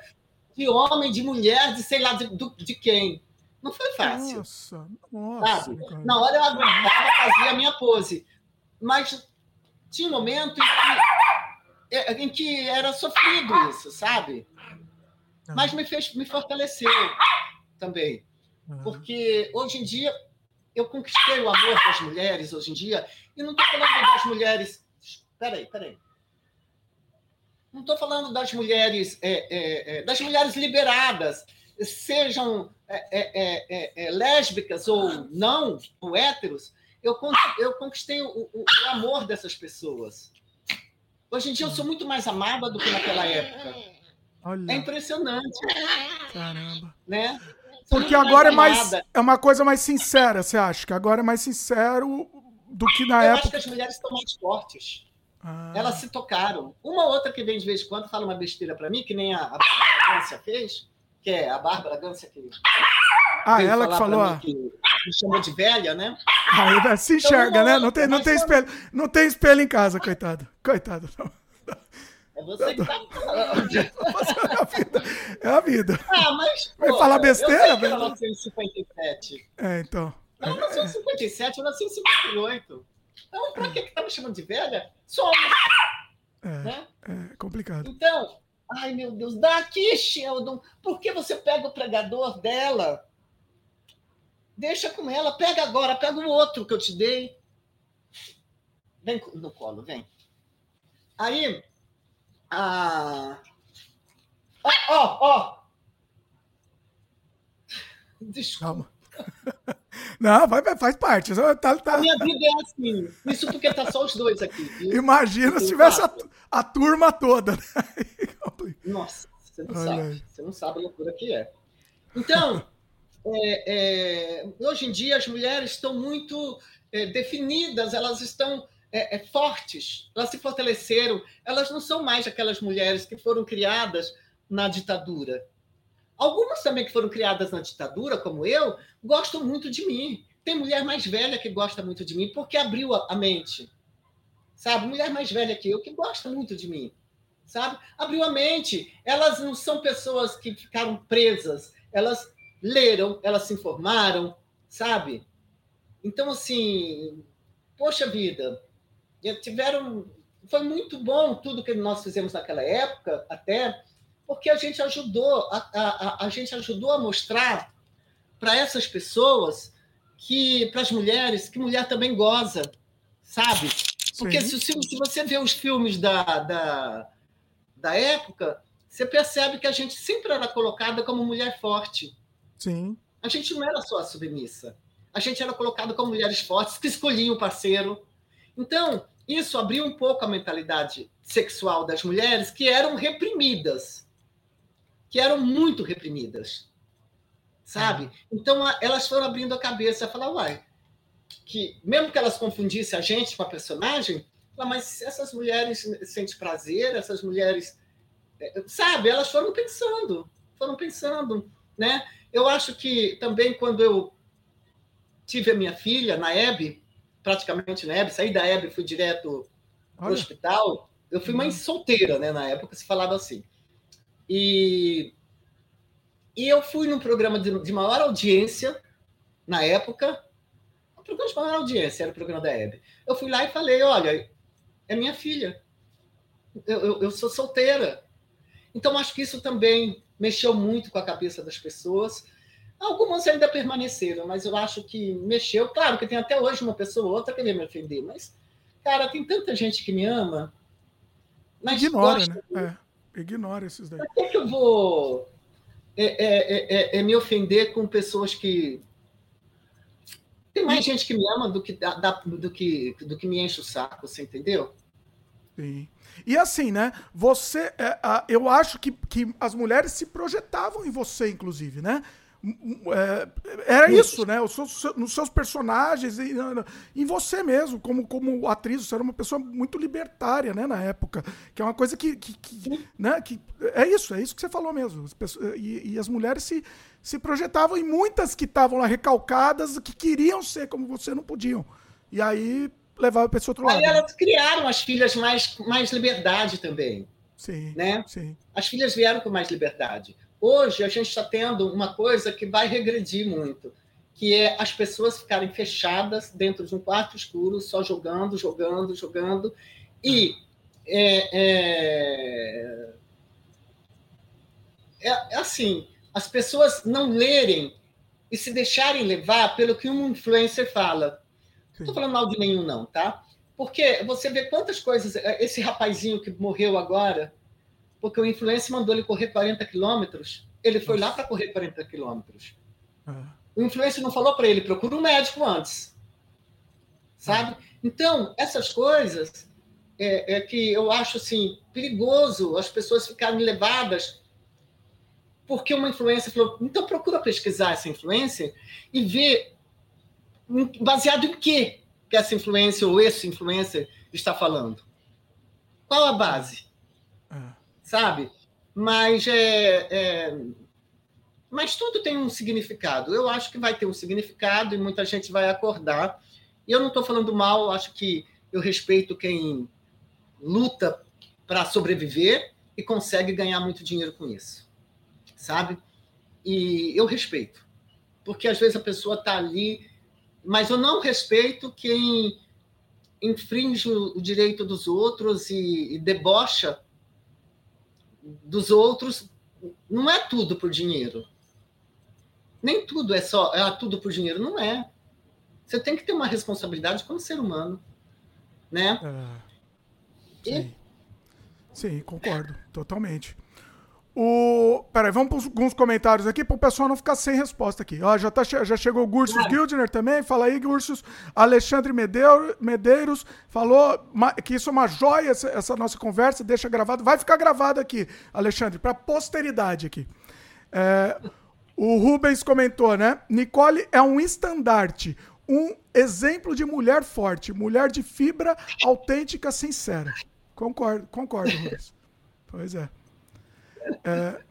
S2: de homem, de mulher, de sei lá de, de quem. Não foi fácil. Nossa, nossa. Sabe? Na hora eu aguentava, fazia a minha pose. Mas tinha um momento em que, é, em que era sofrido isso, sabe? Mas me fez, me fortaleceu também. Uhum. Porque hoje em dia eu conquistei o amor das mulheres hoje em dia, e não estou falando das mulheres. Peraí, peraí. Não estou falando das mulheres, é, é, é, das mulheres liberadas, sejam é, é, é, lésbicas ou não, ou héteros. Eu, eu conquistei o, o, o amor dessas pessoas. Hoje em dia eu sou muito mais amada do que naquela época. Olha. É impressionante.
S1: Caramba.
S2: Né?
S1: Porque agora é mais é uma coisa mais sincera, você acha? Que agora é mais sincero do que na
S2: Eu
S1: época. Eu
S2: acho que as mulheres estão mais fortes. Ah. Elas se tocaram. Uma outra que vem de vez em quando fala uma besteira para mim, que nem a, a Bárbara Gância fez, que é a Bárbara Gância que.
S1: Ah, ela que falou.
S2: Que me chamou de velha, né?
S1: Ah, se então, enxerga, então, né? Não tem, não, tem espelho, não tem espelho em casa, coitado. Coitado, não.
S2: É você que tá
S1: É a vida.
S2: Ah, mas.
S1: Vai falar besteira, velho?
S2: Ela nasceu em 57.
S1: É, então.
S2: Ela nasceu em 57, eu nasci em 58. Então, pra que, que tá me chamando de velha? Somos.
S1: É, né? é complicado.
S2: Então, ai meu Deus, daqui, Sheldon. Por que você pega o pregador dela? Deixa com ela, pega agora, pega o outro que eu te dei. Vem no colo, vem. Aí, ah. Ó, ó.
S1: Desculpa. Não, vai, vai, faz parte. Tá, tá...
S2: A minha vida é assim. Isso porque tá só os dois aqui. Viu?
S1: Imagina se tivesse a, a, turma toda. Né?
S2: Nossa, você não Olha sabe. Aí. Você não sabe a loucura que é. Então, é, é, hoje em dia as mulheres estão muito é, definidas, elas estão é, é, fortes, elas se fortaleceram, elas não são mais aquelas mulheres que foram criadas na ditadura. Algumas também que foram criadas na ditadura, como eu, gostam muito de mim. Tem mulher mais velha que gosta muito de mim porque abriu a, mente. Sabe? Mulher mais velha que eu que gosta muito de mim. Sabe? Abriu a mente. Elas não são pessoas que ficaram presas. Elas leram, elas se informaram, sabe? Então, assim, poxa vida, tiveram. Foi muito bom tudo que nós fizemos naquela época, até, porque a gente ajudou, a, a, a gente ajudou a mostrar para essas pessoas que, para as mulheres, que mulher também goza, sabe? Porque se, se, você vê os filmes da, da, da época, você percebe que a gente sempre era colocada como mulher forte.
S1: Sim.
S2: A gente não era só a submissa. A gente era colocada como mulheres fortes que escolhiam o parceiro, então, isso abriu um pouco a mentalidade sexual das mulheres que eram reprimidas, que eram muito reprimidas, sabe? Então, elas foram abrindo a cabeça a falar, uai, que mesmo que elas confundissem a gente com a personagem, mas essas mulheres sentem prazer, essas mulheres, é, sabe? Elas foram pensando, foram pensando, né? Eu acho que também quando eu tive a minha filha na EB, praticamente na EB, saí da EB fui direto para o hospital. Eu fui mãe uhum. solteira, né? Na época se falava assim. E, e eu fui num programa de, de maior audiência na época, um programa de maior audiência, era o programa da EB. Eu fui lá e falei: olha, é minha filha. Eu, eu, eu sou solteira. Então, acho que isso também mexeu muito com a cabeça das pessoas. Algumas ainda permaneceram, mas eu acho que mexeu. Claro que tem até hoje uma pessoa ou outra que queria me ofender, mas, cara, tem tanta gente que me ama.
S1: Mas Ignora, gosta... né? É, ignora esses daí.
S2: Por que, que eu vou é, é, é, é, me ofender com pessoas que. Tem mais gente que me ama do que, da, do que, do que me enche o saco, você entendeu?
S1: Sim. E assim, né? Você. É, eu acho que, que as mulheres se projetavam em você, inclusive, né? É, era isso, né? Os seus, nos seus personagens e em você mesmo, como, como atriz, você era uma pessoa muito libertária, né? Na época, que é uma coisa que, que, que né? Que é isso, é isso que você falou mesmo. As pessoas, e, e, as mulheres se, se projetavam e muitas que estavam lá recalcadas, que queriam ser como você, não podiam. E aí levava para esse outro lado.
S2: Aí elas criaram as filhas mais mais liberdade também.
S1: Sim.
S2: Né?
S1: Sim.
S2: As filhas vieram com mais liberdade. Hoje a gente está tendo uma coisa que vai regredir muito, que é as pessoas ficarem fechadas dentro de um quarto escuro, só jogando, jogando, jogando. E é, é, é, é assim, as pessoas não lerem e se deixarem levar pelo que um influencer fala. Não estou falando mal de nenhum, não, tá? Porque você vê quantas coisas. Esse rapazinho que morreu agora, porque o influencer mandou ele correr 40 quilômetros, ele foi Nossa. lá para correr 40 quilômetros. Ah. O influencer não falou para ele, procura um médico antes. Sabe? Ah. Então, essas coisas é, é, que eu acho assim, perigoso as pessoas ficarem levadas porque uma influência falou, então procura pesquisar essa influência e ver baseado em quê que essa influência ou esse influencer está falando. Qual a base? Sabe? Mas é, é, mas tudo tem um significado. Eu acho que vai ter um significado e muita gente vai acordar. E eu não estou falando mal, acho que eu respeito quem luta para sobreviver e consegue ganhar muito dinheiro com isso, sabe? E eu respeito, porque às vezes a pessoa está ali, mas eu não respeito quem infringe o direito dos outros e, e debocha dos outros não é tudo por dinheiro. Nem tudo é só é tudo por dinheiro, não é. Você tem que ter uma responsabilidade como ser humano, né?
S1: É, sim. E... sim, concordo, totalmente. O... Peraí, vamos para alguns comentários aqui para o pessoal não ficar sem resposta aqui. Ó, já, tá, já chegou o Gursus ah. Gildner também. Fala aí, Gursus. Alexandre Medeiros falou que isso é uma joia, essa, essa nossa conversa. Deixa gravado. Vai ficar gravado aqui, Alexandre, para posteridade aqui. É, o Rubens comentou, né? Nicole é um estandarte, um exemplo de mulher forte, mulher de fibra autêntica, sincera. Concordo, concordo, Rubens. Pois é.
S2: É...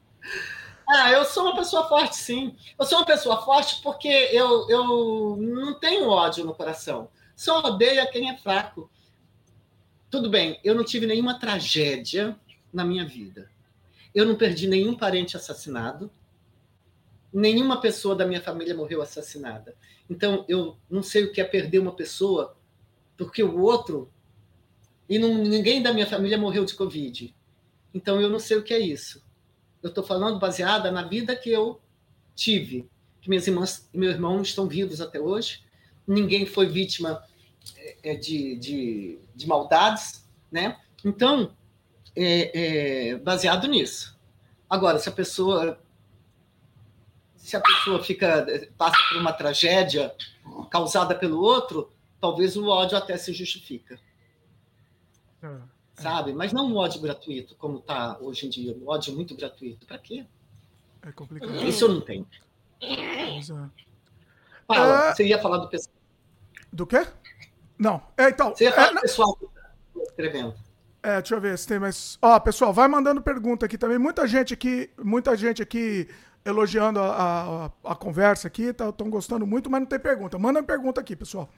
S2: Ah, eu sou uma pessoa forte, sim. Eu sou uma pessoa forte porque eu, eu não tenho ódio no coração. Só odeio quem é fraco. Tudo bem, eu não tive nenhuma tragédia na minha vida. Eu não perdi nenhum parente assassinado. Nenhuma pessoa da minha família morreu assassinada. Então, eu não sei o que é perder uma pessoa porque o outro. E não, ninguém da minha família morreu de Covid. Então, eu não sei o que é isso. Eu estou falando baseada na vida que eu tive, que minhas irmãs e meu irmão estão vivos até hoje. Ninguém foi vítima é, de, de, de maldades, né? Então, é, é, baseado nisso. Agora, se a pessoa se a pessoa fica passa por uma tragédia causada pelo outro, talvez o ódio até se justifica. Ah sabe? Mas não um ódio gratuito, como está hoje em dia, um ódio muito gratuito. Para quê?
S1: É complicado.
S2: Isso eu não tenho. É. Fala, é... você ia falar do pessoal.
S1: Do quê? Não. É, então,
S2: você ia falar
S1: é,
S2: do pessoal que está escrevendo.
S1: É, deixa eu ver se tem mais. Ó, pessoal, vai mandando pergunta aqui também. Muita gente aqui, muita gente aqui elogiando a, a, a conversa aqui, estão tá, gostando muito, mas não tem pergunta. Manda pergunta aqui, pessoal.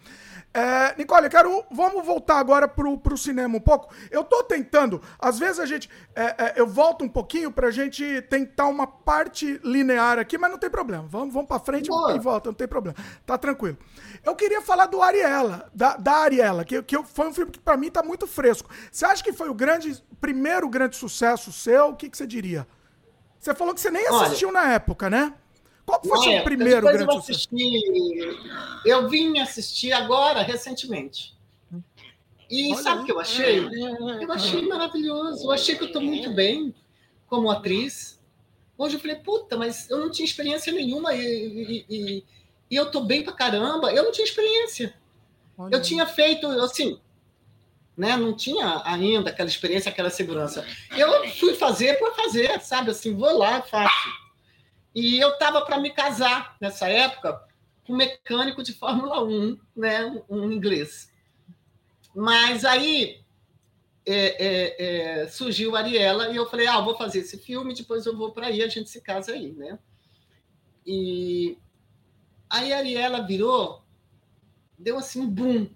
S1: É, Nicole, eu quero. Vamos voltar agora pro, pro cinema um pouco. Eu tô tentando, às vezes a gente. É, é, eu volto um pouquinho pra gente tentar uma parte linear aqui, mas não tem problema. Vamos, vamos pra frente Boa. e volta, não tem problema. Tá tranquilo. Eu queria falar do Ariela, da, da Ariela, que, que foi um filme que pra mim tá muito fresco. Você acha que foi o grande, primeiro grande sucesso seu? O que, que você diria? Você falou que você nem assistiu Olha, na época, né? Qual foi o seu primeiro grande eu sucesso?
S2: eu vim assistir agora, recentemente. E Olha sabe o que eu achei? Eu achei maravilhoso. Eu achei que eu estou muito bem como atriz. Hoje eu falei, puta, mas eu não tinha experiência nenhuma e, e, e, e eu estou bem pra caramba. Eu não tinha experiência. Olha. Eu tinha feito, assim, né? Não tinha ainda aquela experiência, aquela segurança. Eu fui fazer por fazer, sabe? Assim, vou lá, faço. E eu estava para me casar nessa época com um mecânico de Fórmula 1, né? Um inglês. Mas aí é, é, é, surgiu a Ariela e eu falei, ah, vou fazer esse filme, depois eu vou para aí, a gente se casa aí, né? E aí a Ariela virou, deu assim um boom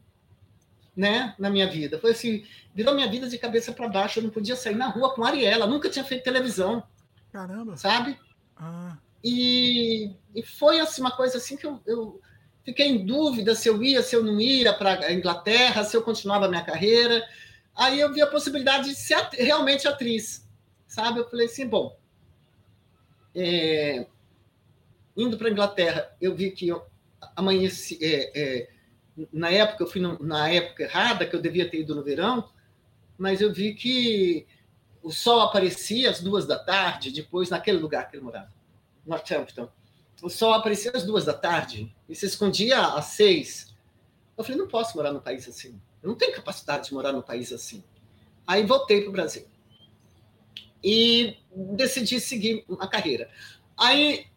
S2: né, na minha vida. Foi assim, virou minha vida de cabeça para baixo. Eu não podia sair na rua com a Ariela, nunca tinha feito televisão.
S1: Caramba.
S2: Sabe? Ah. E, e foi assim uma coisa assim que eu, eu fiquei em dúvida se eu ia, se eu não ia para a Inglaterra, se eu continuava a minha carreira. Aí eu vi a possibilidade de ser realmente atriz, sabe? Eu falei assim, bom, é, indo para a Inglaterra, eu vi que eu amanheci, é, é, na época eu fui na época errada, que eu devia ter ido no verão, mas eu vi que o sol aparecia às duas da tarde, depois naquele lugar que ele morava, Northampton. O sol aparecia às duas da tarde e se escondia às seis. Eu falei, não posso morar num país assim. Eu não tenho capacidade de morar num país assim. Aí voltei para o Brasil. E decidi seguir a carreira. Aí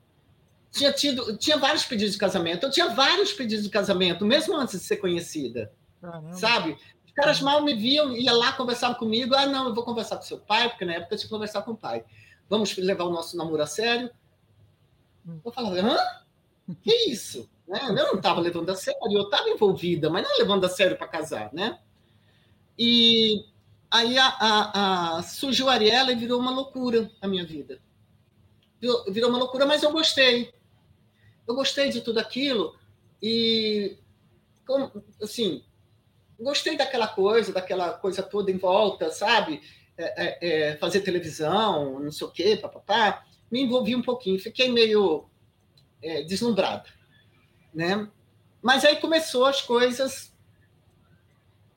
S2: tinha tido, tinha vários pedidos de casamento. Eu tinha vários pedidos de casamento, mesmo antes de ser conhecida. Caramba. Sabe? Os caras mal me viam, ia lá, conversava comigo. Ah, não, eu vou conversar com seu pai, porque na época eu tinha que conversar com o pai. Vamos levar o nosso namoro a sério. Hum. Eu falava, hã? Que isso? Né? Eu não estava levando a sério, eu estava envolvida, mas não levando a sério para casar, né? E aí a, a, a, surgiu a Ariela e virou uma loucura a minha vida. Virou, virou uma loucura, mas eu gostei eu gostei de tudo aquilo e, assim, gostei daquela coisa, daquela coisa toda em volta, sabe? É, é, é, fazer televisão, não sei o quê, papapá. Me envolvi um pouquinho, fiquei meio é, deslumbrada, né? Mas aí começou as coisas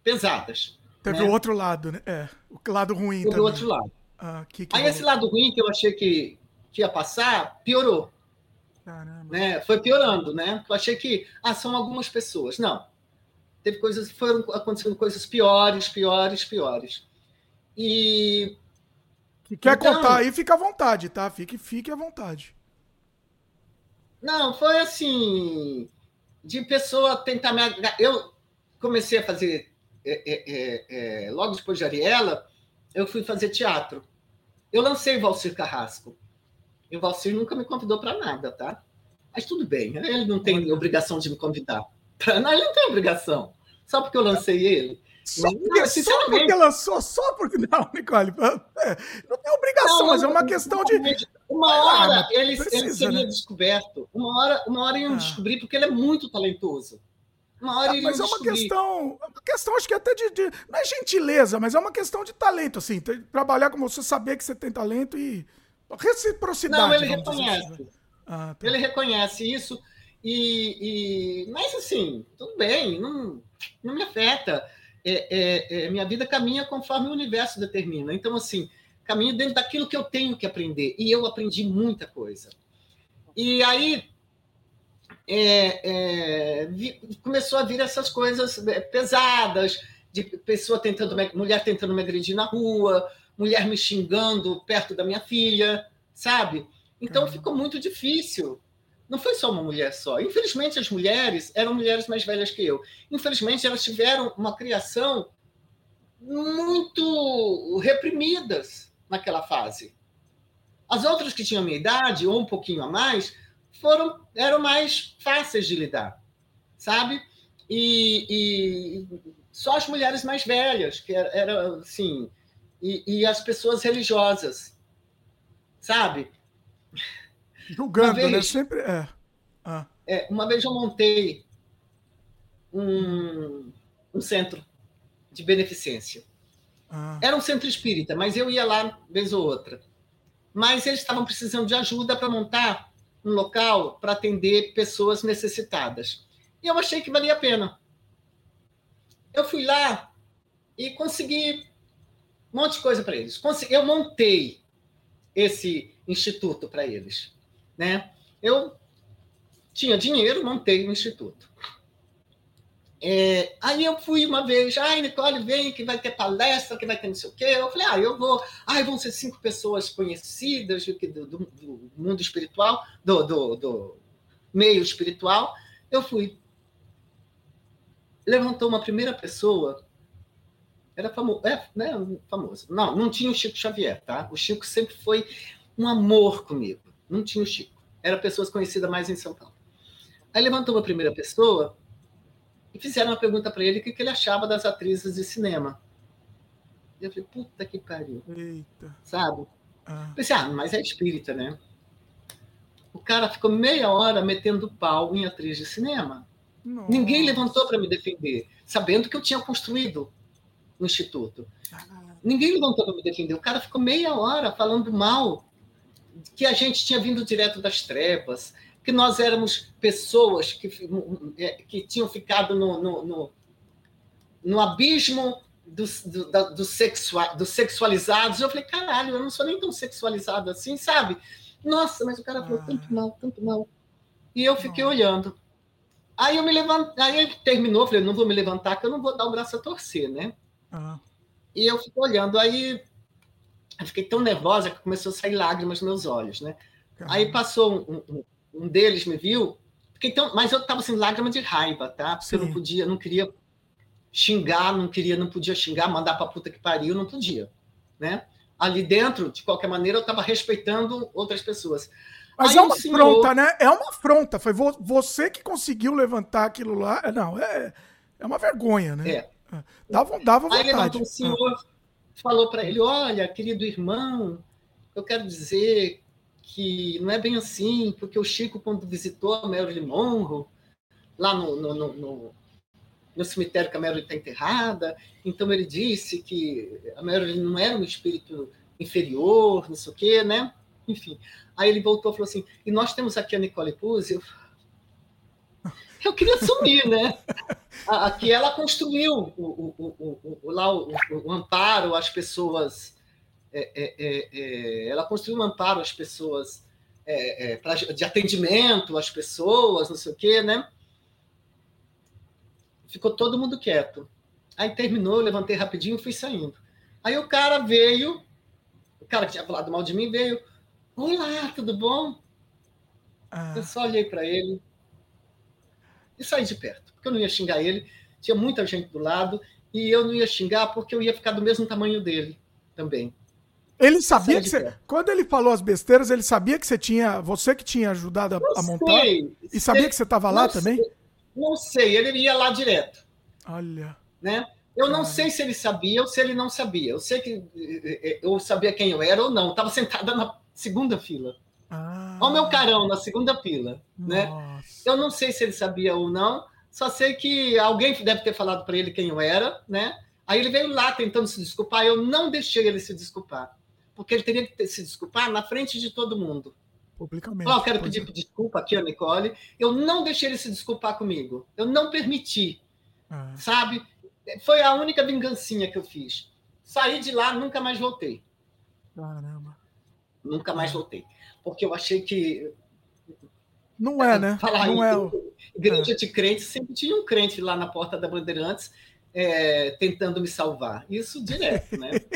S2: pesadas.
S1: Teve né? o outro lado, né? É, o lado ruim Teve
S2: também. o outro lado. Ah, que que aí esse lado ruim que eu achei que, que ia passar, piorou. Caramba. Né? Foi piorando, né? Eu achei que ah, são algumas pessoas. Não. Teve coisas, foram acontecendo coisas piores, piores, piores. E.
S1: Quer então, contar aí, fica à vontade, tá? Fique, fique à vontade.
S2: Não, foi assim. De pessoa tentar me. Eu comecei a fazer. É, é, é, é, logo depois de Ariela, eu fui fazer teatro. Eu lancei o Valcir Carrasco. E o Valcir nunca me convidou para nada, tá? Mas tudo bem, ele não tem obrigação de me convidar. Não, ele não tem obrigação. Só porque eu lancei ele.
S1: Só porque, só porque lançou, só porque. Não, Nicole, é, não tem obrigação, não, mas é uma questão de.
S2: Uma hora ah, ele, precisa, ele seria né? descoberto. Uma hora, uma hora iam ah. descobrir, porque ele é muito talentoso. Uma hora ah,
S1: mas é uma questão, uma questão, acho que até de, de, Não é gentileza, mas é uma questão de talento, assim. Trabalhar com você, saber que você tem talento e Reciprocidade.
S2: Não, ele reconhece. Assim. Ah, tá. Ele reconhece isso. E, e, mas assim, tudo bem, não, não me afeta. É, é, é, minha vida caminha conforme o universo determina. Então, assim, caminho dentro daquilo que eu tenho que aprender. E eu aprendi muita coisa. E aí é, é, vi, começou a vir essas coisas é, pesadas, de pessoa tentando, mulher tentando me agredir na rua, mulher me xingando perto da minha filha, sabe? Então uhum. ficou muito difícil. Não foi só uma mulher só. Infelizmente, as mulheres eram mulheres mais velhas que eu. Infelizmente, elas tiveram uma criação muito reprimidas naquela fase. As outras que tinham a minha idade, ou um pouquinho a mais, foram eram mais fáceis de lidar, sabe? E, e só as mulheres mais velhas, que era, era assim, e, e, as pessoas religiosas, sabe?
S1: Julgando, né? vez, né? Sempre é.
S2: Ah. é. Uma vez eu montei um, um centro de beneficência. Ah. Era um centro espírita, mas eu ia lá vez ou outra. Mas eles estavam precisando de ajuda para montar um local para atender pessoas necessitadas. E eu achei que valia a pena. Eu fui lá e consegui um monte de coisa para eles. Eu montei esse instituto para eles. Né? Eu tinha dinheiro, montei o um instituto. É, aí eu fui uma vez, ai, Nicole, vem que vai ter palestra, que vai ter não sei o quê. Eu falei, ah, eu vou. Ai, vão ser cinco pessoas conhecidas do, do, do mundo espiritual, do, do, do, meio espiritual. Eu fui. Levantou uma primeira pessoa, era famoso, é, né, famoso. Não, não tinha o Chico Xavier, tá? O Chico sempre foi um amor comigo. Não tinha o Chico. Era pessoas conhecidas mais em São Paulo. Aí levantou uma primeira pessoa e fizeram uma pergunta para ele o que, que ele achava das atrizes de cinema. E eu falei, puta que pariu. Eita. Sabe? Ah. Pensei, ah, mas é espírita, né? O cara ficou meia hora metendo pau em atriz de cinema. Nossa. Ninguém levantou para me defender, sabendo que eu tinha construído o instituto. Ah. Ninguém levantou para me defender. O cara ficou meia hora falando mal que a gente tinha vindo direto das trevas, que nós éramos pessoas que, é, que tinham ficado no, no, no, no abismo dos do, do, sexual, do sexualizados. Eu falei, caralho, eu não sou nem tão sexualizado assim, sabe? Nossa, mas o cara falou tanto ah. mal, tanto mal. E eu fiquei olhando. Aí eu me levantei, aí ele terminou, falei, não vou me levantar, que eu não vou dar o braço a torcer, né? Uhum. E eu fiquei olhando, aí eu fiquei tão nervosa que começou a sair lágrimas nos meus olhos, né? Aí passou um, um, um deles me viu, então, mas eu estava assim, lágrima de raiva, tá? Porque Sim. eu não podia, não queria xingar, não queria, não podia xingar, mandar para puta que pariu, não podia, né? Ali dentro, de qualquer maneira, eu estava respeitando outras pessoas.
S1: Mas Aí é uma senhor... afronta, né? É uma afronta. Foi você que conseguiu levantar aquilo lá. É, não, é, é uma vergonha, né? É. é. Dava, dava vontade. Aí levantou
S2: o senhor, ah. falou para ele: Olha, querido irmão, eu quero dizer que não é bem assim, porque o Chico, quando visitou a Marilyn Monroe, lá no, no, no, no, no cemitério que a Marilyn está enterrada, então ele disse que a Marilyn não era um espírito inferior, não sei o quê, né? Enfim. Aí ele voltou e falou assim: e nós temos aqui a Nicole Puzzi. Eu, eu queria sumir, né? Aqui ela construiu o, o, o, lá o, amparo às pessoas é, é, é, é, ela construiu um amparo às pessoas, é, pra, de atendimento às pessoas, não sei o quê, né? Ficou todo mundo quieto. Aí terminou, eu levantei rapidinho e fui saindo. Aí o cara veio, o cara que tinha falado mal de mim veio. Olá, tudo bom? Ah. Eu só olhei para ele e saí de perto, porque eu não ia xingar ele. Tinha muita gente do lado e eu não ia xingar porque eu ia ficar do mesmo tamanho dele também.
S1: Ele sabia que você. Quando ele falou as besteiras, ele sabia que você tinha. Você que tinha ajudado a, a montar? Sei, e sabia sei, que você estava lá sei, também?
S2: Não sei, ele ia lá direto.
S1: Olha.
S2: Né? Eu não sei se ele sabia ou se ele não sabia. Eu sei que eh, eh, eu sabia quem eu era ou não. Estava sentada na segunda fila. Ah. Olha o meu carão na segunda fila. Né? Eu não sei se ele sabia ou não. Só sei que alguém deve ter falado para ele quem eu era, né? Aí ele veio lá tentando se desculpar. Eu não deixei ele se desculpar porque ele teria que se desculpar na frente de todo mundo.
S1: Publicamente.
S2: Oh, eu quero pedir é. desculpa aqui a Nicole. Eu não deixei ele se desculpar comigo. Eu não permiti. Ah. Sabe? Foi a única vingancinha que eu fiz. Saí de lá, nunca mais voltei.
S1: Caramba.
S2: Nunca mais voltei. Porque eu achei que.
S1: Não é, né?
S2: Falar
S1: não
S2: isso, é. Igreja é. de crente, sempre tinha um crente lá na porta da Bandeirantes é, tentando me salvar. Isso direto, né?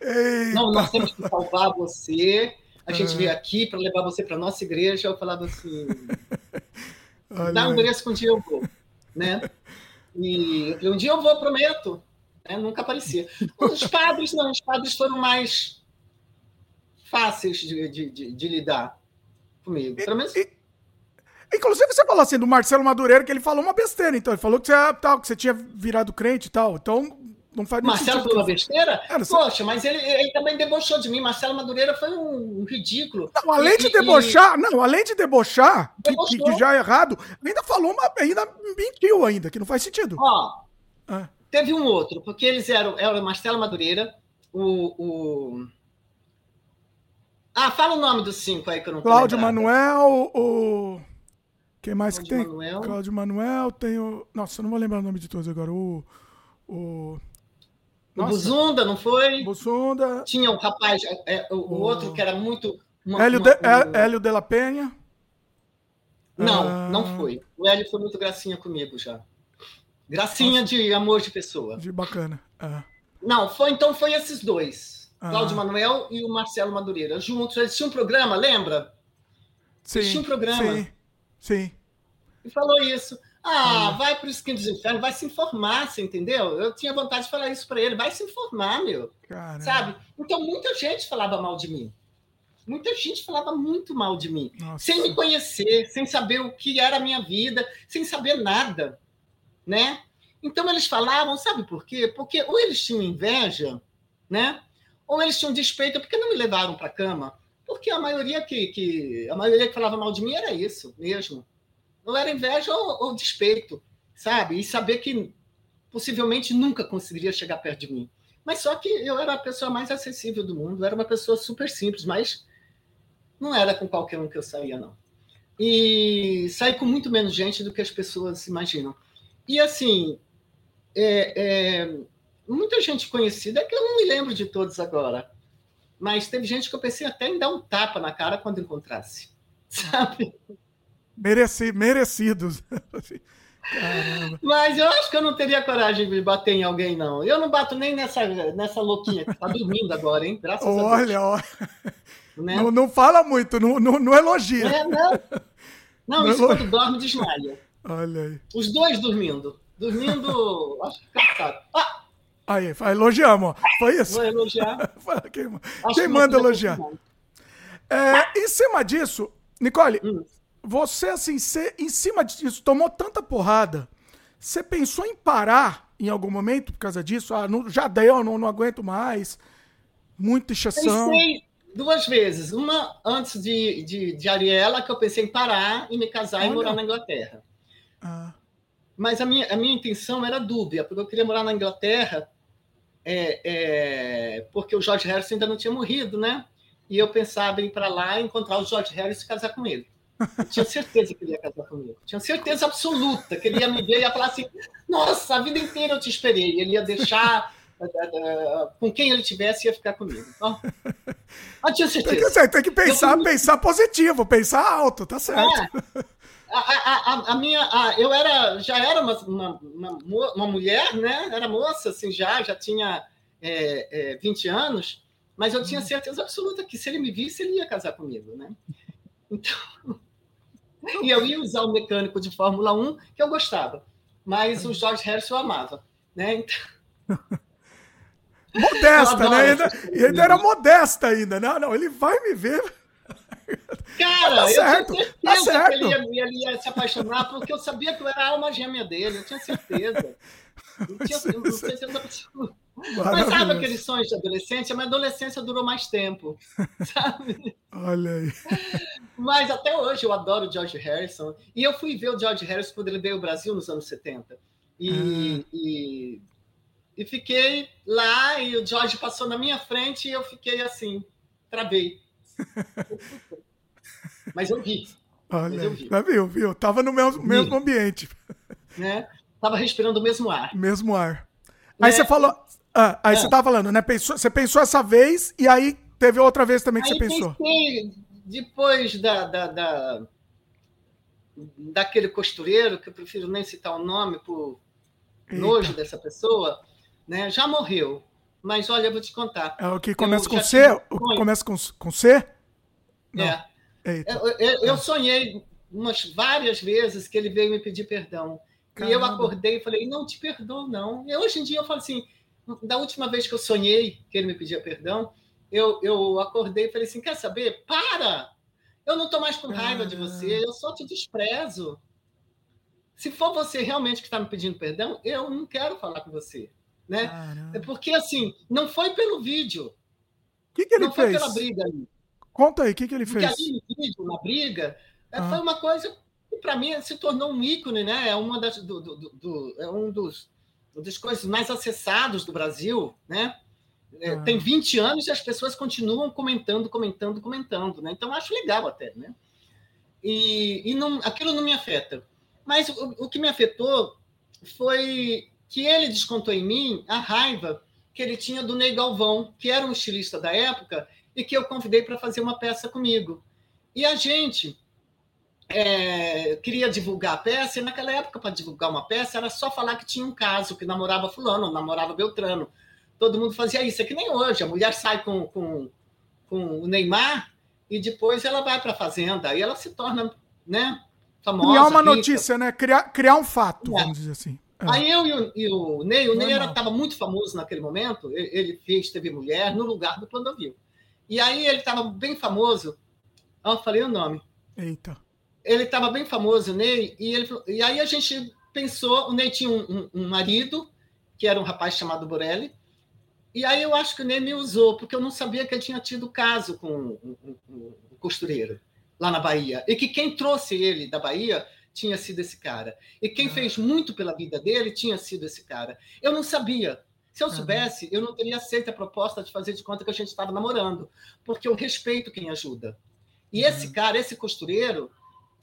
S2: Eita. Não, nós temos que salvar você. A gente veio aqui para levar você para nossa igreja. Eu falava assim: dá um endereço que um dia eu vou, né? E eu falei, um dia eu vou, prometo. Né? Nunca aparecia. Os padres não, os padres foram mais fáceis de, de, de, de lidar comigo. Pelo menos... E,
S1: inclusive, você falou assim do Marcelo Madureira, que ele falou uma besteira, então. Ele falou que você, tal, que você tinha virado crente e tal. Então, não faz
S2: Marcelo falou uma besteira? Era, Poxa, mas ele, ele, também debochou de mim. Marcelo Madureira foi um ridículo.
S1: Não, além de debochar, e... não, além de debochar, que, que, que, já é errado, ainda falou uma. ainda mentiu ainda, que não faz sentido.
S2: Ó, ah. teve um outro, porque eles eram, era o Marcelo Madureira, o, o. Ah, fala o nome dos cinco aí que eu não
S1: Cláudio Manuel, o. Quem mais Cláudio que tem? Manuel. Cláudio Manuel, tem o. Nossa, eu não vou lembrar o nome de todos agora. O. O.
S2: Nossa. O Buzunda, não foi?
S1: Buzunda.
S2: Tinha um rapaz, é, é o, o, outro que era muito.
S1: Uma, Hélio, uma, de. Hélio de la Penha?
S2: Não, ah... não foi. O Hélio foi muito gracinha comigo já. Gracinha Nossa. de amor de pessoa.
S1: De bacana. Ah.
S2: Não, foi então foi esses dois. Ah. Cláudio Manuel e o Marcelo Madureira. Juntos, eles tinham um programa, lembra?
S1: Sim. Eles tinham um programa. Sim. Sim.
S2: E falou isso. Ah, vai para o Skin dos Infernos, vai se informar, você entendeu? Eu tinha vontade de falar isso para ele, vai se informar, meu. Caramba. Sabe? Então, muita gente falava mal de mim. Muita gente falava muito mal de mim, Nossa. sem me conhecer, sem saber o que era a minha vida, sem saber nada, né? Então eles falavam, sabe por quê? Porque ou eles tinham inveja, né? Ou eles tinham despeito, porque não me levaram para a cama? Porque a maioria que, que a maioria que falava mal de mim era isso mesmo não era inveja ou, ou despeito, sabe? E saber que possivelmente nunca conseguiria chegar perto de mim. Mas só que eu era a pessoa mais acessível do mundo, era uma pessoa super simples, mas não era com qualquer um que eu saía, não. E saí com muito menos gente do que as pessoas imaginam. E assim, é, é, muita gente conhecida, é que eu não me lembro de todos agora, mas teve gente que eu pensei até em dar um tapa na cara quando encontrasse, sabe?
S1: Mereci, merecidos.
S2: Caramba. Mas eu acho que eu não teria coragem de bater em alguém, não. Eu não bato nem nessa, nessa louquinha que tá dormindo agora, hein?
S1: Graças olha, a Deus. Olha, né? não, não fala muito, não, não, não elogia.
S2: É, não. Não, não isso quando dorme, desmaia.
S1: Olha aí.
S2: Os dois dormindo. Dormindo, acho que cansado. Ah!
S1: Aí, elogiamos, ó. Foi isso.
S2: Vou elogiar.
S1: quem, quem manda elogiar? É, em cima disso, Nicole, hum você, assim, você, em cima disso, tomou tanta porrada. Você pensou em parar em algum momento por causa disso? Ah, não, já deu, não, não aguento mais. Muita inchação.
S2: Pensei duas vezes. Uma antes de, de, de Ariela, que eu pensei em parar e me casar Olha. e morar na Inglaterra. Ah. Mas a minha, a minha intenção era dúbia, porque eu queria morar na Inglaterra é, é, porque o George Harrison ainda não tinha morrido, né? E eu pensava em ir para lá, encontrar o George Harrison e casar com ele. Eu tinha certeza que ele ia casar comigo. Tinha certeza absoluta que ele ia me ver e ia falar assim: Nossa, a vida inteira eu te esperei. Ele ia deixar. Uh, com quem ele tivesse, ia ficar comigo. Então, eu tinha certeza.
S1: Tem que, tem que pensar, eu, pensar positivo, pensar alto, tá certo.
S2: É, a, a, a, minha, a, eu era, já era uma, uma, uma, uma, mulher, né? Era moça, assim, já, já tinha é, é, 20 anos, mas eu tinha certeza absoluta que se ele me visse, ele ia casar comigo, né? Então, e eu ia usar o mecânico de Fórmula 1 que eu gostava, mas o George Harrison eu amava, né? Então...
S1: Modesta, né? Ainda, ainda era modesta ainda. Não, não, ele vai me ver.
S2: Cara, tá certo, eu tinha certeza tá que ele ia, ele ia, se apaixonar, porque eu sabia que eu era a alma gêmea dele, eu tinha certeza. Eu tinha, eu certeza absoluta. Mas sabe aqueles sonhos de adolescência? A minha adolescência durou mais tempo, sabe?
S1: Olha aí.
S2: Mas até hoje eu adoro o George Harrison. E eu fui ver o George Harrison quando ele veio ao Brasil nos anos 70. E, ah. e, e, fiquei lá, e o George passou na minha frente e eu fiquei assim, travei. Mas eu vi.
S1: Olha, eu vi. Viu, viu? Tava no mesmo, mesmo ambiente.
S2: Né? Tava respirando o mesmo ar.
S1: Mesmo ar. Aí né? você falou. Ah, aí é. você tava falando, né? Pensou, você pensou essa vez e aí teve outra vez também que aí você pensou.
S2: Pensei, depois da, da, da, daquele costureiro, que eu prefiro nem citar o nome por Eita. nojo dessa pessoa, né? Já morreu. Mas olha, eu vou te contar.
S1: É o que começa com C? O que começa com, com C?
S2: Não. É. Eu, eu, eu, sonhei umas várias vezes que ele veio me pedir perdão. Caramba. E eu acordei e falei, não te perdoo, não. E hoje em dia eu falo assim, da última vez que eu sonhei que ele me pedia perdão, eu, eu acordei e falei assim: quer saber? Para! Eu não estou mais com raiva de você, eu só te desprezo. Se for você realmente que está me pedindo perdão, eu não quero falar com você. Né? É porque, assim, não foi pelo vídeo.
S1: O que, que ele
S2: não
S1: fez?
S2: Não foi pela briga ali.
S1: Conta aí, o que, que ele fez?
S2: Porque ali no vídeo, na briga, é, ah. foi uma coisa que, para mim, se tornou um ícone, né? É, uma das, do, do, do, é um dos, das coisas mais acessados do Brasil, né? É, ah. Tem 20 anos e as pessoas continuam comentando, comentando, comentando, né? Então, acho legal até, né? E, e não, aquilo não me afeta. Mas o, o que me afetou foi que ele descontou em mim a raiva que ele tinha do Ney Galvão, que era um estilista da época e que eu convidei para fazer uma peça comigo. E a gente é, queria divulgar a peça, e naquela época, para divulgar uma peça, era só falar que tinha um caso, que namorava fulano, namorava Beltrano. Todo mundo fazia isso, é que nem hoje. A mulher sai com, com, com o Neymar e depois ela vai para a fazenda, aí ela se torna né, famosa.
S1: Criar uma rica. notícia, né? Criar, criar um fato, é. vamos dizer assim.
S2: É. Aí eu e o, e o Ney, o Ney estava muito famoso naquele momento, ele, fez TV Mulher no lugar do Clodovil. E aí ele estava bem famoso. Ah, eu falei o nome.
S1: Eita.
S2: Ele estava bem famoso, o Ney, e, ele, e aí a gente pensou, o Ney tinha um, um, um, marido, que era um rapaz chamado Borelli, e aí eu acho que o Ney me usou, porque eu não sabia que ele tinha tido caso com o um, um, costureiro lá na Bahia. E que quem trouxe ele da Bahia tinha sido esse cara. E quem ah. fez muito pela vida dele tinha sido esse cara. Eu não sabia. Se eu soubesse, eu não teria aceito a proposta de fazer de conta que a gente estava namorando, porque eu respeito quem ajuda. E esse cara, esse costureiro,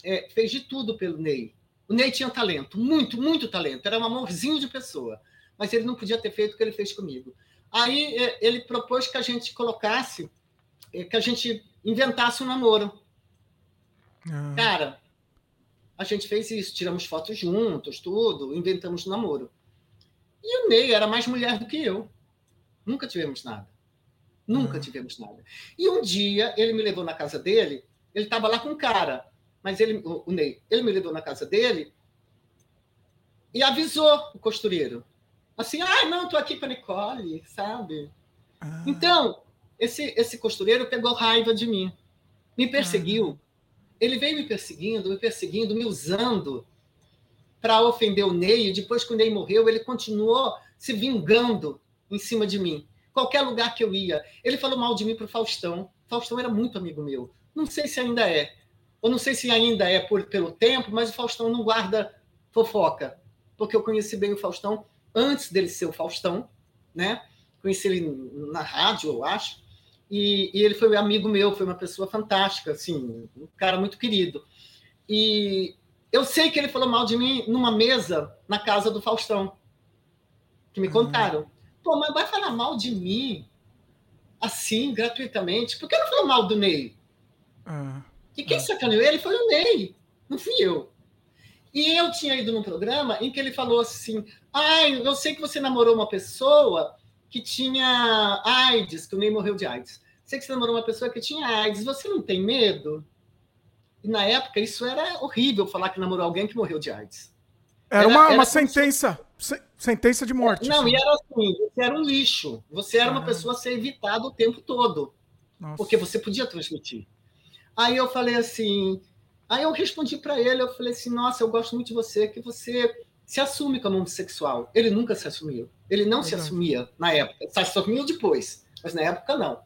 S2: é, fez de tudo pelo Ney. O Ney tinha talento, muito, muito talento. Era um amorzinho de pessoa. Mas ele não podia ter feito o que ele fez comigo. Aí é, ele propôs que a gente colocasse, é, que a gente inventasse um namoro. Ah. Cara, a gente fez isso, tiramos fotos juntos, tudo, inventamos namoro. E o Ney era mais mulher do que eu. Nunca tivemos nada. Nunca uhum. tivemos nada. E um dia ele me levou na casa dele, ele estava lá com um cara, mas ele, o, o Ney, ele me levou na casa dele e avisou o costureiro. Assim, ah, não, estou aqui com a Nicole, sabe? Ah. Então, esse, esse costureiro pegou raiva de mim, me perseguiu. Ah ele veio me perseguindo, me perseguindo, me usando para ofender o Ney. E depois que o Ney morreu, ele continuou se vingando em cima de mim. Qualquer lugar que eu ia. Ele falou mal de mim para o Faustão. Faustão era muito amigo meu. Não sei se ainda é. Ou não sei se ainda é por, pelo tempo, mas o Faustão não guarda fofoca. Porque eu conheci bem o Faustão antes dele ser o Faustão, né? Conheci ele na rádio, eu acho. E, e, ele foi amigo meu, foi uma pessoa fantástica, assim, um cara muito querido. E eu sei que ele falou mal de mim numa mesa na casa do Faustão, que me uhum. contaram. Pô, mas vai falar mal de mim assim, gratuitamente? Por que não falou mal do Ney? Uhum. E quem uhum. sacaneou ele foi o Ney, não fui eu. E eu tinha ido num programa em que ele falou assim: ai, ah, eu sei que você namorou uma pessoa que tinha AIDS, que o Ney morreu de AIDS. Sei que você namorou uma pessoa que tinha AIDS, você não tem medo? E na época isso era horrível falar que namorou alguém que morreu de AIDS.
S1: Era, era uma, era uma sentença, se, sentença de morte.
S2: Não, assim. e era assim, você era um lixo. Você era ah. uma pessoa a ser evitada o tempo todo. Nossa. Porque você podia transmitir. Aí eu falei assim, aí eu respondi para ele, eu falei assim, nossa, eu gosto muito de você, que você se assume como homossexual. Ele nunca se assumiu. Ele não se assumia na época. Se assumiu depois, mas na época não.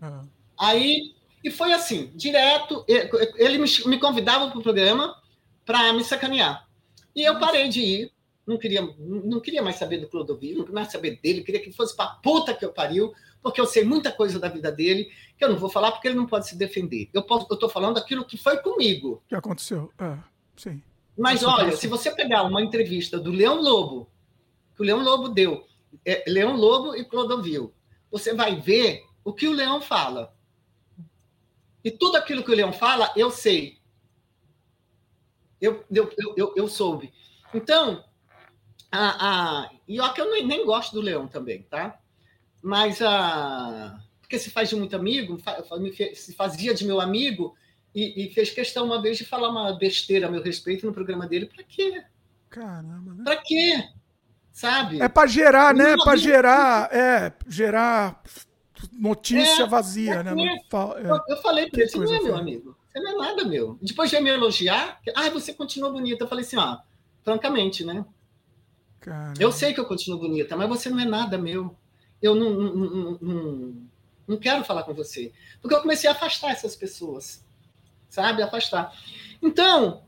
S2: Uhum. Aí, e foi assim, direto. Ele me, convidava para o programa para me sacanear. E eu parei de ir. Não queria, não queria mais saber do Clodovil, não queria mais saber dele, queria que fosse para puta que eu pariu, porque eu sei muita coisa da vida dele, que eu não vou falar porque ele não pode se defender. Eu estou falando aquilo que foi comigo.
S1: Que aconteceu, é, sim.
S2: Mas olha, se você pegar uma entrevista do Leão Lobo, que o Leão Lobo deu, é, Leão Lobo e Clodovil, você vai ver o que o Leão fala. E tudo aquilo que o Leão fala, eu sei. Eu, eu, eu, eu, soube. Então, a, a, e ó, que eu nem, nem gosto do Leão também, tá? Mas a. Porque se faz de muito amigo, se fazia de meu amigo, e, e, fez questão uma vez de falar uma besteira a meu respeito no programa dele. Para quê?
S1: Caramba, né?
S2: Para quê? sabe?
S1: É para gerar, né? Para gerar, é, gerar notícia é, vazia, é, né?
S2: É. Eu, falei para ele, você não é meu amigo. Você não é nada meu. Depois de me elogiar, ah, você continua bonita. Eu falei assim, ó, francamente, né? Caramba. Eu sei que eu continuo bonita, mas você não é nada meu. Eu não, não, não, não, não quero falar com você. Porque eu comecei a afastar essas pessoas. Sabe? Afastar. Então,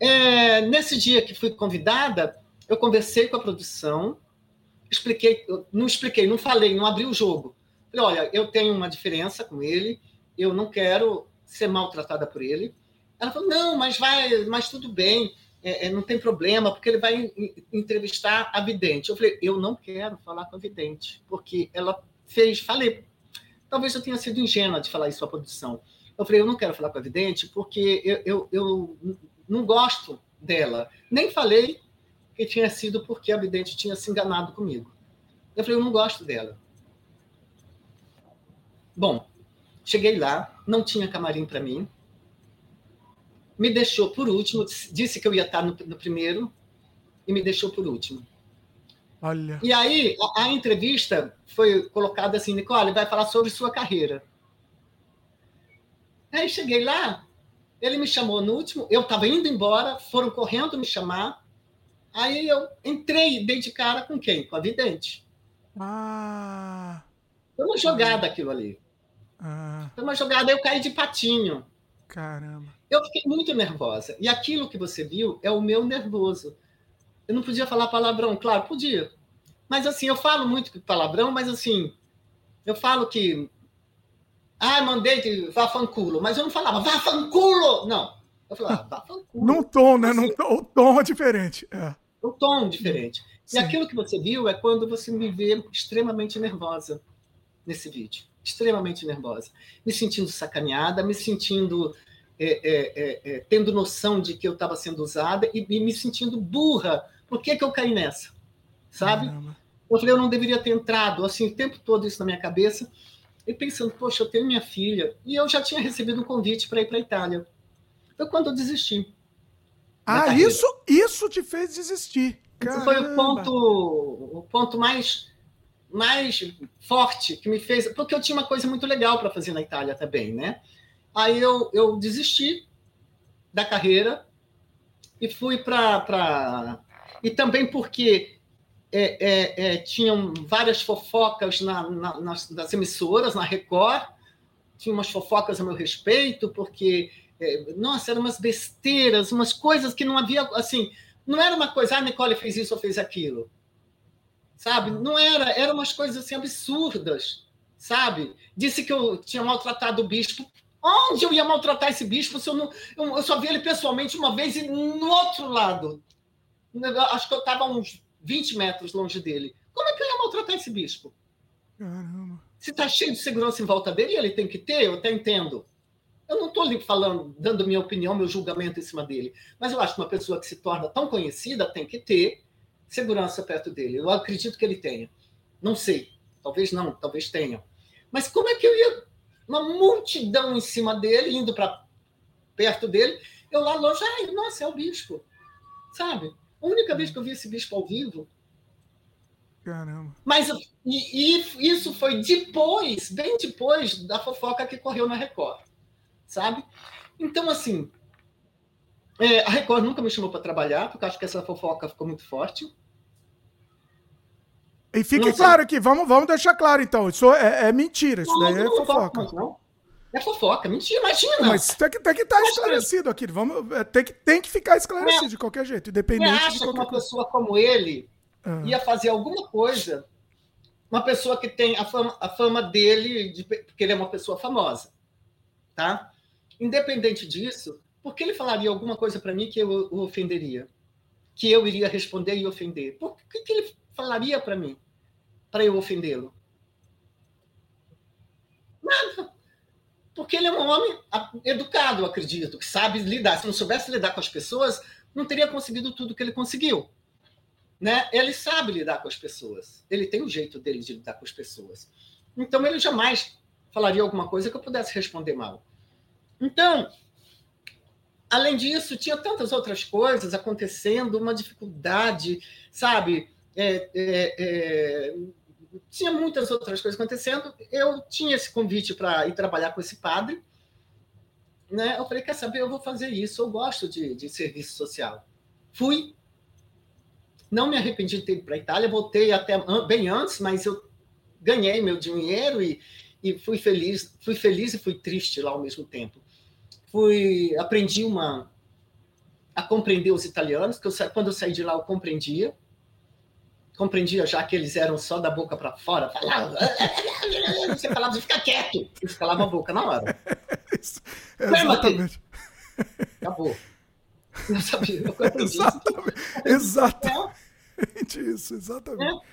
S2: é, nesse dia que fui convidada, eu conversei com a produção, expliquei, não expliquei, não falei, não abri o jogo. Falei, olha, eu tenho uma diferença com ele, eu não quero ser maltratada por ele. Ela falou, não, mas vai, mas tudo bem, é, é, não tem problema, porque ele vai entrevistar a vidente. Eu falei, eu não quero falar com a vidente, porque ela fez, falei, talvez eu tenha sido ingênua de falar isso à produção. Eu falei, eu não quero falar com a vidente, porque eu, eu, eu não gosto dela. Nem falei que tinha sido porque a vidente tinha se enganado comigo. Eu falei, eu não gosto dela. Bom, cheguei lá, não tinha camarim para mim. Me deixou por último, disse que eu ia estar no, no primeiro e me deixou por último.
S1: Olha.
S2: E aí, a, a, entrevista foi colocada assim: Nicole, vai falar sobre sua carreira. Aí cheguei lá, ele me chamou no último, eu estava indo embora, foram correndo me chamar. Aí eu entrei, dei de cara com quem? Com a vidente.
S1: Ah.
S2: Foi uma jogada aquilo ali.
S1: Ah.
S2: Foi uma jogada, eu caí de patinho.
S1: Caramba.
S2: Eu fiquei muito nervosa. E aquilo que você viu é o meu nervoso. Eu não podia falar palavrão, claro, podia. Mas assim, eu falo muito palavrão, mas assim, eu falo que. Ah, mandei de vafanculo, mas eu não falava vafanculo! Não. Eu falava vafanculo.
S1: Num tom, né? Assim, tom, o tom é diferente. É.
S2: O tom diferente. Sim. E aquilo que você viu é quando você me vê extremamente nervosa nesse vídeo extremamente nervosa, me sentindo sacaneada, me sentindo é, é, é, é tendo noção de que eu estava sendo usada e, e, me sentindo burra. Por que, que eu caí nessa? Sabe? Caramba. Eu falei, eu não deveria ter entrado, assim, o tempo todo isso na minha cabeça, e pensando, poxa, eu tenho minha filha, e eu já tinha recebido um convite para ir para a Itália. Foi quando eu desisti.
S1: Ah, isso, isso te fez desistir.
S2: Esse foi o ponto, o ponto mais mais forte que me fez. Porque eu tinha uma coisa muito legal para fazer na Itália também, né? Aí eu, eu desisti da carreira e fui para. Pra... E também porque é, é, é, tinham várias fofocas na, na, nas, nas, emissoras, na Record, tinha umas fofocas a meu respeito, porque, é, nossa, eram umas besteiras, umas coisas que não havia, assim, não era uma coisa, ah, Nicole fez isso ou fez aquilo sabe? Não era, eram umas coisas assim absurdas, sabe? Disse que eu tinha maltratado o bispo. Onde eu ia maltratar esse bispo se eu não. Eu, só vi ele pessoalmente uma vez e no outro lado. Acho que eu estava uns 20 metros longe dele. Como é que eu ia maltratar esse bispo?
S1: Caramba.
S2: Se está cheio de segurança em volta dele, ele tem que ter, eu até entendo. Eu não estou ali falando, dando minha opinião, meu julgamento em cima dele. Mas eu acho que uma pessoa que se torna tão conhecida tem que ter segurança perto dele. Eu acredito que ele tenha. Não sei. Talvez não, talvez tenha. Mas como é que eu ia. Uma multidão em cima dele, indo para perto dele, eu lá longe, ai, nossa, é o bispo. Sabe? A única vez que eu vi esse bispo ao vivo.
S1: Caramba.
S2: Mas e, e isso foi depois, bem depois da fofoca que correu na Record. Sabe? Então, assim, é, a Record nunca me chamou para trabalhar, porque acho que essa fofoca ficou muito forte.
S1: E fique não claro sei. aqui, vamos, vamos deixar claro então. Isso é, é mentira, isso não, daí é fofoca. Não,
S2: é fofoca, mentira, imagina.
S1: Mas tem que tem que estar tá esclarecido aqui. Vamos, é, tem, que, tem que ficar esclarecido é, de qualquer jeito, independente
S2: você acha
S1: de qualquer
S2: que uma coisa. pessoa como ele ah. ia fazer alguma coisa, uma pessoa que tem a fama, a fama dele, de, porque ele é uma pessoa famosa, tá? Independente disso, por que ele falaria alguma coisa para mim que eu o ofenderia? Que eu iria responder e ofender? Por que, que ele falaria para mim? Para eu ofendê-lo? Nada. Porque ele é um homem educado, acredito, que sabe lidar. Se não soubesse lidar com as pessoas, não teria conseguido tudo que ele conseguiu. Né? Ele sabe lidar com as pessoas. Ele tem o jeito dele de lidar com as pessoas. Então, ele jamais falaria alguma coisa que eu pudesse responder mal. Então, Além disso, tinha tantas outras coisas acontecendo, uma dificuldade, sabe? é, é, é, tinha muitas outras coisas acontecendo. Eu tinha esse convite para ir trabalhar com esse padre. Né? Eu falei, quer saber, eu vou fazer isso, eu gosto de, de serviço social. Fui, não me arrependi de ter ido para a Itália, voltei até bem antes, mas eu ganhei meu dinheiro e, e fui feliz, fui feliz e fui triste lá ao mesmo tempo. Fui, aprendi uma a compreender os italianos, que eu, quando eu saí de lá eu compreendia, compreendia já que eles eram só da boca para fora, falava, você falava, fica quieto, eles calavam a boca na hora.
S1: Isso, exatamente.
S2: Acabou. Não sabia, eu
S1: exatamente, exatamente isso, exatamente.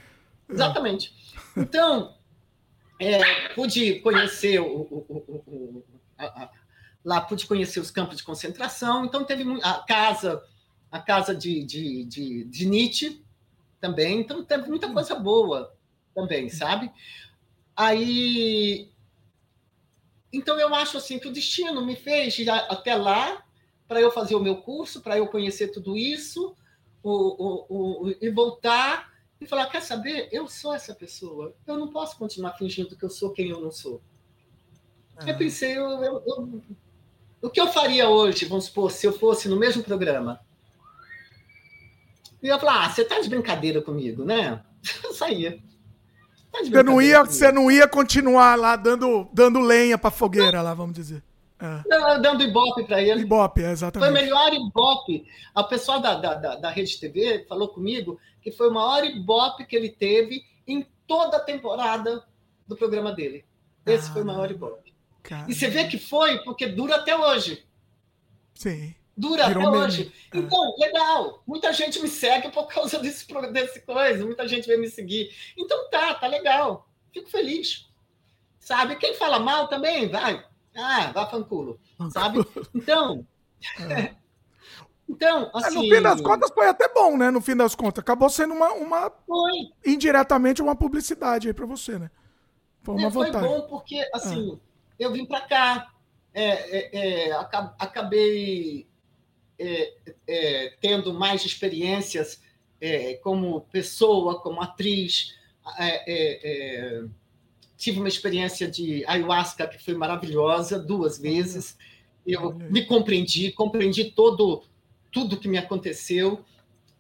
S2: É, exatamente. Então, é, pude conhecer o, o, o, a, a, lá pude conhecer os campos de concentração, então teve a casa, a casa de, de, de, de Nietzsche também, então teve muita hum. coisa boa também, sabe? Aí, então eu acho assim que o destino me fez ir até lá para eu fazer o meu curso, para eu conhecer tudo isso, o, o, o, e voltar e falar, quer saber? Eu sou essa pessoa. Eu não posso continuar fingindo que eu sou quem eu não sou. Ah. Eu pensei, eu, eu, eu, o que eu faria hoje, vamos supor, se eu fosse no mesmo programa? E eu ia falar, ah, você está de brincadeira comigo, né? Eu saía.
S1: Tá você, não ia, você não ia continuar lá dando, dando lenha para fogueira lá, vamos dizer.
S2: É. Não, dando ibope para ele.
S1: Ibope, é, exatamente.
S2: Foi o melhor ibope. A pessoa da, da, da, da Rede TV falou comigo que foi o maior ibope que ele teve em toda a temporada do programa dele. Esse ah, foi o maior ibope. E você vê que foi porque dura até hoje.
S1: Sim.
S2: Dura Virou até hoje. É. Então, legal. Muita gente me segue por causa desse, desse coisa. Muita gente vem me seguir. Então tá, tá legal. Fico feliz. Sabe? Quem fala mal também, vai. Ah, vá fanculo. Sabe? Então. É. Então, assim... É,
S1: no fim das contas foi até bom, né? No fim das contas. Acabou sendo uma. uma
S2: foi.
S1: Indiretamente uma publicidade aí para você, né?
S2: Foi uma é, Foi bom porque, assim, é. eu vim para cá, é, é, é tendo mais experiências como pessoa, como atriz. tive uma experiência de ayahuasca que foi maravilhosa, duas vezes. Eu me compreendi, compreendi todo tudo que me aconteceu.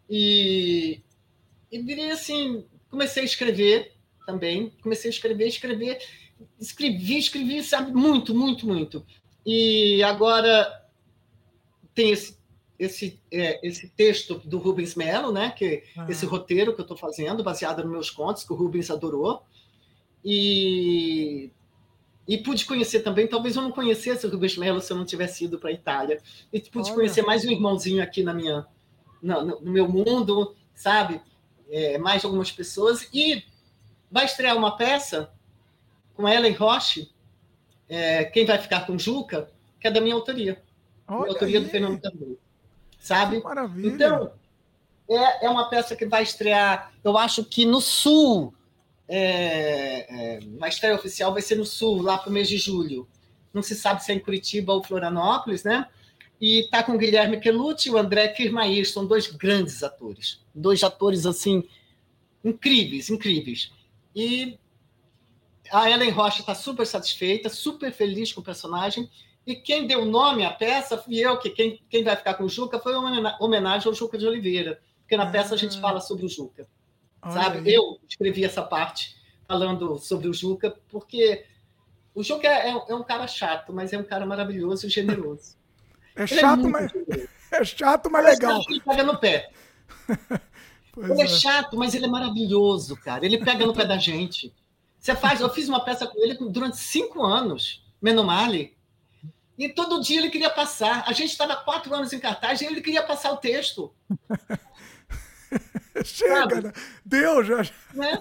S2: E, e diria assim, comecei a escrever também, comecei a escrever, escrever, escrevi, escrevi, sabe, muito, muito, muito. E agora tem esse, esse, é, esse texto do Rubens Melo, né, que ah. esse roteiro que eu estou fazendo, baseado nos meus contos, que o Rubens adorou. E e pude conhecer também, talvez eu não conhecesse o Rubens Melo se eu não tivesse ido para a Itália. E pude Olha. conhecer mais um irmãozinho aqui na minha, no, no meu mundo, sabe? É, mais algumas pessoas. E vai estrear uma peça com Ellen Roche, é, Quem Vai Ficar com Juca, que é da minha autoria. Olha minha autoria aí. do Fernando Cardoso. Sabe?
S1: Que maravilha.
S2: Então, é, é uma peça que vai estrear, eu acho que no sul é, é, a estreia oficial vai ser no sul, lá para o mês de julho. Não se sabe se é em Curitiba ou Florianópolis, né? E tá com o Guilherme Quelucci e o André Kirmair, são dois grandes atores. Dois atores, assim, incríveis, incríveis. E a Ellen Rocha está super satisfeita, super feliz com o personagem. E quem deu nome à peça fui eu, que quem, quem vai ficar com o Juca foi uma homenagem ao Juca de Oliveira, porque na peça a gente ah. fala sobre o Juca sabe? Eu escrevi essa parte falando sobre o Juca, porque o Juca é, é, é um cara chato, mas é um cara maravilhoso e generoso.
S1: É, é chato, é mas é chato, mas legal.
S2: Ele pega no pé. ele é, é chato, mas ele é maravilhoso, cara. Ele pega no pé da gente. Você faz, eu fiz uma peça com ele durante cinco anos, Menomale, e todo dia ele queria passar. A gente estava quatro anos em cartaz e ele queria passar o texto.
S1: Chega, né? Deu já.
S2: Né?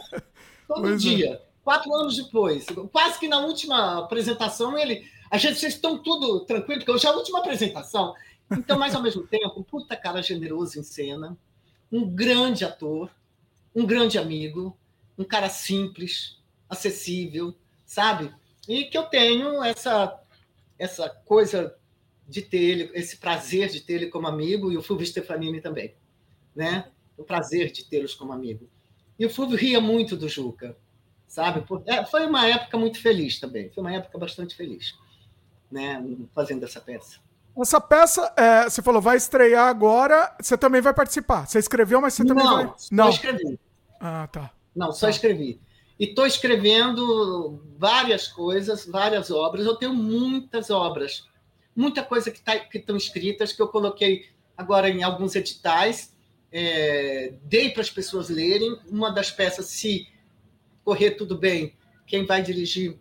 S2: Todo pois dia. É. Quatro anos depois. Quase que na última apresentação ele. A gente, vocês estão tudo tranquilo, porque hoje é a última apresentação. Então, mas ao mesmo tempo, puta cara generoso em cena, um grande ator, um grande amigo, um cara simples, acessível, sabe? E que eu tenho essa essa coisa de ter ele, esse prazer de ter ele como amigo, e o Fulvio Stefanini também, né? o prazer de tê-los como amigo. E o Fulvio ria muito do Juca, sabe? É, foi uma época muito feliz também. Foi uma época bastante feliz, né? Fazendo essa peça.
S1: Essa peça, é, você falou, vai estrear agora. Você também vai participar. Você escreveu, mas você também
S2: não,
S1: vai.
S2: Não, só escrevi.
S1: Ah, tá.
S2: Não, só tá. escrevi. E estou escrevendo várias coisas, várias obras. Eu tenho muitas obras, muita coisa que tá, estão escritas que eu coloquei agora em alguns editais, é, dei para as pessoas lerem. Uma das peças, se correr tudo bem, quem vai dirigir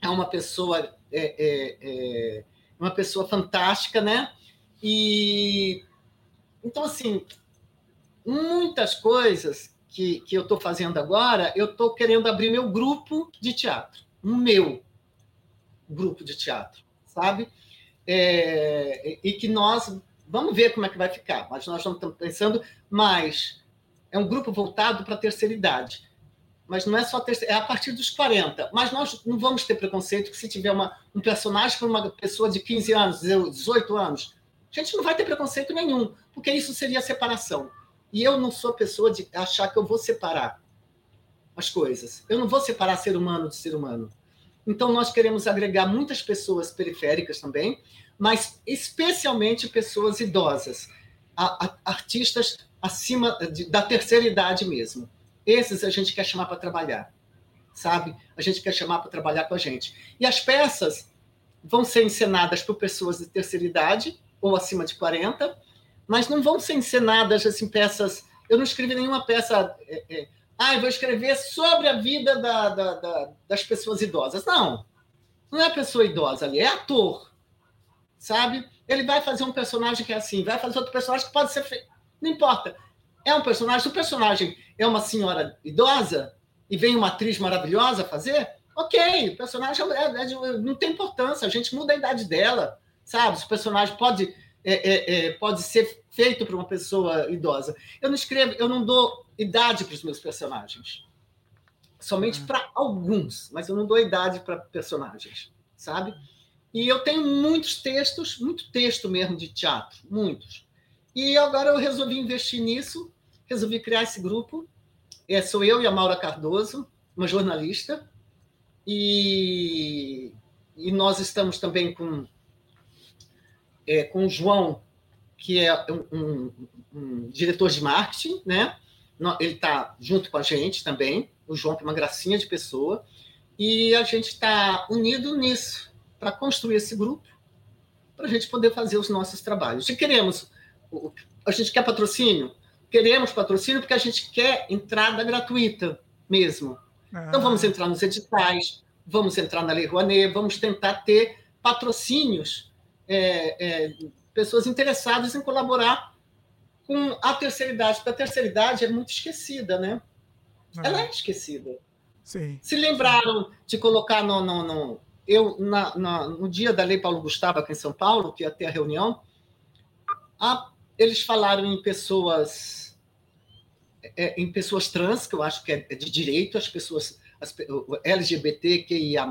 S2: é uma pessoa é, é, é uma pessoa fantástica, né? E então assim, muitas coisas que, que eu estou fazendo agora, eu estou querendo abrir meu grupo de teatro, o meu grupo de teatro, sabe? É, e que nós vamos ver como é que vai ficar, mas nós estamos pensando mais. É um grupo voltado para a terceira idade mas não é só ter, é a partir dos 40. Mas nós não vamos ter preconceito que se tiver uma, um personagem para uma pessoa de 15 anos, 18 anos, a gente não vai ter preconceito nenhum, porque isso seria separação. E eu não sou pessoa de achar que eu vou separar as coisas. Eu não vou separar ser humano de ser humano. Então nós queremos agregar muitas pessoas periféricas também, mas especialmente pessoas idosas, a, a, artistas acima de, da terceira idade mesmo esses a gente quer chamar para trabalhar, sabe? A gente quer chamar para trabalhar com a gente. E as peças vão ser encenadas por pessoas de terceira idade ou acima de 40, mas não vão ser encenadas assim peças. Eu não escrevi nenhuma peça. É, é, ah, eu vou escrever sobre a vida da, da, da, das pessoas idosas. Não, não é pessoa idosa ali, é ator, sabe? Ele vai fazer um personagem que é assim, vai fazer outro personagem que pode ser feito. Não importa. É um personagem. Se o personagem é uma senhora idosa e vem uma atriz maravilhosa fazer, ok, o personagem é, é, não tem importância, a gente muda a idade dela, sabe? Se o personagem pode, é, é, é pode ser feito para uma pessoa idosa. Eu não escrevo, eu não dou idade para os meus personagens. Somente uhum. para alguns, mas eu não dou idade para personagens, sabe? E eu tenho muitos textos, muito texto mesmo de teatro, muitos. E agora eu resolvi investir nisso resolvi criar esse grupo. É, sou eu e a Maura Cardoso, uma jornalista, e, e nós estamos também com, é, com o João, que é um, um, um diretor de marketing, né? Ele está junto com a gente também. O João, que é uma gracinha de pessoa. E a gente está unido nisso, para construir esse grupo, para a gente poder fazer os nossos trabalhos. E queremos, a gente quer patrocínio? queremos patrocínio porque a gente quer entrada gratuita mesmo. Ah. Então vamos entrar nos editais, vamos entrar na Lei Rouanet, vamos tentar ter patrocínios, é, é, pessoas interessadas em colaborar com a terceira idade, porque a terceira idade é muito esquecida, né? Ah. Ela é esquecida.
S1: Sim.
S2: Se lembraram de colocar no, no, no eu na, na, no dia da Lei Paulo Gustavo aqui em São Paulo, que ia ter a reunião, a, eles falaram em pessoas é, em pessoas trans, que eu acho que é, é de direito, as pessoas as, LGBTQIA+,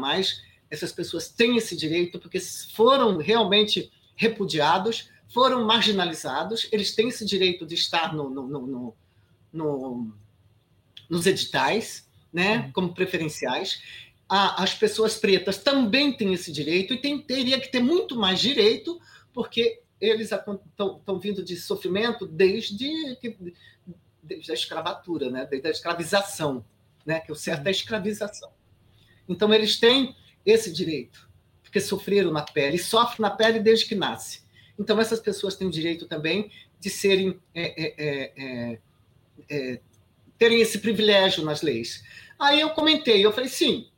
S2: essas pessoas têm esse direito porque foram realmente repudiados, foram marginalizados, eles têm esse direito de estar no, no, no, no nos editais, né, uhum. como preferenciais. As pessoas pretas também têm esse direito e tem, teria que ter muito mais direito, porque eles estão vindo de sofrimento desde que, desde a escravatura, né? desde a escravização, né? que o certo é a escravização. Então, eles têm esse direito, porque sofreram na pele, e sofrem na pele desde que nasce. Então, essas pessoas têm o direito também de serem. É, é, é, é, é terem esse privilégio nas leis. Aí eu comentei, eu falei, sim,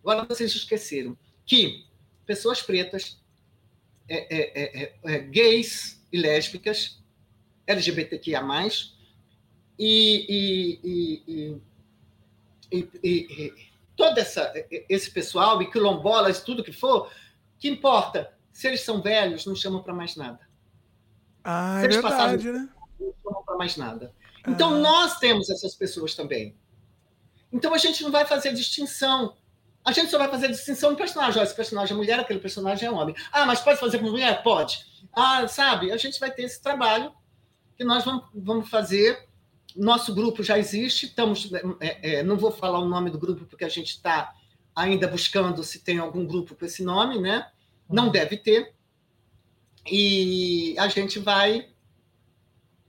S2: agora vocês esqueceram que pessoas pretas, gays e lésbicas, LGBTQIA+, e, e, e, e todo essa, esse pessoal, e quilombolas, tudo que for, que importa? Se eles são velhos, não chamam para mais nada.
S1: Ah, Se é eles verdade, passaram, né?
S2: não chamam para mais nada. Então, ah. nós temos essas pessoas também. Então, a gente não vai fazer distinção. A gente só vai fazer distinção no personagem. esse personagem é mulher, aquele personagem é homem. Ah, mas pode fazer com mulher? Pode. Ah, sabe? A gente vai ter esse trabalho que nós vamos, vamos fazer nosso grupo já existe, estamos, é, é, não vou falar o nome do grupo porque a gente está ainda buscando se tem algum grupo com esse nome, né? Não deve ter. E a gente vai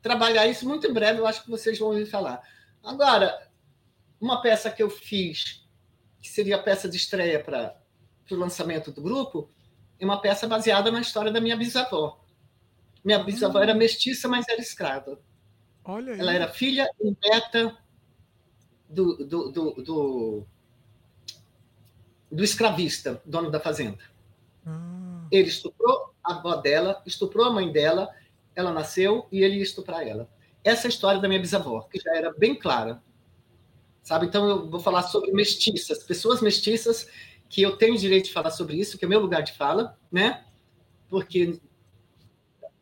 S2: trabalhar isso muito em breve, eu acho que vocês vão ouvir falar. Agora, uma peça que eu fiz, que seria a peça de estreia para o lançamento do grupo, é uma peça baseada na história da minha bisavó. Minha bisavó era mestiça, mas era escrava.
S1: Olha aí.
S2: Ela era filha e neta do, do, do, do, do escravista, dono da fazenda.
S1: Ah.
S2: Ele estuprou a avó dela, estuprou a mãe dela, ela nasceu e ele ia estuprar ela. Essa é a história da minha bisavó, que já era bem clara. Sabe? Então eu vou falar sobre mestiças, pessoas mestiças que eu tenho direito de falar sobre isso, que é meu lugar de fala, né? Porque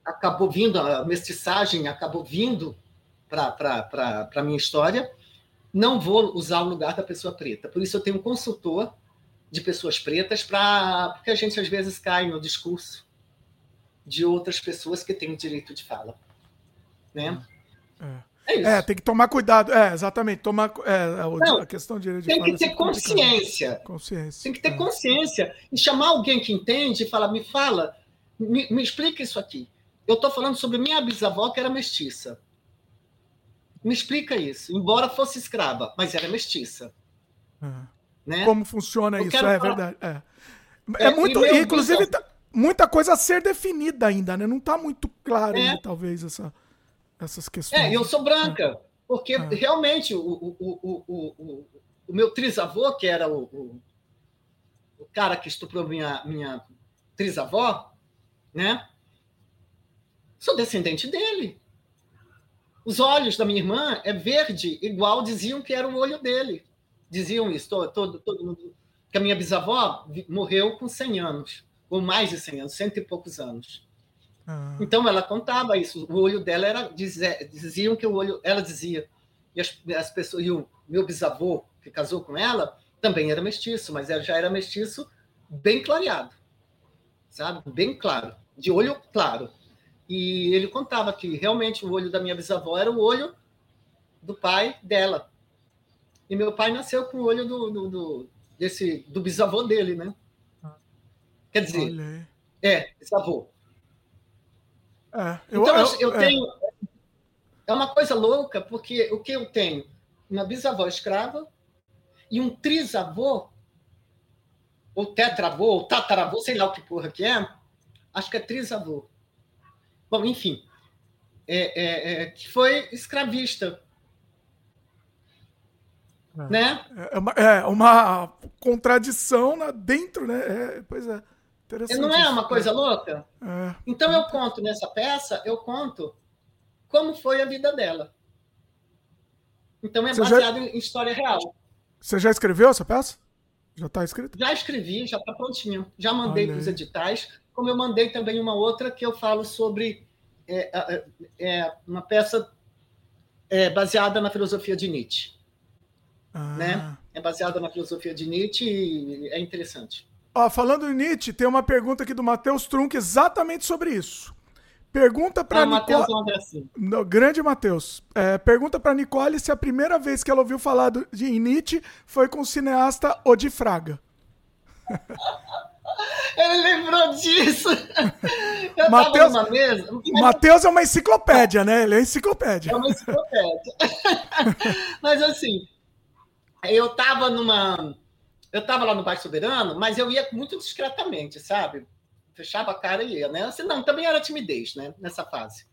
S2: acabou vindo a mestiçagem, acabou vindo para a minha história. Não vou usar o lugar da pessoa preta. Por isso eu tenho um consultor de pessoas pretas, pra, porque a gente às vezes cai no discurso de outras pessoas que têm o direito de fala. Né?
S1: É. É, é, tem que tomar cuidado. É, exatamente. Tomar, é, Não, a questão de,
S2: de Tem que ter consciência.
S1: consciência.
S2: Tem que ter é. consciência. E chamar alguém que entende e falar: me fala, me, me explica isso aqui. Eu estou falando sobre minha bisavó, que era mestiça. Me explica isso. Embora fosse escrava, mas era mestiça.
S1: É. Né? Como funciona Eu isso? É falar... verdade. É, é, é muito. Inclusive, bisavó... Tá muita coisa a ser definida ainda, né? Não está muito claro, ainda, talvez, essa essas questões.
S2: É, eu sou branca, porque ah. realmente o, o, o, o, o, meu trisavô, que era o, o, o, cara que estuprou minha, minha trisavó, né? Sou descendente dele. Os olhos da minha irmã é verde, igual diziam que era o olho dele. Diziam isso, todo, todo, todo mundo. Que a minha bisavó morreu com 100 anos, ou mais de 100 anos, cento e poucos anos. Ah. Então ela contava isso. O olho dela era diziam que o olho, ela dizia. E as, as pessoas e o meu bisavô que casou com ela também era mestiço, mas já era mestiço bem clareado, sabe? Bem claro, de olho claro. E ele contava que realmente o olho da minha bisavó era o olho do pai dela. E meu pai nasceu com o olho do, do, do desse do bisavô dele, né? Quer dizer, Olha. é, bisavô. É, eu, então, eu, eu é. tenho. É uma coisa louca, porque o que eu tenho? Uma bisavó escrava e um trisavô, ou tetravô, ou tataravô, sei lá o que porra que é, acho que é trisavô. Bom, enfim, é, é, é que foi escravista.
S1: É.
S2: Né?
S1: É uma, é uma contradição né, dentro, né? É, pois é.
S2: Não é uma coisa louca? É. Então eu conto nessa peça, eu conto como foi a vida dela. Então é Você baseado já... em história real.
S1: Você já escreveu essa peça? Já está escrito?
S2: Já escrevi, já está prontinho. Já mandei para os editais, como eu mandei também uma outra que eu falo sobre é, é, uma peça é, baseada na filosofia de Nietzsche. Ah. Né? É baseada na filosofia de Nietzsche e é interessante.
S1: Ó, falando em Nietzsche, tem uma pergunta aqui do Matheus Trunk exatamente sobre isso. Pergunta para ah, Nicole. No, grande Matheus. É, pergunta para Nicole se a primeira vez que ela ouviu falar de Nietzsche foi com o cineasta Odi Fraga.
S2: Ele lembrou disso.
S1: Eu Mateus, numa mesa. Matheus é uma enciclopédia, né? Ele é enciclopédia.
S2: É uma enciclopédia. Mas assim, eu estava numa eu estava lá no Baixo Soberano, mas eu ia muito discretamente, sabe? Fechava a cara e ia, né? Assim, não, também era timidez, né? Nessa fase.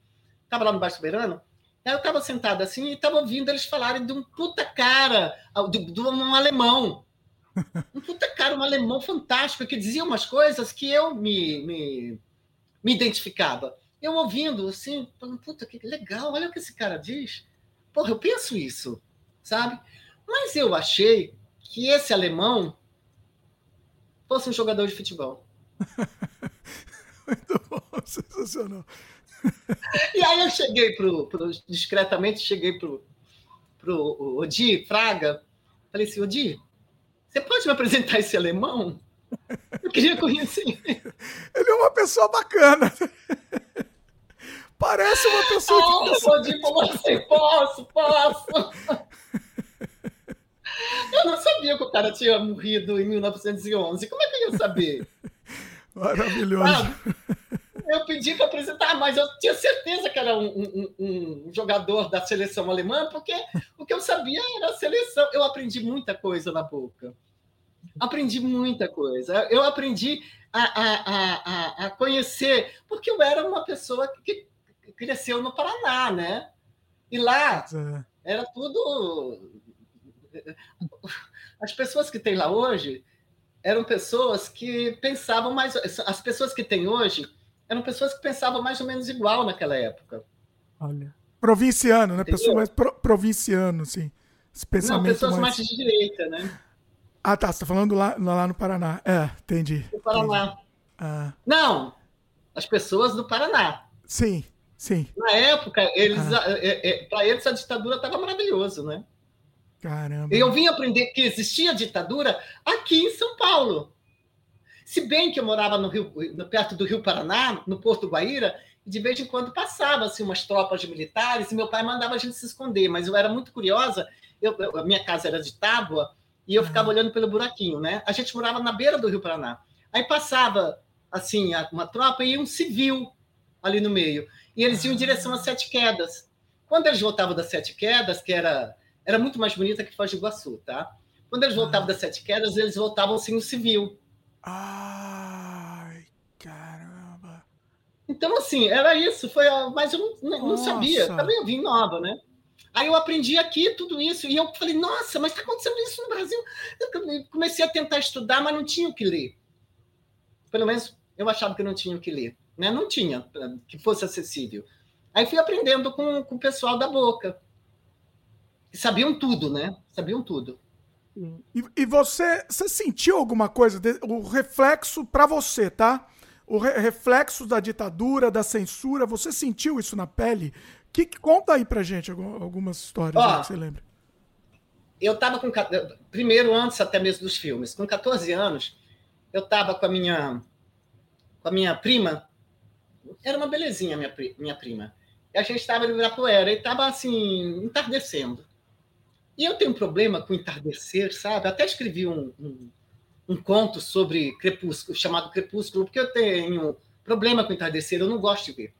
S2: Estava lá no Baixo Soberano, eu estava sentado assim e estava ouvindo eles falarem de um puta cara, de, de um alemão. Um puta cara, um alemão fantástico, que dizia umas coisas que eu me, me, me identificava. Eu ouvindo, assim, falando, puta, que legal, olha o que esse cara diz. Porra, eu penso isso, sabe? Mas eu achei que esse alemão fosse um jogador de futebol.
S1: Muito bom, sensacional.
S2: E aí eu cheguei pro, pro discretamente cheguei pro pro Odi Fraga, falei assim, Odi, você pode me apresentar esse alemão? Eu queria conhecer.
S1: Ele é uma pessoa bacana. Parece uma pessoa
S2: ah, que. Falou assim: posso, posso. Eu não sabia que o cara tinha morrido em 1911. Como é que eu ia saber?
S1: Maravilhoso. Ah,
S2: eu pedi para apresentar, mas eu tinha certeza que era um, um, um, jogador da seleção alemã, porque o que eu sabia era a seleção. Eu aprendi muita coisa na boca. Aprendi muita coisa. Eu aprendi a, a, a, a conhecer, porque eu era uma pessoa que cresceu no Paraná, né? E lá é. era tudo. As pessoas que tem lá hoje eram pessoas que pensavam mais. As pessoas que tem hoje eram pessoas que pensavam mais ou menos igual naquela época.
S1: Olha. Provinciano, né? Pessoa mais pro, provinciano, sim.
S2: Esse pensamento Não, pessoas mais... mais de direita, né?
S1: Ah, tá. Você tá falando lá, lá no Paraná. É, entendi.
S2: No Paraná. Ah. Não, as pessoas do Paraná.
S1: Sim, sim.
S2: Na época, eles, ah. é, é, para eles a ditadura estava maravilhoso, né?
S1: Caramba.
S2: Eu vim aprender que existia ditadura aqui em São Paulo. Se bem que eu morava no Rio, perto do Rio Paraná, no Porto Guaíra, de vez em quando passava assim, umas tropas de militares e meu pai mandava a gente se esconder, mas eu era muito curiosa. Eu, eu, a minha casa era de tábua e eu ficava olhando pelo buraquinho, né? A gente morava na beira do Rio Paraná. Aí passava assim uma tropa e um civil ali no meio. E eles iam em direção às Sete Quedas. Quando eles voltavam das Sete Quedas, que era, era muito mais bonita que Foz do Iguaçu, tá? Quando eles voltavam das Sete Quedas, eles voltavam sem o civil.
S1: Ai, caramba.
S2: Então, assim, era isso. Foi, mas eu não, não sabia. Também eu vim nova, né? Aí eu aprendi aqui tudo isso. E eu falei, nossa, mas está acontecendo isso no Brasil? Eu comecei a tentar estudar, mas não tinha o que ler. Pelo menos eu achava que não tinha o que ler. Né? Não tinha, que fosse acessível. Aí fui aprendendo com, com o pessoal da boca. Sabiam tudo, né? Sabiam tudo.
S1: E, e você, você sentiu alguma coisa, de, o reflexo para você, tá? O re, reflexo da ditadura, da censura, você sentiu isso na pele? Que, conta aí pra gente algumas histórias Ó, que você lembra.
S2: Eu tava com primeiro antes até mesmo dos filmes, com 14 anos, eu tava com a minha com a minha prima, era uma belezinha minha minha prima. E a gente estava no Ibirapuera e tava assim entardecendo. E eu tenho um problema com entardecer, sabe? Até escrevi um, um, um conto sobre crepúsculo, chamado Crepúsculo, porque eu tenho problema com entardecer, eu não gosto de ver.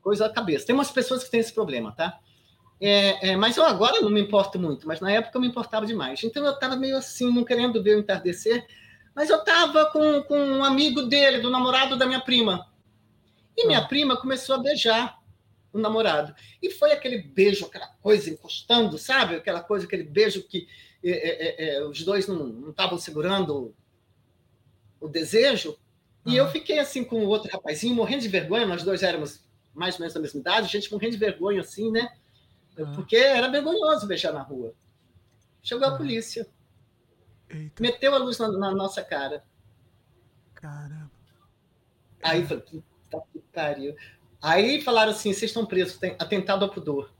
S2: Coisa da cabeça. Tem umas pessoas que têm esse problema, tá? É, é, mas eu agora não me importo muito, mas na época eu me importava demais. Então eu estava meio assim, não querendo ver o entardecer, mas eu estava com, com um amigo dele, do namorado da minha prima. E minha ah. prima começou a beijar o namorado. E foi aquele beijo, aquela coisa encostando, sabe? Aquela coisa, aquele beijo que é, é, é, é os dois não estavam segurando o desejo. E uhum. eu fiquei assim com o outro rapazinho, morrendo de vergonha, nós dois éramos mais ou menos da mesma idade, gente morrendo de vergonha assim, né? Uhum. Porque era vergonhoso beijar na rua. Chegou uhum. a polícia. Eita. Meteu a luz na, na nossa cara.
S1: Caramba.
S2: Aí falei, puta que pariu. Aí falaram assim: vocês estão presos, tem atentado ao pudor.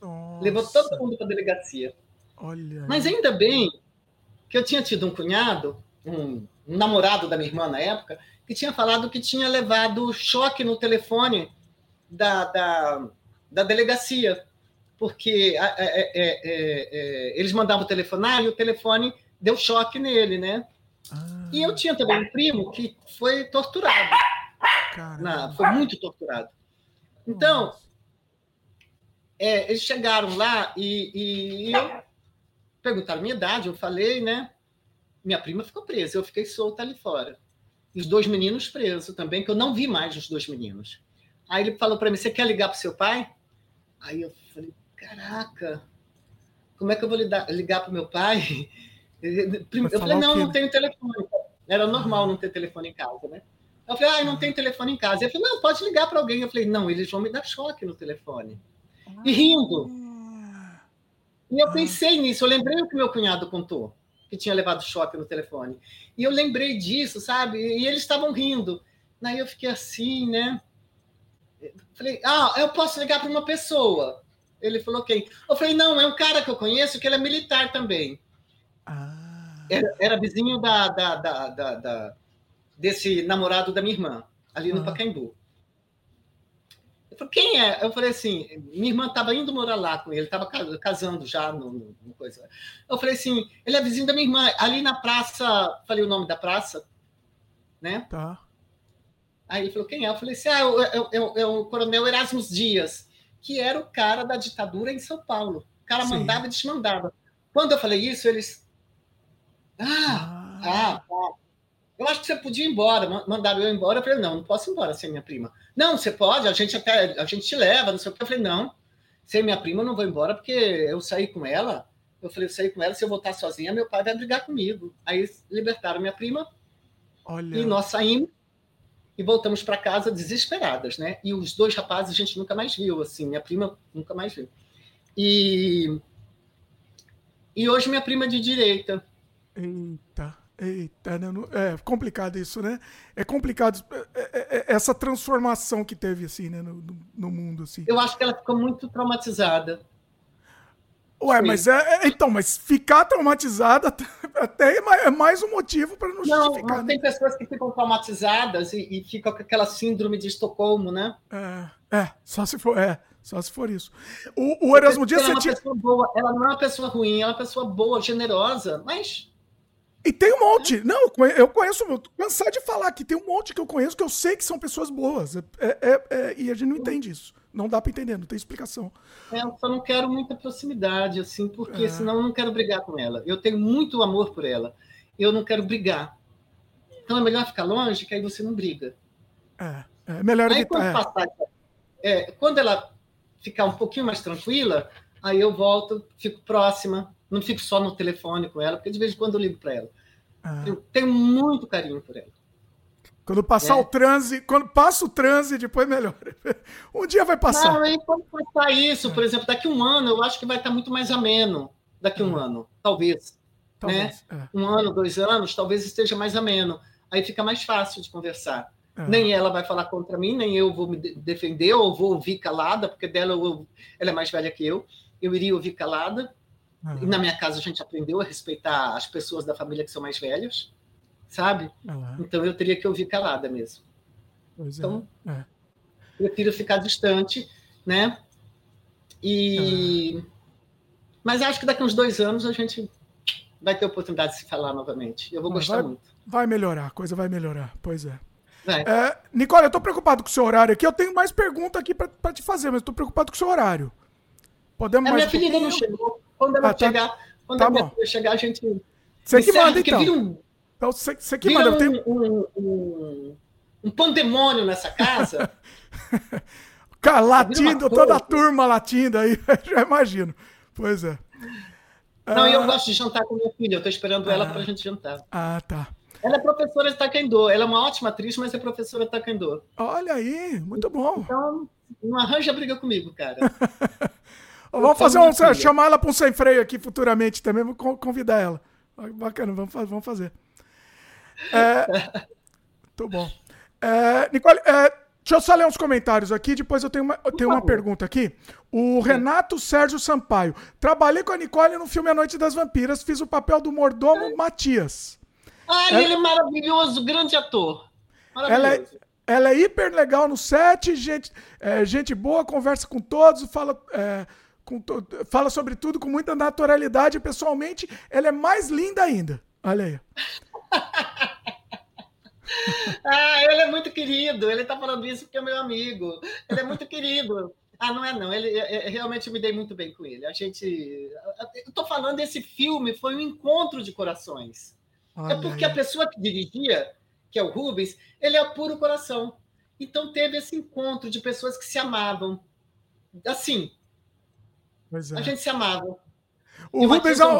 S2: Nossa. Levou todo mundo para a delegacia.
S1: Olha.
S2: Mas ainda bem que eu tinha tido um cunhado, um, um, namorado da minha irmã na época, que tinha falado que tinha levado choque no telefone da, da, da delegacia, porque é, é, é, é, eles mandavam telefonar e o telefone deu choque nele, né? Ah. E eu tinha também um primo que foi torturado. Na, foi muito torturado. Então, é, eles chegaram lá e, e eu perguntaram minha idade, eu falei, né? Minha prima ficou presa, eu fiquei solta ali fora. E os dois meninos presos também, que eu não vi mais os dois meninos. Aí ele falou para mim: Você quer ligar para seu pai? Aí eu falei: Caraca, como é que eu vou ligar para o meu pai? Eu falei: Não, não tenho telefone. Era normal não ter telefone em casa, né? Eu falei, ah, não tem telefone em casa. Ele falou, não, pode ligar para alguém. Eu falei, não, eles vão me dar choque no telefone. E rindo. E eu pensei nisso, eu lembrei o que meu cunhado contou, que tinha levado choque no telefone. E eu lembrei disso, sabe? E eles estavam rindo. Daí eu fiquei assim, né? Falei, ah, eu posso ligar para uma pessoa. Ele falou, quem? Okay. Eu falei, não, é um cara que eu conheço, que ele é militar também. Ah. Era, era vizinho da, da, da, da desse namorado da minha irmã, ali no. Pacaembu. falei, quem é? Eu falei assim, minha irmã estava indo morar lá com ele, estava casando já no, no, coisa. Eu falei assim, ele é vizinho da minha irmã, ali na praça, falei o nome da praça, né?
S1: Tá.
S2: Aí ele falou, quem é? Eu falei assim, ah, é, é, é o coronel Erasmus Dias, que era o cara da ditadura em São Paulo. O cara Sim. mandava e desmandava. Quando eu falei isso, eles. Ah, ah, ah, ah. Eu acho que você podia ir embora. Mandaram eu embora. Eu falei, não, não posso ir embora sem minha prima. Não, você pode, a gente até a gente te leva, não sei o que. Eu falei, não, sem minha prima eu não vou embora, porque eu saí com ela. Eu falei, eu saí com ela, se eu voltar sozinha, meu pai vai brigar comigo. Aí libertaram minha prima. Olha. E nós saímos e voltamos para casa desesperadas, né? E os dois rapazes a gente nunca mais viu, assim, minha prima nunca mais viu. E e hoje minha prima é de direita.
S1: Eita, eita, né? é complicado isso, né? É complicado é, é, é, essa transformação que teve assim, né, no, no mundo assim.
S2: Eu acho que ela ficou muito traumatizada.
S1: Ué, Sim. mas é, é, então, mas ficar traumatizada até é mais um motivo para não, não justificar. Não,
S2: né? tem pessoas que ficam traumatizadas e, e, ficam com aquela síndrome de Estocolmo, né?
S1: É, é, só se for, é, só se for isso. O, o Erasmo Dias...
S2: Ela, é uma tinha... pessoa boa, ela não é uma pessoa ruim, ela é uma pessoa boa, generosa, mas...
S1: E tem um monte. Não, eu conheço, eu tô cansado de falar que tem um monte que eu conheço que eu sei que são pessoas boas. É, é, é, e a gente não entende isso. Não dá para entender, não tem explicação.
S2: É, eu só não quero muita proximidade, assim, porque é. senão eu não quero brigar com ela. Eu tenho muito amor por ela. Eu não quero brigar. Então é melhor ficar longe, que aí você não briga.
S1: É, é melhor
S2: aí, evitar. Quando, é. passar, é, quando ela ficar um pouquinho mais tranquila, aí eu volto, fico próxima, não fico só no telefone com ela, porque de vez em quando eu ligo para ela. Ah. Eu tenho muito carinho por ela.
S1: Quando passar é. o transe, quando passa o transe, depois melhora. Um dia vai passar.
S2: Não, e quando passar isso, por exemplo, daqui a um ano, eu acho que vai estar muito mais ameno. Daqui um é. ano, talvez. talvez né? É. Um ano, dois anos, talvez esteja mais ameno. Aí fica mais fácil de conversar. É. Nem ela vai falar contra mim, nem eu vou me defender, ou vou ouvir calada, porque dela eu, ela é mais velha que eu. Eu iria ouvir calada. E na minha casa a gente aprendeu a respeitar as pessoas da família que são mais velhas sabe? Uhum. Então eu teria que ouvir calada mesmo. Pois é, então, é. É. prefiro ficar distante, né? E. Uhum. Mas acho que daqui uns dois anos a gente vai ter oportunidade de se falar novamente. Eu vou gostar
S1: vai,
S2: muito.
S1: Vai melhorar, a coisa vai melhorar, pois é. é. Nicole, eu tô preocupado com o seu horário aqui. Eu tenho mais pergunta aqui para te fazer, mas estou preocupado com o seu horário. Podemos
S2: a mais minha filha ainda não chegou. Quando ela ah, tá, chegar, quando tá a bom. chegar, a gente.
S1: Você que manda, então. Um, então, você, você que manda.
S2: Um, tenho... um, um, um, pandemônio nessa casa.
S1: Cara, latindo, toda a turma latindo aí, já imagino. Pois é.
S2: Não, ah, eu gosto de jantar com minha filha, eu estou esperando ah, ela para a gente jantar.
S1: Ah, tá.
S2: Ela é professora de taekwondo, ela é uma ótima atriz, mas é professora de taekwondo.
S1: Olha aí, muito bom.
S2: Então, não arranja briga comigo, cara.
S1: vamos fazer um, chamar ela para um sem freio aqui futuramente também, vou convidar ela. Bacana, vamos, vamos fazer. É, muito bom. É, Nicole, é, deixa eu só ler uns comentários aqui, depois eu tenho uma, eu tenho uma pergunta aqui. O Renato Sérgio Sampaio. Trabalhei com a Nicole no filme A Noite das Vampiras, fiz o papel do mordomo Matias.
S2: Ai, ela, ele é maravilhoso, grande ator.
S1: Ela é, ela é hiper legal no set, gente, é, gente boa, conversa com todos, fala, é, to, fala sobre tudo com muita naturalidade. Pessoalmente, ela é mais linda ainda. Olha aí.
S2: ah, ele é muito querido. Ele está falando isso porque é meu amigo. Ele é muito querido. Ah, não é não. Ele eu, eu, realmente me dei muito bem com ele. A gente, eu tô falando esse filme foi um encontro de corações. Olha é porque aí. a pessoa que dirigia, que é o Rubens, ele é puro coração. Então teve esse encontro de pessoas que se amavam. Assim, é. a gente se amava.
S1: O Rubens, é um,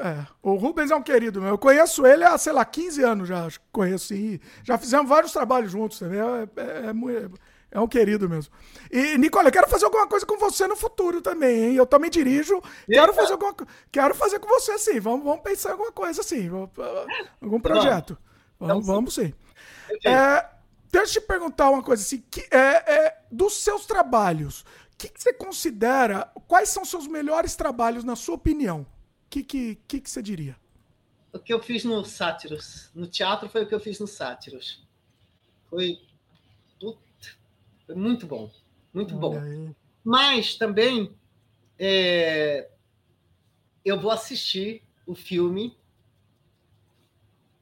S1: é, o Rubens é um querido meu. Eu conheço ele há, sei lá, 15 anos já. Conheço sim. Já fizemos vários trabalhos juntos também. É, é, é, é, um querido mesmo. E, Nicole, eu quero fazer alguma coisa com você no futuro também, hein? Eu também dirijo. Quero fazer, alguma, quero fazer com você sim. Vamos, vamos pensar em alguma coisa assim. Algum projeto. Vamos, vamos sim. É, deixa eu te perguntar uma coisa assim. Que, é, é, dos seus trabalhos que, que, você considera? Quais são seus melhores trabalhos, na sua opinião? O que, que, que, que você diria?
S2: O que eu fiz no Sátiros. No teatro foi o que eu fiz no Sátiros. Foi, foi muito bom. Muito bom. Mas também é, eu vou assistir o filme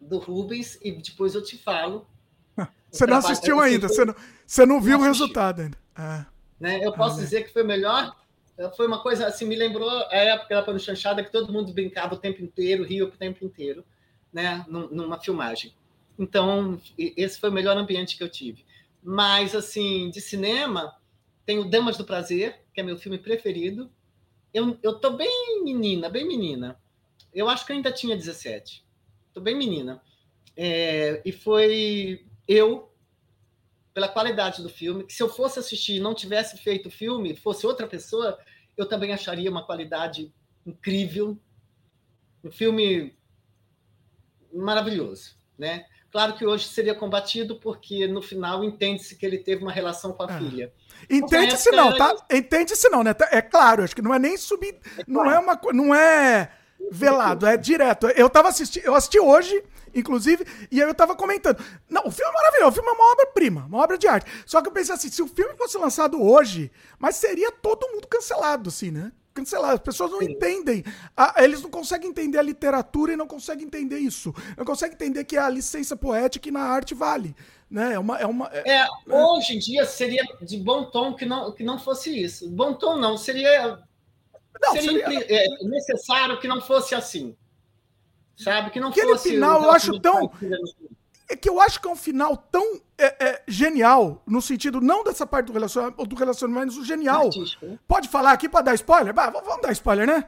S2: do Rubens e depois eu te falo.
S1: Você não assistiu ainda, você não, você não viu não o resultado ainda. Ah.
S2: Né? Eu posso ah, dizer que foi o melhor. Foi uma coisa assim, me lembrou a época da Pano Chanchada que todo mundo brincava o tempo inteiro, ria o tempo inteiro, né? numa filmagem. Então, esse foi o melhor ambiente que eu tive. Mas, assim, de cinema, tem o Damas do Prazer, que é meu filme preferido. Eu, eu tô bem menina, bem menina. Eu acho que eu ainda tinha 17. Tô bem menina. É, e foi eu, pela qualidade do filme, que se eu fosse assistir e não tivesse feito o filme, fosse outra pessoa, eu também acharia uma qualidade incrível. Um filme maravilhoso, né? Claro que hoje seria combatido porque no final entende-se que ele teve uma relação com a é. filha.
S1: Entende-se não, tá? Entende-se não, né? É claro, acho que não é nem subir, é não é uma não é velado, é direto. Eu tava assistindo, eu assisti hoje, inclusive, e aí eu tava comentando. Não, o filme é maravilhoso, o filme é uma obra-prima, uma obra de arte. Só que eu pensei assim, se o filme fosse lançado hoje, mas seria todo mundo cancelado, assim, né? cancelar. As pessoas não Sim. entendem. A, eles não conseguem entender a literatura e não conseguem entender isso. Não conseguem entender que a licença poética e na arte vale. Né? É uma, é uma,
S2: é, é, hoje em dia seria de bom tom que não, que não fosse isso. Bom tom não, seria, não, seria, seria... É, necessário que não fosse assim. Sabe? Que não
S1: Aquele
S2: fosse.
S1: final eu acho tão é que eu acho que é um final tão é, é, genial, no sentido não dessa parte do relacionamento, do relacionamento mas o genial. Né? Pode falar aqui para dar spoiler? Bah, vamos dar spoiler, né?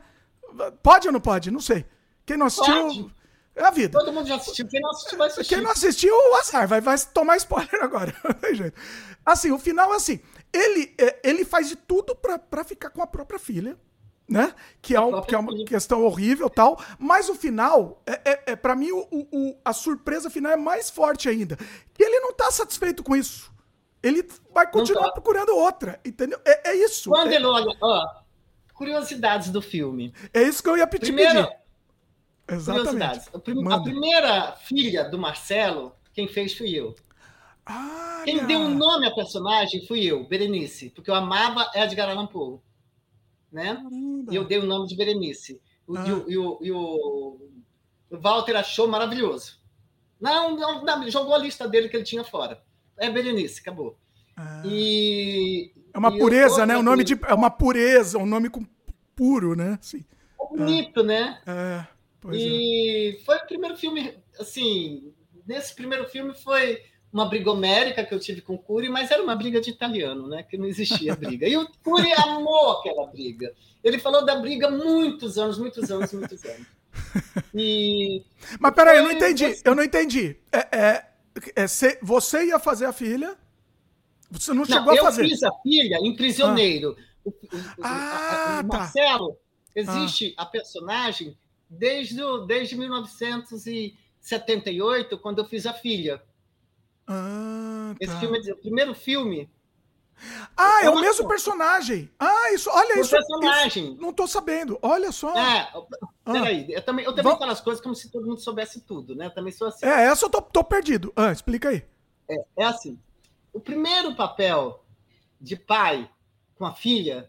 S1: Pode ou não pode? Não sei. Quem não assistiu. Pode. É a vida.
S2: Todo mundo já assistiu. Quem não assistiu, vai assistir.
S1: Quem não assistiu, o azar. Vai, vai tomar spoiler agora. Não tem jeito. Assim, o final é assim. Ele, é, ele faz de tudo para ficar com a própria filha né? Que é, um, que é uma questão horrível tal. Mas o final, é, é, é para mim, o, o, a surpresa final é mais forte ainda. E ele não tá satisfeito com isso. Ele vai continuar tá. procurando outra, entendeu? É, é isso.
S2: Quando
S1: é...
S2: ele olha, ó, curiosidades do filme.
S1: É isso que eu ia pedir.
S2: Primeiro, Exatamente. A, prim a primeira filha do Marcelo, quem fez fui eu. Ah, quem deu o um nome à personagem fui eu, Berenice, porque eu amava Edgar Allan Poe né? E eu dei o nome de Berenice. O, ah. e, o, e, o, o, Walter achou maravilhoso. Não, não, não, jogou a lista dele que ele tinha fora. É Berenice, acabou. Ah. E,
S1: é uma pureza, né? O nome de, é uma pureza, um nome com, puro, né? Sim.
S2: É bonito,
S1: ah.
S2: né?
S1: É,
S2: e
S1: é.
S2: foi o primeiro filme, assim, nesse primeiro filme foi uma briga homérica que eu tive com o Cury, mas era uma briga de italiano, né? Que não existia briga. E o Cury amou aquela briga. Ele falou da briga muitos anos, muitos anos, muitos anos. E
S1: mas peraí, eu não entendi. Você... Eu não entendi. É, é, é, você ia fazer a filha? Você não, não chegou a fazer?
S2: Eu fiz a filha em Prisioneiro. Ah. O, o, ah, o, tá. Marcelo, existe ah. a personagem desde, desde 1978, quando eu fiz a filha.
S1: Ah,
S2: Esse tá. filme, o primeiro filme.
S1: Ah, é, é o mesmo personagem. Ah, isso, olha
S2: o
S1: isso.
S2: personagem.
S1: Isso, não tô sabendo. Olha só.
S2: É, peraí, eu também, eu também falo as coisas como se todo mundo soubesse tudo, né? Eu também sou assim.
S1: É, essa eu tô, tô perdido. Ah, explica aí.
S2: É, é assim. O primeiro papel de pai com a filha,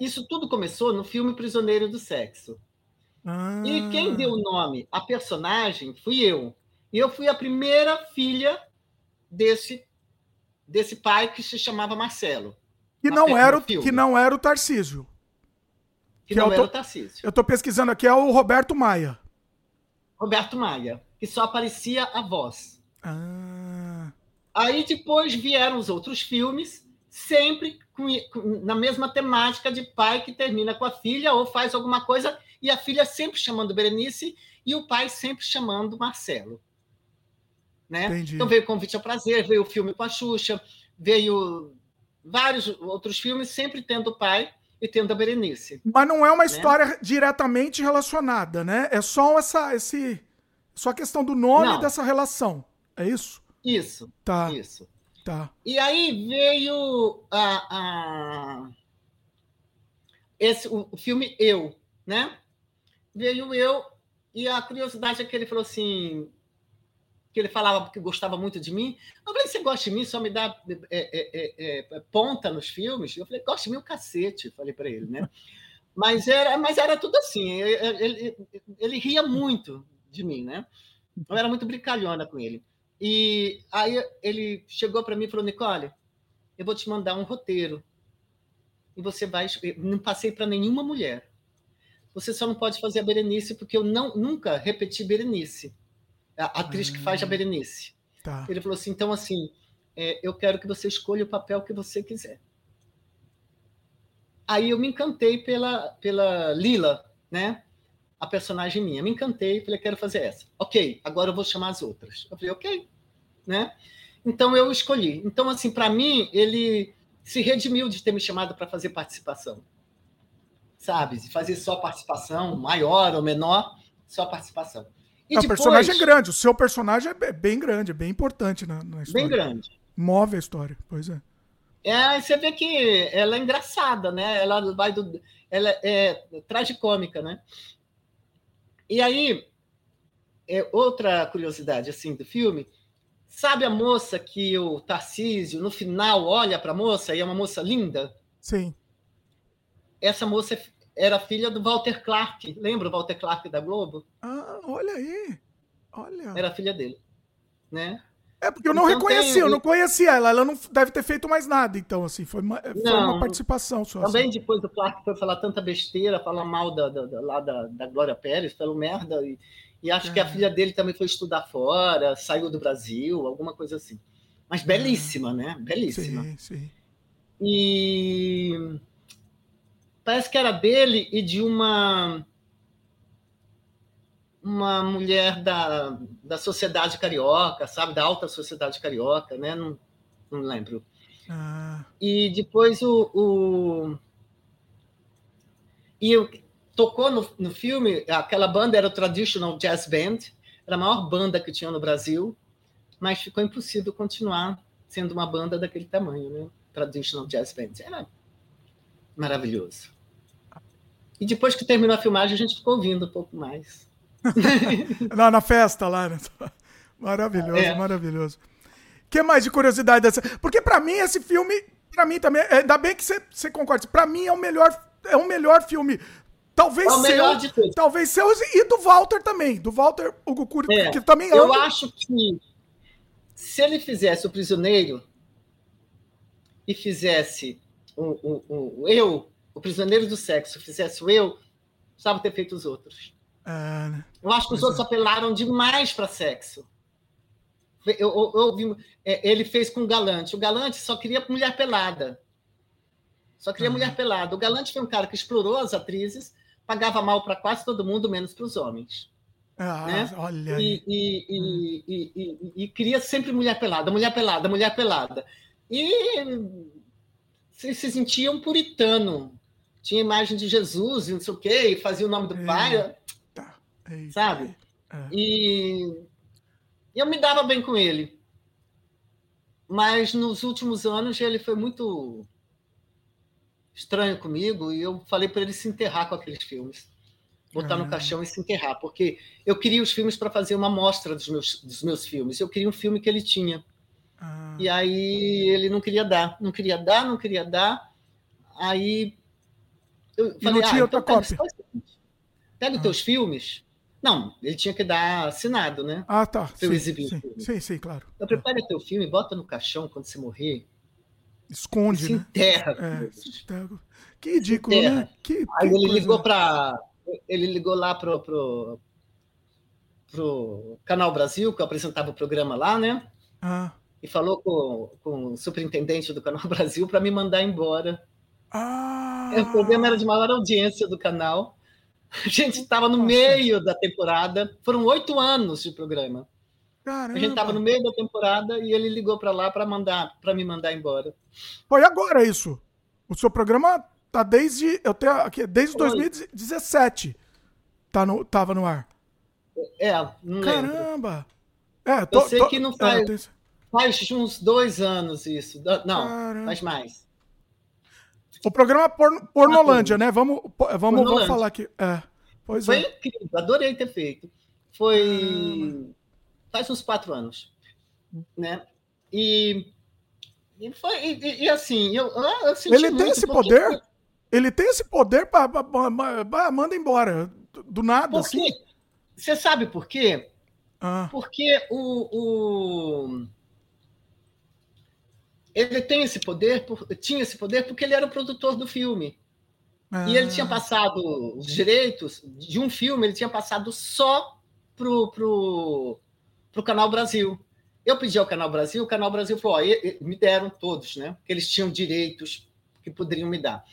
S2: isso tudo começou no filme Prisioneiro do Sexo. Ah. E quem deu o nome à personagem fui eu. E eu fui a primeira filha desse, desse pai que se chamava Marcelo.
S1: Que não, era, o, que não era o Tarcísio.
S2: Que, que não era o Tarcísio.
S1: Eu estou pesquisando aqui, é o Roberto Maia.
S2: Roberto Maia, que só aparecia a voz.
S1: Ah.
S2: Aí depois vieram os outros filmes, sempre com, com, na mesma temática de pai que termina com a filha ou faz alguma coisa, e a filha sempre chamando Berenice e o pai sempre chamando Marcelo. Né? Então veio o Convite ao Prazer, veio o filme com a Xuxa, veio vários outros filmes, sempre tendo o pai e tendo a Berenice.
S1: Mas não é uma né? história diretamente relacionada, né? É só essa, esse, só a questão do nome não. dessa relação. É isso?
S2: Isso.
S1: Tá.
S2: Isso.
S1: Tá.
S2: E aí veio a, a esse o, o filme Eu, né? Veio Eu e a curiosidade é que ele falou assim: porque ele falava que gostava muito de mim. Eu falei, você gosta de mim, só me dá é, é, é, é ponta nos filmes? Eu falei, gosta de mim o cacete, falei para ele, né? Mas era, mas era tudo assim, ele, ele, ele ria muito de mim, né? Eu era muito brincalhona com ele. E aí ele chegou para mim e falou, Nicole, eu vou te mandar um roteiro. E você vai... Não passei para nenhuma mulher. Você só não pode fazer a Berenice, porque eu não, nunca repeti Berenice a atriz que faz a ah, Berenice. Tá. Ele falou assim: então, assim, é, eu quero que você escolha o papel que você quiser. Aí eu me encantei pela, pela Lila, né? A personagem minha. Me encantei, falei, quero fazer essa. Ok, agora eu vou chamar as outras. Eu falei, ok, né? Então eu escolhi. Então, assim, para mim, ele se redimiu de ter me chamado para fazer participação. Sabe? Fazer só participação, maior ou menor, só participação.
S1: E depois... O personagem é grande, o seu personagem é bem grande, é bem importante na, na história.
S2: Bem grande.
S1: Move a história, pois é.
S2: É, você vê que ela é engraçada, né? Ela vai do. Ela é tragicômica, né? E aí, é outra curiosidade assim do filme. Sabe a moça que o Tarcísio, no final, olha para a moça e é uma moça linda?
S1: Sim.
S2: Essa moça é era filha do Walter Clark. Lembra o Walter Clark da Globo?
S1: Ah, olha aí. Olha.
S2: Era filha dele. Né?
S1: É porque eu não então, reconheci, tem... eu não conhecia ela. Ela não deve ter feito mais nada, então, assim, foi uma, foi não, uma participação só.
S2: Também
S1: assim.
S2: depois o Clark foi falar tanta besteira, falar mal da, da, da lá da, da Glória Pérez, falou merda. E, e acho é. que a é. filha dele também foi estudar fora, saiu do Brasil, alguma coisa assim. Mas belíssima, é. né? Belíssima. Sim, sim. E parece que era dele e de uma uma mulher da, da sociedade carioca, sabe, da alta sociedade carioca, né? Não, não lembro. Ah. E depois o, o... e eu, tocou no, no filme aquela banda era o Traditional Jazz Band, era a maior banda que tinha no Brasil, mas ficou impossível continuar sendo uma banda daquele tamanho, né? Traditional Jazz Band era maravilhoso. E depois que terminou a filmagem, a gente ficou ouvindo um pouco mais.
S1: lá na festa, lá. Né? Maravilhoso, é. maravilhoso. O que mais de curiosidade dessa? Porque para mim esse filme, para mim também, é, ainda bem que você concorda. Para mim é o melhor, é o melhor filme. Talvez é o melhor seu, de todos. talvez seu e do Walter também, do Walter Cury, é. que também
S2: Eu acho que se ele fizesse o Prisioneiro e fizesse o, o, o eu o prisioneiro do sexo fizesse eu, precisava ter feito os outros. Ah, eu acho que os outros é. apelaram demais para sexo. Eu, eu, eu, é, ele fez com o Galante. O Galante só queria mulher pelada. Só queria mulher pelada. O Galante foi um cara que explorou as atrizes, pagava mal para quase todo mundo, menos para os homens. Ah, né? olha e, e, hum. e, e, queria sempre mulher pelada, mulher pelada, mulher pelada. E se, se sentia um puritano, tinha imagem de Jesus e não sei o quê, e fazia o nome do pai. Tá. É, sabe? É. E eu me dava bem com ele. Mas nos últimos anos ele foi muito estranho comigo e eu falei para ele se enterrar com aqueles filmes. Botar no caixão e se enterrar, porque eu queria os filmes para fazer uma mostra dos meus, dos meus filmes. Eu queria um filme que ele tinha. Ah. E aí ele não queria dar, não queria dar, não queria dar. Aí eu e falei, não tinha ah, outra então cópia. Pega, os ah. teus filmes. Não, ele tinha que dar assinado, né?
S1: Ah, tá.
S2: Pra eu exibir
S1: sim, sim, sim, claro.
S2: Então, prepara teu filme, bota no caixão quando você morrer.
S1: Esconde,
S2: se
S1: né?
S2: Enterra.
S1: É, que ridículo, enterra. né? Que,
S2: Aí ele ligou para ele ligou lá pro, pro, pro Canal Brasil, que eu apresentava o programa lá, né? Ah. E falou com, com o superintendente do Canal Brasil para me mandar embora.
S1: Ah.
S2: O programa era de maior audiência do canal. A gente estava no Nossa. meio da temporada. Foram oito anos de programa. Caramba. A gente estava no meio da temporada e ele ligou para lá para mandar, para me mandar embora.
S1: Foi agora isso. O seu programa tá desde eu tenho aqui desde Foi. 2017. Tá no tava no ar.
S2: É, não
S1: Caramba.
S2: Lembro. É, tô, eu sei tô, que não faz, é, tenho... faz uns dois anos isso. Não, Caramba. faz mais.
S1: O programa Porn Pornolândia, né? Vamos, vamos, vamos falar aqui. É. Pois
S2: Foi
S1: é.
S2: incrível, adorei ter feito. Foi. faz uns quatro anos, né? E, e foi e, e assim, eu, eu
S1: Ele tem esse poder? Ele tem esse poder para manda embora do nada
S2: por
S1: assim.
S2: Você sabe por quê? Ah. Porque o, o, ele tem esse poder, tinha esse poder porque ele era o produtor do filme. Ah. E ele tinha ah. passado os direitos de um filme, ele tinha passado só pro, pro, pro Canal Brasil. Eu pedi ao Canal Brasil, o Canal Brasil falou: ó, me deram todos, né? Porque eles tinham direitos que poderiam me dar.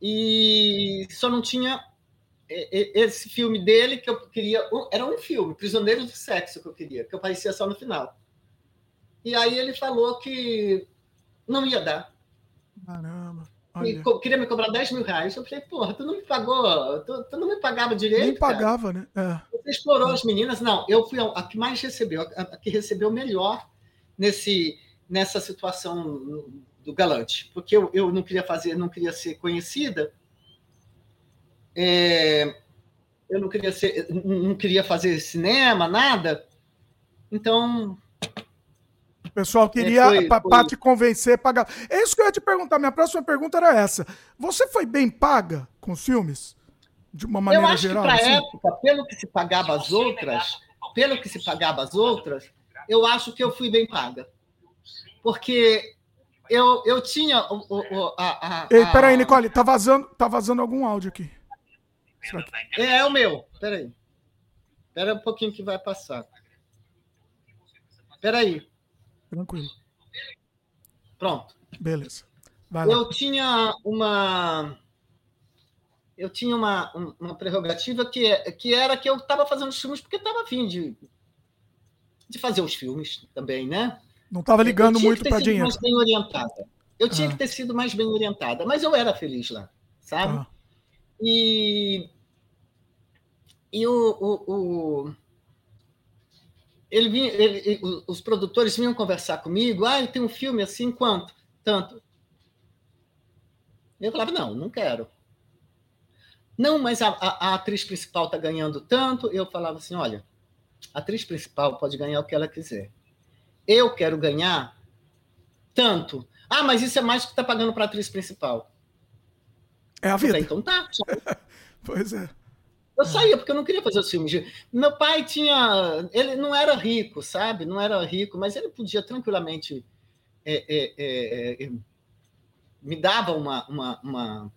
S2: E só não tinha esse filme dele que eu queria. Era um filme, Prisioneiro do Sexo, que eu queria, que aparecia só no final. E aí ele falou que não ia dar.
S1: Caramba.
S2: Queria me cobrar 10 mil reais. Eu falei, porra, tu não me pagou, tu, tu não me pagava direito. Nem
S1: pagava, cara. né?
S2: É. Você explorou é. as meninas? Não, eu fui a, a, que mais recebeu, a, a que recebeu melhor nesse, nessa situação do galante. Porque eu, eu não queria fazer, não queria ser conhecida. É, eu não queria ser, não queria fazer cinema, nada. Então
S1: pessoal queria é, para te convencer pagar. É isso que eu ia te perguntar. Minha próxima pergunta era essa. Você foi bem paga com os filmes? De uma maneira
S2: eu acho
S1: geral?
S2: Que para assim? época, pelo que se pagava as outras, pelo que se pagava as outras, eu acho que eu fui bem paga. Porque eu, eu tinha o, o, a, a,
S1: Ei, peraí, Nicole, tá vazando, tá vazando algum áudio aqui.
S2: É, é o meu. Peraí. Espera um pouquinho que vai passar. Peraí.
S1: Tranquilo.
S2: Pronto.
S1: Beleza.
S2: Eu tinha uma eu tinha uma, uma prerrogativa que, que era que eu estava fazendo os filmes porque estava afim de, de fazer os filmes também, né?
S1: Não estava ligando muito para dinheiro.
S2: Mais bem orientada. Eu tinha ah. que ter sido mais bem orientada, mas eu era feliz lá, sabe? Ah. E, e o, o, o, ele vinha, ele, os produtores vinham conversar comigo. Ah, tem um filme assim, quanto? Tanto. Eu falava, não, não quero. Não, mas a, a, a atriz principal está ganhando tanto. Eu falava assim, olha, a atriz principal pode ganhar o que ela quiser. Eu quero ganhar tanto. Ah, mas isso é mais do que está pagando para a atriz principal.
S1: É a vida.
S2: Falei, então tá.
S1: pois é.
S2: Eu saía porque eu não queria fazer os filmes. De... Meu pai tinha. Ele não era rico, sabe? Não era rico, mas ele podia tranquilamente. É, é, é, é me dava uma, uma, uma,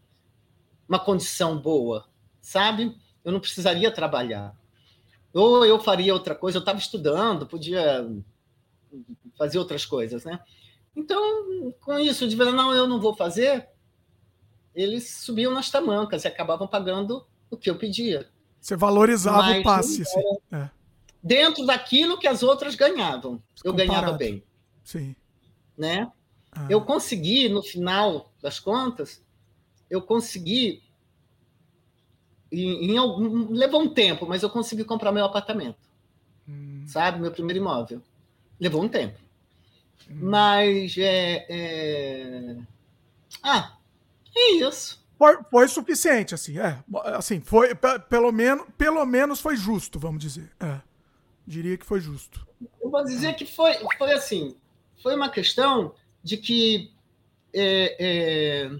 S2: uma, condição boa, sabe? Eu não precisaria trabalhar. Ou eu faria outra coisa, eu estava estudando, podia fazer outras coisas, né? Então, com isso, de não, eu não vou fazer, eles subiam nas tamancas e acabavam pagando o que eu pedia.
S1: Você valorizava Mas, o passe. É.
S2: Dentro daquilo que as outras ganhavam. Eu Comparado. ganhava bem.
S1: Sim.
S2: Né? Ah. Eu consegui, no final das contas, eu consegui. Em, em, levou um tempo, mas eu consegui comprar meu apartamento. Hum. Sabe? Meu primeiro imóvel. Levou um tempo. Hum. Mas é, é... Ah, é isso.
S1: Foi, foi suficiente, assim, é. Assim, foi, pelo menos, pelo menos foi justo, vamos dizer. É. Diria que foi justo.
S2: Eu vou dizer que foi, foi assim, foi uma questão de que é, é,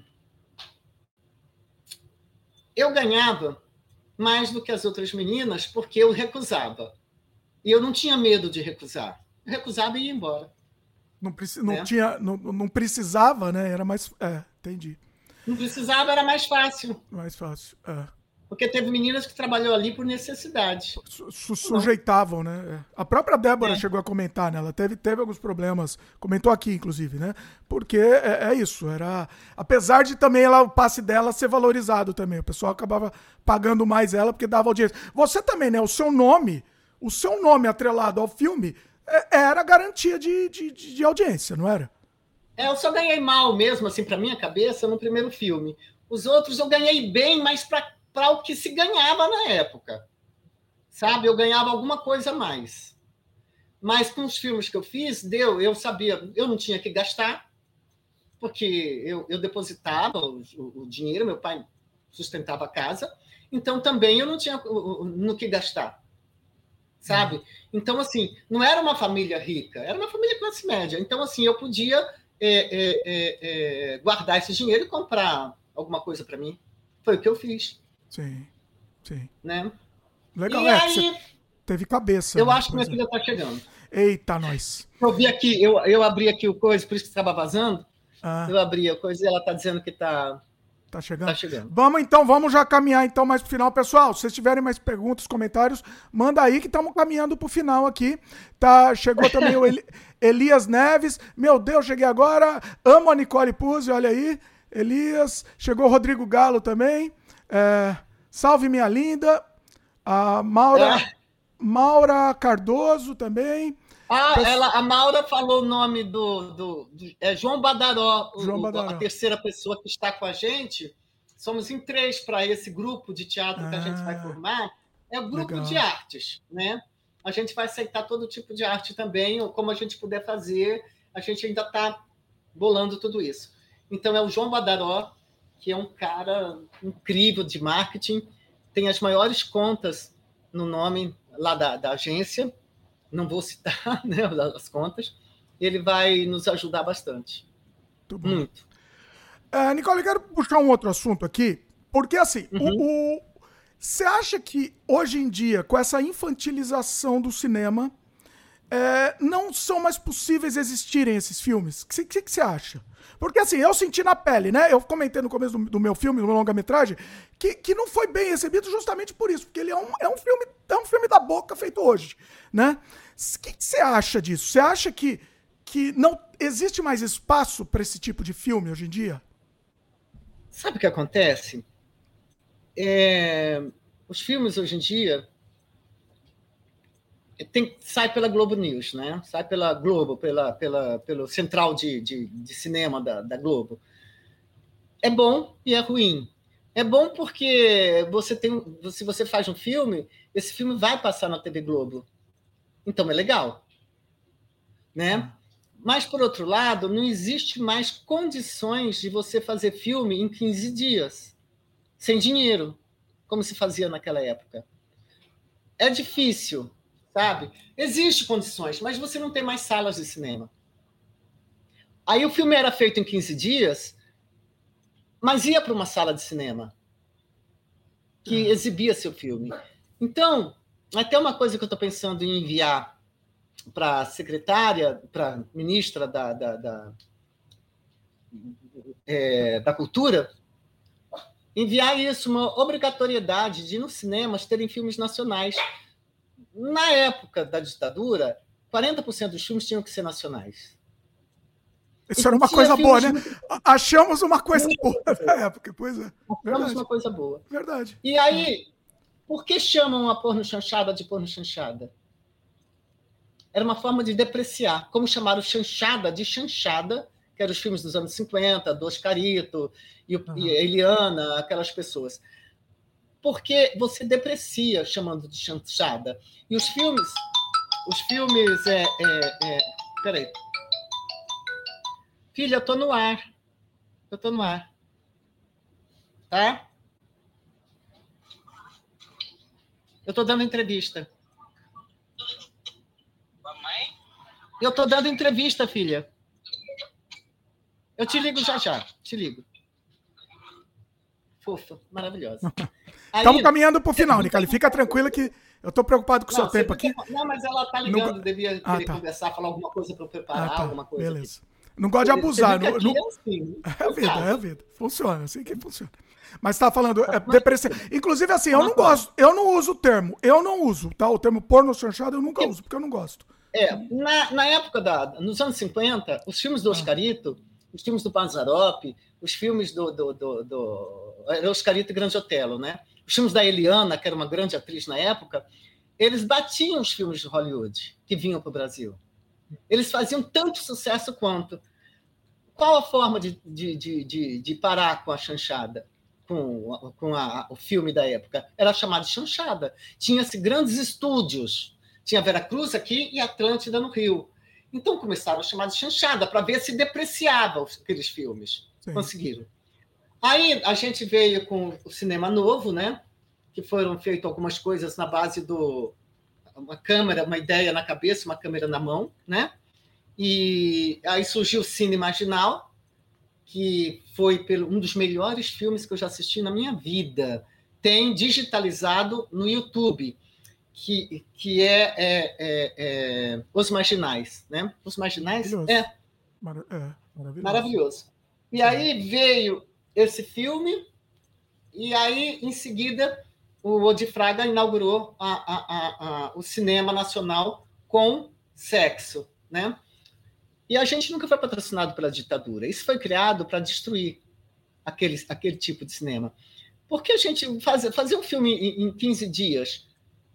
S2: eu ganhava mais do que as outras meninas porque eu recusava. E eu não tinha medo de recusar. Eu recusava e ia embora.
S1: Não, não, é. tinha, não, não precisava, né? Era mais. É, entendi.
S2: Não precisava, era mais fácil.
S1: Mais fácil, é.
S2: Porque teve meninas que trabalhou ali por necessidade.
S1: Su sujeitavam, né? É. A própria Débora é. chegou a comentar, né? Ela teve, teve alguns problemas, comentou aqui, inclusive, né? Porque é, é, isso, era. Apesar de também ela, o passe dela ser valorizado também. O pessoal acabava pagando mais ela porque dava audiência. Você também, né? O seu nome, o seu nome atrelado ao filme é, era garantia de, de, de audiência, não era?
S2: É, eu só ganhei mal mesmo, assim, para minha cabeça, no primeiro filme. Os outros eu ganhei bem, mas para o que se ganhava na época. Sabe? Eu ganhava alguma coisa a mais. Mas com os filmes que eu fiz, deu, eu sabia, eu não tinha que gastar, porque eu, eu depositava o, o, dinheiro, meu pai sustentava a casa, então também eu não tinha no que gastar. sabe? Então, assim, não era uma família rica, era uma família classe média. Então, assim, eu podia é, é, é, é guardar esse dinheiro e comprar alguma coisa para mim. Foi o que eu fiz.
S1: Sim, sim.
S2: Né?
S1: Legal, e é, aí, teve cabeça.
S2: Eu né, acho que minha filha está chegando.
S1: Eita, nós.
S2: Eu vi aqui, eu, eu abri aqui o coisa, por isso que estava vazando. Ah. Eu abri a coisa e ela está dizendo que está
S1: Tá chegando? Tá chegando. Vamos então, vamos já caminhar então mais pro final. Pessoal, se vocês tiverem mais perguntas, comentários, manda aí que estamos caminhando pro final aqui. Tá, chegou também o Eli, Elias Neves. Meu Deus, cheguei agora. Amo a Nicole Puzzi, olha aí. Elias. Chegou o Rodrigo Galo também. É, salve, minha linda. A Maura, é. Maura Cardoso também.
S2: Ah, ela, a Maura falou o nome do, do, do é João Badaró, João Badaró, a terceira pessoa que está com a gente. Somos em três para esse grupo de teatro ah, que a gente vai ah, formar. É o grupo legal. de artes, né? A gente vai aceitar todo tipo de arte também, ou como a gente puder fazer. A gente ainda está bolando tudo isso. Então é o João Badaró, que é um cara incrível de marketing, tem as maiores contas no nome lá da, da agência não vou citar né, as contas, ele vai nos ajudar bastante. Muito. Muito.
S1: É, Nicole, eu quero puxar um outro assunto aqui, porque assim, uhum. o, você acha que hoje em dia, com essa infantilização do cinema, é, não são mais possíveis existirem esses filmes? O que, que, que, você acha? Porque assim, eu senti na pele, né? Eu comentei no começo do, do meu filme, do meu longa-metragem, que, que não foi bem recebido justamente por isso, porque ele é um, é um filme, é um filme da boca feito hoje, né? O que, que você acha disso? Você acha que, que não existe mais espaço para esse tipo de filme hoje em dia?
S2: Sabe o que acontece? É, os filmes hoje em dia tem, sai pela Globo News, né? Sai pela Globo, pela, pela, pelo central de, de, de cinema da, da Globo. É bom e é ruim. É bom porque você tem, se você faz um filme, esse filme vai passar na TV Globo. Então é legal, né? Mas por outro lado, não existe mais condições de você fazer filme em 15 dias, sem dinheiro, como se fazia naquela época. É difícil, sabe? Existem condições, mas você não tem mais salas de cinema. Aí o filme era feito em 15 dias, mas ia para uma sala de cinema que uhum. exibia seu filme. Então, até uma coisa que eu estou pensando em enviar para a secretária, para a ministra da, da, da, é, da Cultura, enviar isso, uma obrigatoriedade de nos cinemas terem filmes nacionais na época da ditadura, 40% dos filmes tinham que ser nacionais.
S1: Isso era uma coisa boa, né? Achamos uma coisa boa na época, pois é.
S2: Achamos uma coisa boa.
S1: Verdade.
S2: E aí, por que chamam a porno chanchada de porno chanchada? Era uma forma de depreciar. Como chamaram chanchada de chanchada, que eram os filmes dos anos 50, do Oscarito e, uhum. e Eliana, aquelas pessoas porque você deprecia chamando de chanchada. E os filmes, os filmes é, é, é... peraí. Filha, eu tô no ar. Eu tô no ar. Tá? Eu tô dando entrevista. Mamãe? Eu tô dando entrevista, filha. Eu te ligo já já. Te ligo. Fofa, maravilhosa.
S1: Estamos caminhando para o final, Nicole. Fica tranquila que eu estou preocupado com o seu tempo aqui.
S2: Não, mas ela está ligando, não... devia ah, tá. conversar, falar alguma coisa para preparar, ah, tá. alguma coisa.
S1: Beleza. Aqui. Não gosto de abusar. Não, não... É, assim, é a vida, é a vida. Funciona, assim que funciona. Mas está falando é, depressão. Inclusive, assim, eu não gosto, eu não uso o termo. Eu não uso, tá? O termo porno chanchado eu nunca uso, porque eu não gosto.
S2: É, na, na época da. Nos anos 50, os filmes do ah. Oscarito, os filmes do Panzarop, os filmes do, do, do, do Oscarito e Grande Otelo, né? Os filmes da Eliana, que era uma grande atriz na época, eles batiam os filmes de Hollywood que vinham para o Brasil. Eles faziam tanto sucesso quanto. Qual a forma de, de, de, de parar com a chanchada? Com, com a, o filme da época? Era chamado de chanchada. Tinha-se grandes estúdios. Tinha Veracruz aqui e Atlântida no Rio. Então começaram a chamar de chanchada para ver se depreciava aqueles filmes. Sim. Conseguiram. Aí a gente veio com o cinema novo, né? Que foram feitas algumas coisas na base do uma câmera, uma ideia na cabeça, uma câmera na mão, né? E aí surgiu o Cine Marginal, que foi pelo, um dos melhores filmes que eu já assisti na minha vida. Tem digitalizado no YouTube, que, que é, é, é, é Os Marginais, né? Os Marginais é, Mar é maravilhoso. maravilhoso. E aí veio esse filme, e aí, em seguida, o Odifraga inaugurou a, a, a, o cinema nacional com sexo, né? E a gente nunca foi patrocinado pela ditadura. Isso foi criado para destruir aquele, aquele tipo de cinema. Porque a gente fazia, fazia um filme em, em 15 dias.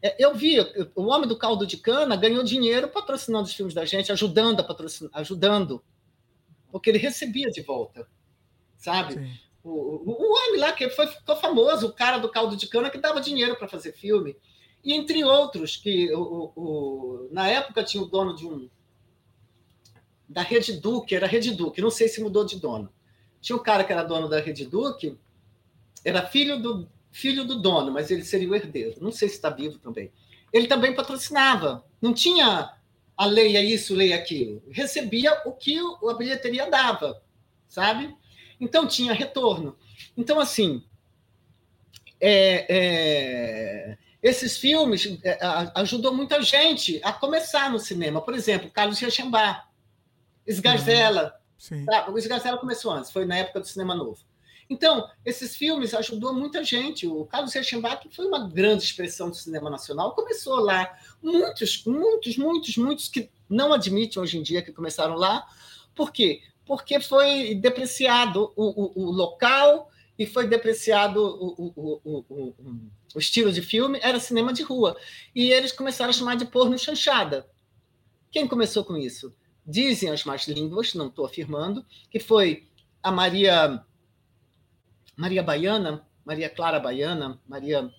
S2: É, eu vi, o Homem do Caldo de Cana ganhou dinheiro patrocinando os filmes da gente, ajudando a patrocinar, ajudando, porque ele recebia de volta, sabe? Sim. O, o, homem lá que foi, ficou famoso, o cara do caldo de cana que dava dinheiro para fazer filme. E entre outros, que o, o, na época tinha o dono de um. da Rede Duque, era Rede Duque, não sei se mudou de dono. Tinha um cara que era dono da Rede Duque, era filho do, filho do dono, mas ele seria o herdeiro. Não sei se está vivo também. Ele também patrocinava. Não tinha a lei é isso, lei é aquilo. Recebia o que a bilheteria dava, sabe? Então tinha retorno. Então, assim, é, é, esses filmes é, ajudou muita gente a começar no cinema. Por exemplo, Carlos Reichenbach, Esgarzela. Uhum. Tá? O Esgarzela começou antes, foi na época do Cinema Novo. Então, esses filmes ajudou muita gente. O Carlos Reichenbach foi uma grande expressão do cinema nacional. Começou lá. Muitos, muitos, muitos, muitos que não admitem hoje em dia que começaram lá. Por quê? Porque foi depreciado o, o, o local e foi depreciado o, o, estilo de filme, era cinema de rua. E eles começaram a chamar de porno chanchada. Quem começou com isso? Dizem as más línguas, não estou afirmando, que foi a Maria Maria Baiana, Maria Clara Baiana, Maria.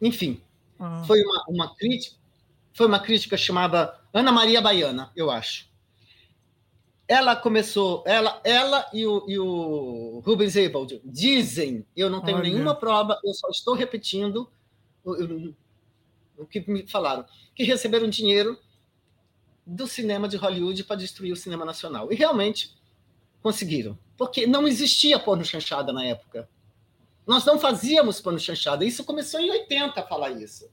S2: Enfim, ah. foi uma, uma crítica, foi uma crítica chamada Ana Maria Baiana, eu acho ela começou, ela, ela e o, e o Rubens Ebald dizem, eu não tenho Olha. nenhuma prova, eu só estou repetindo o, o, que me falaram, que receberam dinheiro do cinema de Hollywood para destruir o cinema nacional. E realmente conseguiram, porque não existia porno chanchada na época. Nós não fazíamos porno chanchada. Isso começou em 80 a falar isso.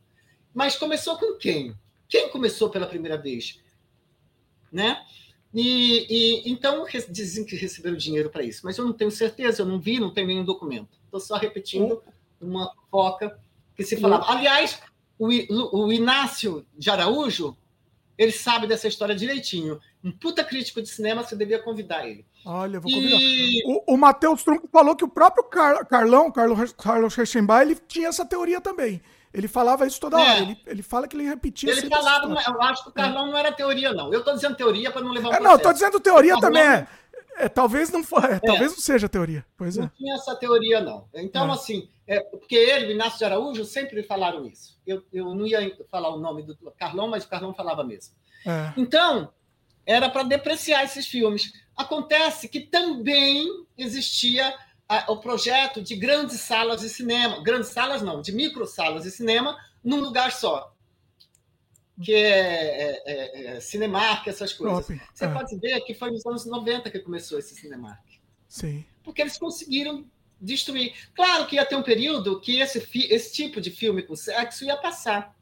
S2: Mas começou com quem? Quem começou pela primeira vez? Né? E, e, então dizem que receberam dinheiro para isso, mas eu não tenho certeza, eu não vi, não tenho nenhum documento. Estou só repetindo uma foca que se falava. Aliás, o, o Inácio de Araújo, ele sabe dessa história direitinho. Um puta crítico de cinema, você devia convidar ele.
S1: Olha, vou convidar. E... O, o Matheus Trump falou que o próprio Car Carlão, Carlos, Carlos Reichenbach, ele tinha essa teoria também. Ele falava isso toda hora. É. Ele, ele fala que ele repetia
S2: Ele falava, eu acho que o Carlão é. não era teoria, não. Eu estou dizendo teoria para não levar um
S1: é, Não, estou dizendo teoria também. É, é, talvez não for, é, talvez não seja teoria. Pois
S2: não
S1: é.
S2: tinha essa teoria, não. Então, assim, porque ele, o Inácio de Araújo, sempre falaram isso. Eu, eu não ia falar o nome do Carlão, mas o Carlão falava mesmo. Então, era para depreciar esses filmes. Acontece que também existia o projeto de grandes salas de cinema, grandes salas não, de micro salas de cinema num lugar só, que é, é, é, é Cinemark, essas coisas. Top. Você é. pode ver que foi nos anos 90 que começou esse Cinemark.
S1: Sim.
S2: Porque eles conseguiram destruir. Claro que ia ter um período que esse, esse tipo de filme com sexo ia passar,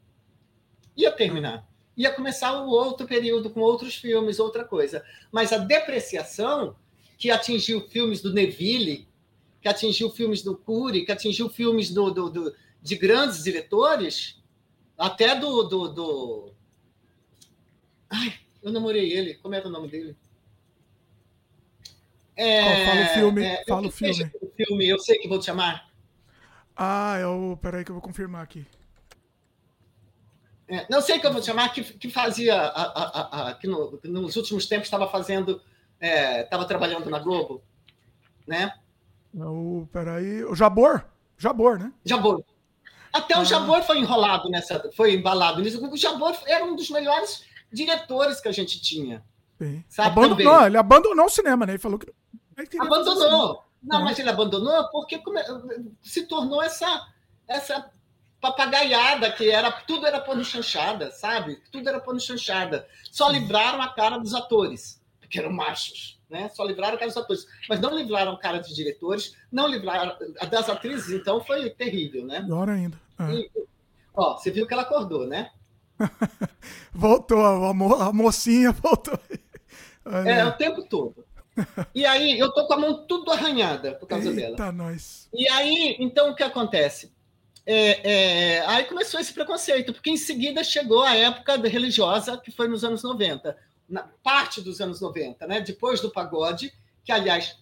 S2: ia terminar. Ia começar o um outro período com outros filmes, outra coisa. Mas a depreciação que atingiu filmes do Neville, que atingiu filmes do Cury, que atingiu filmes do, do, do, de grandes diretores, até do, do, do. Ai, eu namorei ele. Como era o nome dele?
S1: É, fala o filme. É, fala o filme.
S2: o filme. Eu sei que vou te chamar.
S1: Ah, é o. Peraí que eu vou confirmar aqui.
S2: É, não sei que eu vou te chamar, que, que fazia. A, a, a, que no, nos últimos tempos estava fazendo. Estava é, trabalhando na Globo, né?
S1: O, peraí, o Jabor? Jabor, né?
S2: Jabor. Até ah. o Jabor foi enrolado nessa, foi embalado nisso. O Jabor era um dos melhores diretores que a gente tinha.
S1: Abandonou, ele abandonou o cinema, né? Ele falou que.
S2: Abandonou. Não, é. mas ele abandonou porque se tornou essa, essa papagaiada, que era tudo era pano chanchada, sabe? Tudo era pano chanchada. Só livraram a cara dos atores, porque eram machos, né? Só livraram a cara dos atores, mas não livraram a cara dos diretores, não livraram a das atrizes, então foi terrível, né?
S1: Pior ainda.
S2: É. E, ó, você viu que ela acordou, né?
S1: voltou, a, mo a mocinha voltou.
S2: É, o tempo todo. E aí, eu tô com a mão tudo arranhada por causa
S1: Eita
S2: dela.
S1: Nós.
S2: E aí, então, o que acontece? É, é, aí começou esse preconceito, porque em seguida chegou a época religiosa, que foi nos anos 90, na parte dos anos 90, né? depois do pagode, que, aliás,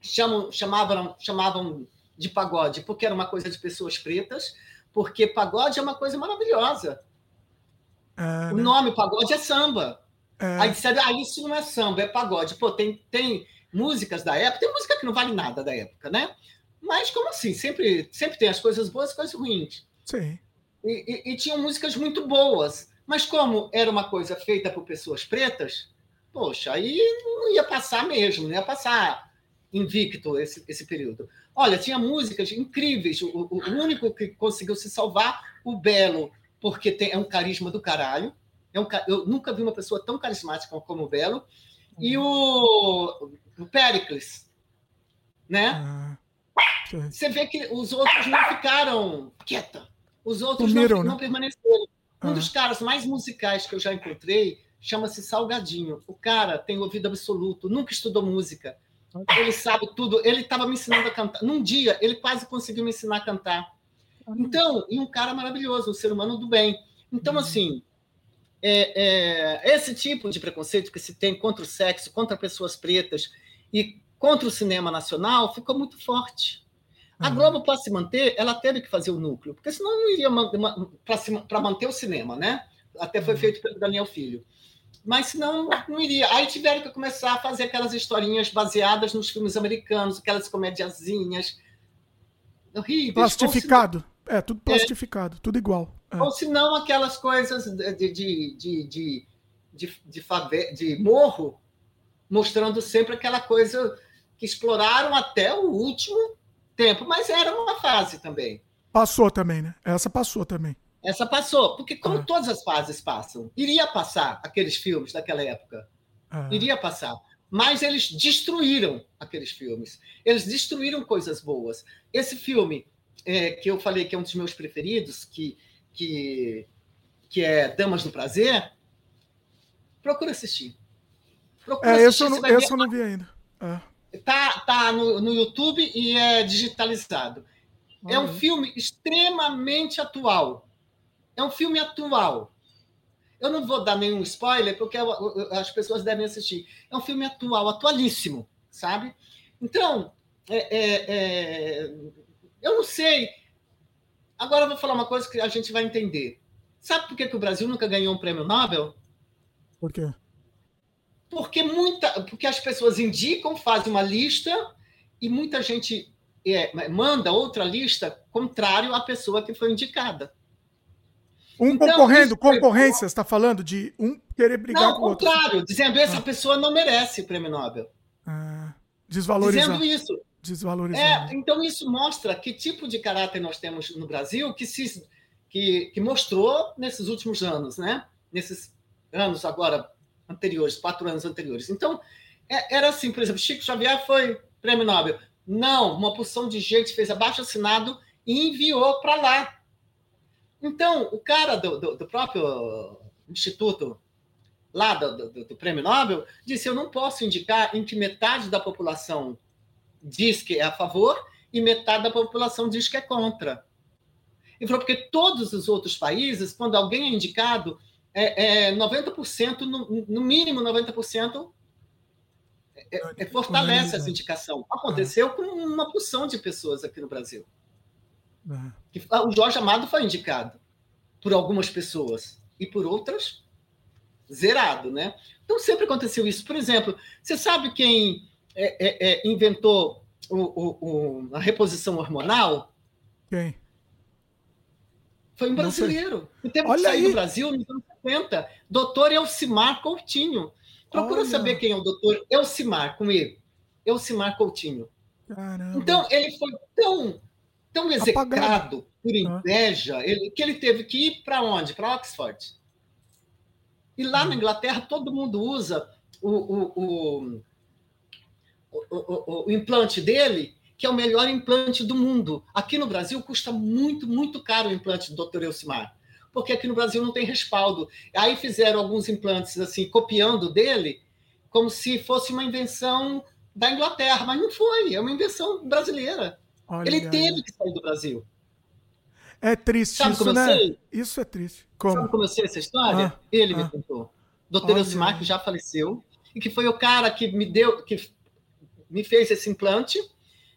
S2: chamam, chamavam, chamavam de pagode porque era uma coisa de pessoas pretas, porque pagode é uma coisa maravilhosa. É, né? O nome pagode é samba. É. Aí disseram, ah, isso não é samba, é pagode. Pô, tem, tem músicas da época, tem música que não vale nada da época, né? Mas como assim? Sempre, sempre tem as coisas boas e coisas ruins.
S1: Sim.
S2: E, e, e tinham músicas muito boas. Mas como era uma coisa feita por pessoas pretas, poxa, aí não ia passar mesmo, não ia passar invicto esse, esse período. Olha, tinha músicas incríveis. O, o, o único que conseguiu se salvar, o Belo, porque tem, é um carisma do caralho. É um, eu nunca vi uma pessoa tão carismática como o Belo. E o, o Pericles, né? Ah. Você vê que os outros não ficaram quieta. Os outros Sumiram, não, né? não permaneceram. Um dos ah. caras mais musicais que eu já encontrei chama-se Salgadinho. O cara tem ouvido absoluto, nunca estudou música. Ele sabe tudo. Ele estava me ensinando a cantar. Num dia, ele quase conseguiu me ensinar a cantar. Então, e um cara maravilhoso, um ser humano do bem. Então, uhum. assim, é, é, esse tipo de preconceito que se tem contra o sexo, contra pessoas pretas e contra o cinema nacional ficou muito forte. A uhum. Globo, para se manter, ela teve que fazer o núcleo, porque senão não iria para manter o cinema, né? Até foi uhum. feito pelo Daniel Filho. Mas senão não iria. Aí tiveram que começar a fazer aquelas historinhas baseadas nos filmes americanos, aquelas comediazinhas
S1: horríveis. Plastificado. É, tudo é. plastificado, é. tudo igual. É.
S2: Ou se não, aquelas coisas de, de, de, de, de, de, fave... de morro, mostrando sempre aquela coisa que exploraram até o último tempo, mas era uma fase também.
S1: Passou também, né? Essa passou também.
S2: Essa passou, porque como ah. todas as fases passam, iria passar aqueles filmes daquela época. Ah. Iria passar. Mas eles destruíram aqueles filmes. Eles destruíram coisas boas. Esse filme, é, que eu falei que é um dos meus preferidos, que, que, que é Damas do Prazer, procura assistir.
S1: Procura é, assistir, esse eu não, esse eu não vi ainda. É.
S2: Tá, tá no, no YouTube e é digitalizado. É um filme extremamente atual. É um filme atual. Eu não vou dar nenhum spoiler, porque as pessoas devem assistir. É um filme atual, atualíssimo, sabe? Então, é, é, é... eu não sei. Agora eu vou falar uma coisa que a gente vai entender. Sabe por que, que o Brasil nunca ganhou um prêmio Nobel?
S1: Por quê?
S2: Porque, muita, porque as pessoas indicam, fazem uma lista e muita gente é, manda outra lista contrário à pessoa que foi indicada.
S1: Um então, concorrendo, concorrência, você está falando de um querer brigar não, com o outro.
S2: Não, contrário, dizendo essa ah. pessoa não merece o prêmio Nobel.
S1: Ah, desvalorizando.
S2: Dizendo isso.
S1: Desvalorizando.
S2: É, então isso mostra que tipo de caráter nós temos no Brasil que se que, que mostrou nesses últimos anos, né? Nesses anos agora anteriores, quatro anos anteriores. Então, é, era assim, por exemplo, Chico Xavier foi prêmio Nobel. Não, uma porção de gente fez abaixo assinado e enviou para lá. Então, o cara do, do, do próprio instituto lá do, do, do, prêmio Nobel disse: eu não posso indicar em que metade da população diz que é a favor e metade da população diz que é contra. Ele falou, porque todos os outros países, quando alguém é indicado, é, é 90%, no, no mínimo 90%, é, é, é, fortalece essa indicação. Aconteceu com uma porção de pessoas aqui no Brasil. É. O Jorge Amado foi indicado por algumas pessoas e por outras zerado, né? Então sempre aconteceu isso. Por exemplo, você sabe quem é, é, inventou o, o, o, a reposição hormonal?
S1: Quem?
S2: Foi um brasileiro. Em tempo Olha de sair aí. do Brasil, nos anos 50, doutor Elcimar Coutinho. Procura Olha. saber quem é o doutor Elcimar, com ele. Elcimar Coutinho.
S1: Caramba.
S2: Então, ele foi tão tão execrado Apagado. por inveja, ah. ele, que ele teve que ir para onde? Para Oxford. E lá na Inglaterra todo mundo usa o, o, o, o, o implante dele, que é o melhor implante do mundo. Aqui no Brasil custa muito, muito caro o implante do Dr. Elcimar, porque aqui no Brasil não tem respaldo. Aí fizeram alguns implantes assim, copiando dele, como se fosse uma invenção da Inglaterra, mas não foi, é uma invenção brasileira. Olha Ele teve que sair do Brasil.
S1: É triste Sabe isso, né? Isso é triste.
S2: Como? Sabe como eu sei essa história? Ah, Ele ah. me contou. Doutor Elcimar, que já faleceu, e que foi o cara que me deu, que me fez esse implante,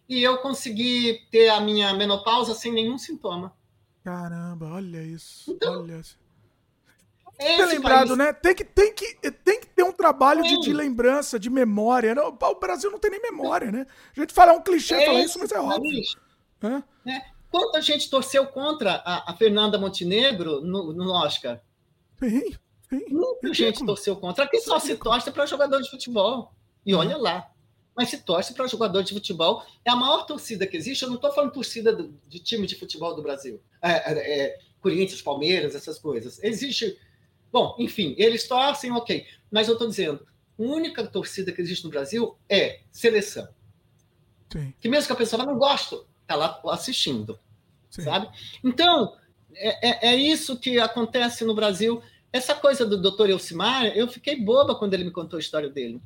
S2: e eu consegui ter a minha menopausa sem nenhum sintoma.
S1: Caramba, olha isso. Então, olha isso. Esse lembrado, país... né? Tem que, tem, que, tem que ter um trabalho de, de, lembrança, de memória. Né? O Brasil não tem nem memória, né? A gente fala é um clichê é falar isso, mas é óbvio.
S2: É. É. Quanta gente torceu contra a, a Fernanda Montenegro no, no Oscar?
S1: Sim, sim.
S2: Muita gente torceu contra. Aqui só se torce para jogador de futebol. E olha lá. Mas se torce para jogador de futebol. É a maior torcida que existe. Eu não estou falando torcida do, de time de futebol do Brasil. É, é, é, Corinthians, Palmeiras, essas coisas. Existe Bom, enfim, eles torcem, ok. Mas eu estou dizendo, a única torcida que existe no Brasil é seleção. Sim. Que mesmo que a pessoa não goste, está lá assistindo. Sim. Sabe? Então, é, é, é, isso que acontece no Brasil. Essa coisa do doutor Elcimar, eu fiquei boba quando ele me contou a história dele.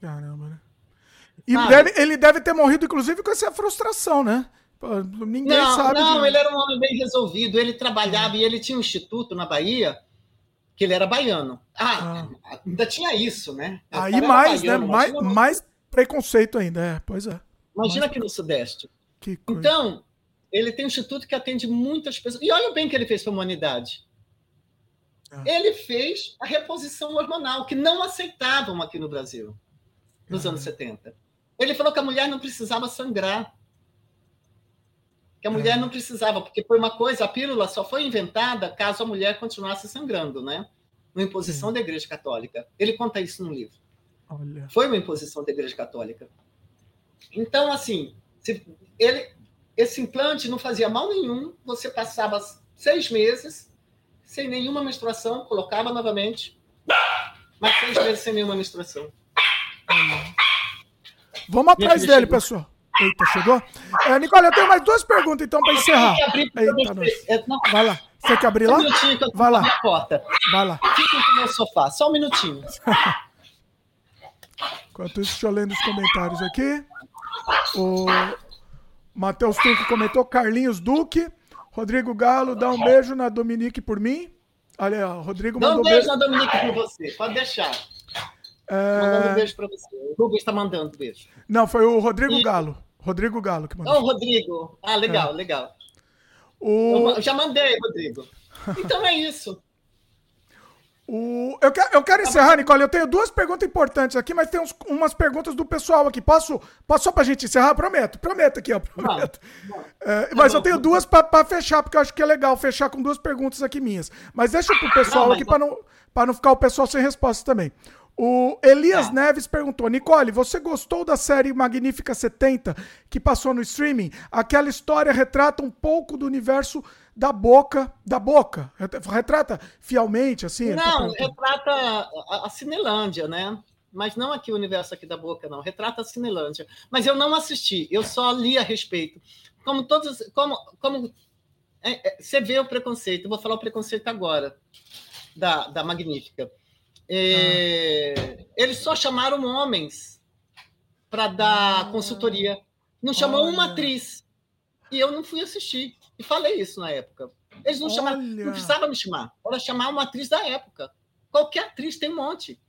S1: Caramba, né? E deve, ele deve ter morrido, inclusive, com essa frustração, né?
S2: ninguém não, sabe. Não, de... ele era um homem bem resolvido. Ele trabalhava e ele tinha um instituto na Bahia que ele era baiano. Ah, ah. ainda tinha isso, né?
S1: Aí mais, baiano, né? Mais, mais preconceito ainda, é, pois é.
S2: Imagina mais... aqui no Sudeste. Então, ele tem um instituto que atende muitas pessoas. E olha o bem que ele fez para a humanidade. Ah. Ele fez a reposição hormonal, que não aceitavam aqui no Brasil, nos ah. anos 70. Ele falou que a mulher não precisava sangrar. Que a mulher é. não precisava, porque foi uma coisa, a pílula só foi inventada caso a mulher continuasse sangrando, né? Uma imposição Sim. da Igreja Católica. Ele conta isso no livro. Olha. Foi uma imposição da Igreja Católica. Então, assim, ele, esse implante não fazia mal nenhum, você passava seis meses sem nenhuma menstruação, colocava novamente, mas seis meses sem nenhuma menstruação.
S1: Vamos atrás dele, pessoal. Eita, chegou? É, Nicole, eu tenho mais duas perguntas então para encerrar. Eita, nós. Vai lá. Você quer abrir lá? Um minutinho que eu Vai lá.
S2: porta.
S1: Vai lá.
S2: Fica no meu sofá, só um minutinho.
S1: Enquanto isso, deixa eu lendo os comentários aqui. O Matheus Turco comentou, Carlinhos Duque. Rodrigo Galo, dá um beijo na Dominique por mim. Olha, Rodrigo
S2: Dá um beijo, beijo na Dominique por você, pode deixar. É... Mandando um beijo para você. O Rubens está mandando beijo.
S1: Não, foi o Rodrigo e... Galo. Rodrigo Galo que mandou.
S2: Oh, Rodrigo. Ah, legal, é. legal. O... Eu já mandei, Rodrigo. Então é isso.
S1: O... Eu, quero, eu quero encerrar, Nicole. Eu tenho duas perguntas importantes aqui, mas tem uns, umas perguntas do pessoal aqui. Posso, posso só pra gente encerrar? Prometo, prometo aqui, ó. Prometo. É, tá mas eu tenho duas para fechar, porque eu acho que é legal fechar com duas perguntas aqui minhas. Mas deixa pro pessoal não, aqui para não, pra não ficar o pessoal sem resposta também. O Elias é. Neves perguntou: Nicole, você gostou da série Magnífica 70 que passou no streaming? Aquela história retrata um pouco do universo da boca, da boca. Retrata fielmente, assim?
S2: Não, retrata a, a Cinelândia, né? Mas não aqui o universo aqui da boca, não. Retrata a Cinelândia. Mas eu não assisti, eu só li a respeito. Como todos. Como, como é, é, você vê o preconceito, eu vou falar o preconceito agora da, da Magnífica é, ah. Eles só chamaram homens para dar ah. consultoria. Não chamou Olha. uma atriz. E eu não fui assistir. E falei isso na época. Eles não Olha. chamaram, não precisavam me chamar. Era chamar uma atriz da época. Qualquer atriz tem um monte.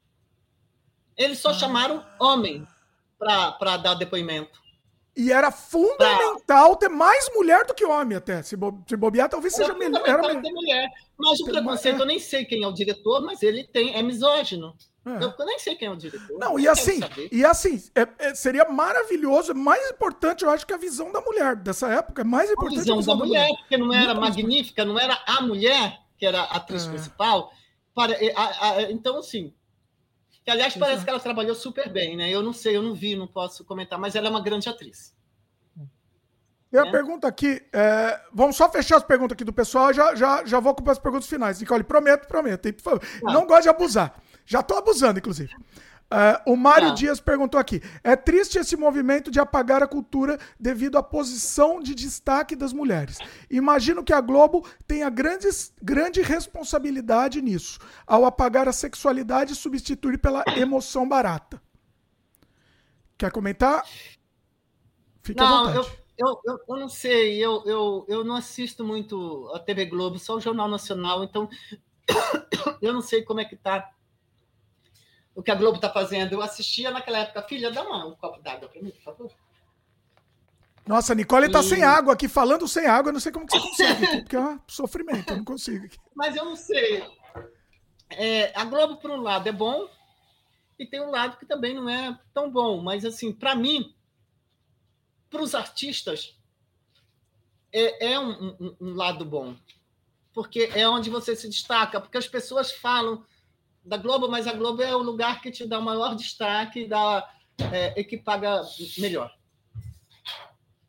S2: Eles só ah. chamaram homem para dar depoimento.
S1: E era fundamental ter mais mulher do que homem, até. Se, bo se bobear, talvez seja melhor. Era
S2: ter mulher. Mas o preconceito, eu nem sei quem é o diretor, mas ele tem, é misógino. É. Eu, eu, nem sei quem é o diretor.
S1: Não, e assim, e assim, é, é, seria maravilhoso, mais importante, eu acho, que a visão da mulher dessa época. É mais importante
S2: a visão, a visão da, mulher, mulher, porque não era Muito magnífica, não era a mulher que era a atriz é. principal. Para, a, a, então, assim, que, aliás, parece Exato. que ela trabalhou super bem, né? Eu não sei, eu não vi, não posso comentar, mas ela é uma grande atriz.
S1: Tem a né? pergunta aqui. É, vamos só fechar as perguntas aqui do pessoal. Já, já, já vou com as perguntas finais. Nicole, prometo, prometo. Não, não gosto de abusar. Já estou abusando, inclusive. Uh, o Mário tá. Dias perguntou aqui: é triste esse movimento de apagar a cultura devido à posição de destaque das mulheres. Imagino que a Globo tenha grandes, grande responsabilidade nisso, ao apagar a sexualidade e substituir pela emoção barata. Quer comentar?
S2: Fique não, à vontade. Eu, eu, eu, eu, não sei, eu, eu, eu não assisto muito a TV Globo, só o Jornal Nacional, então eu não sei como é que está o que a Globo está fazendo. Eu assistia naquela época, filha, dá uma, um copo d'água para mim, por favor.
S1: Nossa, a Nicole está e... sem água aqui, falando sem água, eu não sei como que você consegue, porque é um sofrimento, eu não consigo.
S2: Mas eu não sei. É, a Globo, por um lado, é bom, e tem um lado que também não é tão bom. Mas, assim, para mim, para os artistas, é, é um, um, um lado bom. Porque é onde você se destaca, porque as pessoas falam da Globo, mas a Globo é o lugar que te dá o maior destaque dá, é, e que paga melhor.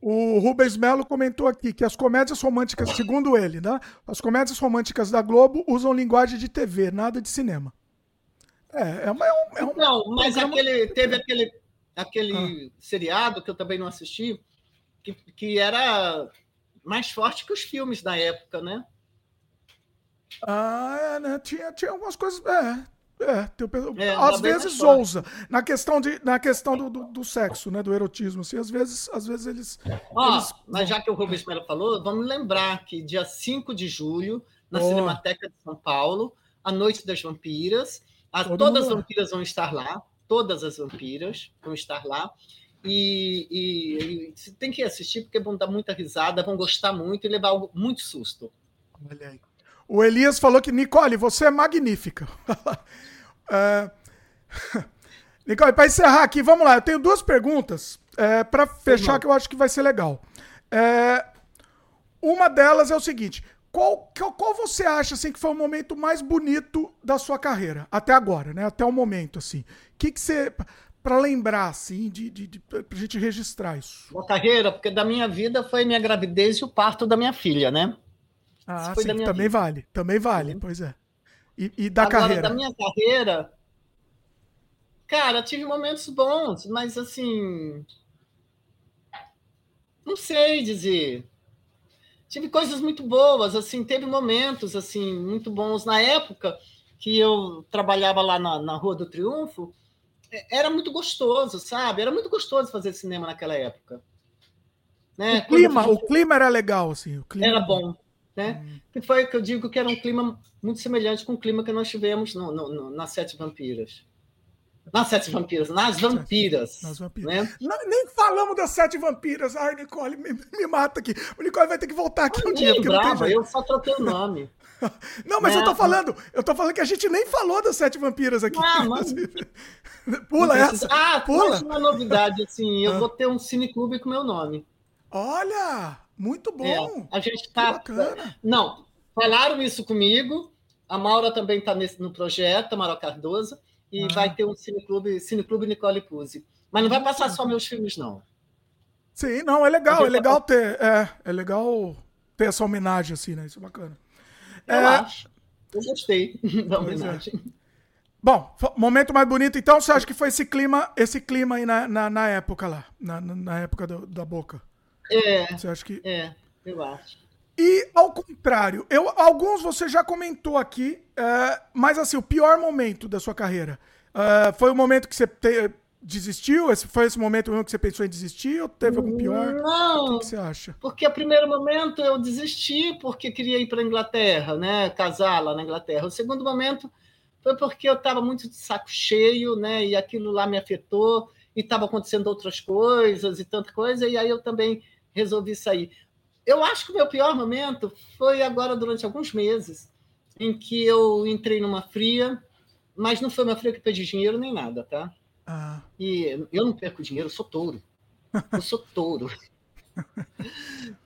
S1: O Rubens Melo comentou aqui que as comédias românticas, segundo ele, né? As comédias românticas da Globo usam linguagem de TV, nada de cinema.
S2: É, é, uma, é um, é um Não, mas programa... aquele, teve aquele, aquele ah. seriado que eu também não assisti, que, que era mais forte que os filmes da época, né?
S1: Ah, é, né? Tinha, tinha algumas coisas. É. É, tem, é às vezes ousa na questão de na questão do, do, do, sexo, né, do erotismo, assim, às vezes, às vezes eles,
S2: Ó,
S1: eles...
S2: mas já que o Rubens Melo falou, vamos lembrar que dia 5 de julho, na oh. Cinemateca de São Paulo, a Noite das Vampiras, a, todas as vampiras vão estar lá, todas as vampiras vão estar lá. E, e, e tem que assistir porque vão dar muita risada, vão gostar muito e levar muito susto.
S1: Olha aí. O Elias falou que, Nicole, você é magnífica. é... Nicole, para encerrar aqui, vamos lá. Eu tenho duas perguntas é, para fechar que eu acho que vai ser legal. É... Uma delas é o seguinte: qual, qual você acha assim, que foi o momento mais bonito da sua carreira até agora, né? Até o momento, assim. O que, que você para lembrar, assim, de, de, de, pra gente registrar isso?
S2: Da carreira, porque da minha vida foi minha gravidez e o parto da minha filha, né?
S1: Ah, sim, também vida. vale. Também vale, pois é. E, e da Agora, carreira?
S2: Da minha carreira, cara, tive momentos bons, mas assim. Não sei dizer. Tive coisas muito boas, assim, teve momentos assim muito bons na época que eu trabalhava lá na, na Rua do Triunfo, é, era muito gostoso, sabe? Era muito gostoso fazer cinema naquela época.
S1: Né? O clima, gente... o clima era legal, assim. O clima...
S2: Era bom, né? Hum. Que foi que eu digo que era um clima muito semelhante com o clima que nós tivemos no, no, no, nas Sete Vampiras. Nas Sete Vampiras, nas Vampiras. Nas vampiras. Né?
S1: Não, nem falamos das Sete Vampiras. Ai, Nicole, me, me mata aqui. O Nicole vai ter que voltar aqui um dia.
S2: Lembrava, eu só troquei o nome.
S1: Não, mas eu tô né? falando, eu tô falando que a gente nem falou das Sete Vampiras aqui. Ah,
S2: mas...
S1: Pula essa.
S2: Ah, pula. uma novidade, assim, eu ah. vou ter um cineclube com meu nome.
S1: Olha! Muito é, bom.
S2: É, a gente está. Não, falaram isso comigo. A Maura também está no projeto, a Maura Cardoso, e ah. vai ter um cineclube, cineclube Nicole Puzzi. Mas não vai passar só meus filmes, não.
S1: Sim, não, é legal, é legal tá... ter. É, é legal ter essa homenagem, assim, né? Isso é bacana.
S2: Eu é... acho. Eu gostei da é. homenagem. É.
S1: Bom, momento mais bonito, então, você acha que foi esse clima, esse clima aí na, na, na época lá, na, na época do, da boca?
S2: É. Você acha que. É, eu acho.
S1: E ao contrário, eu, alguns você já comentou aqui, é, mas assim, o pior momento da sua carreira é, foi o momento que você te, desistiu? Esse, foi esse momento que você pensou em desistir ou teve algum pior?
S2: Não.
S1: O que você acha?
S2: Porque o primeiro momento eu desisti porque queria ir para a Inglaterra, né? Casar lá na Inglaterra. O segundo momento foi porque eu estava muito de saco cheio, né? E aquilo lá me afetou e estava acontecendo outras coisas e tanta coisa, e aí eu também resolvi sair. Eu acho que o meu pior momento foi agora durante alguns meses, em que eu entrei numa fria, mas não foi uma fria que pedi dinheiro nem nada, tá? Ah. E eu não perco dinheiro, eu sou touro. Eu sou touro.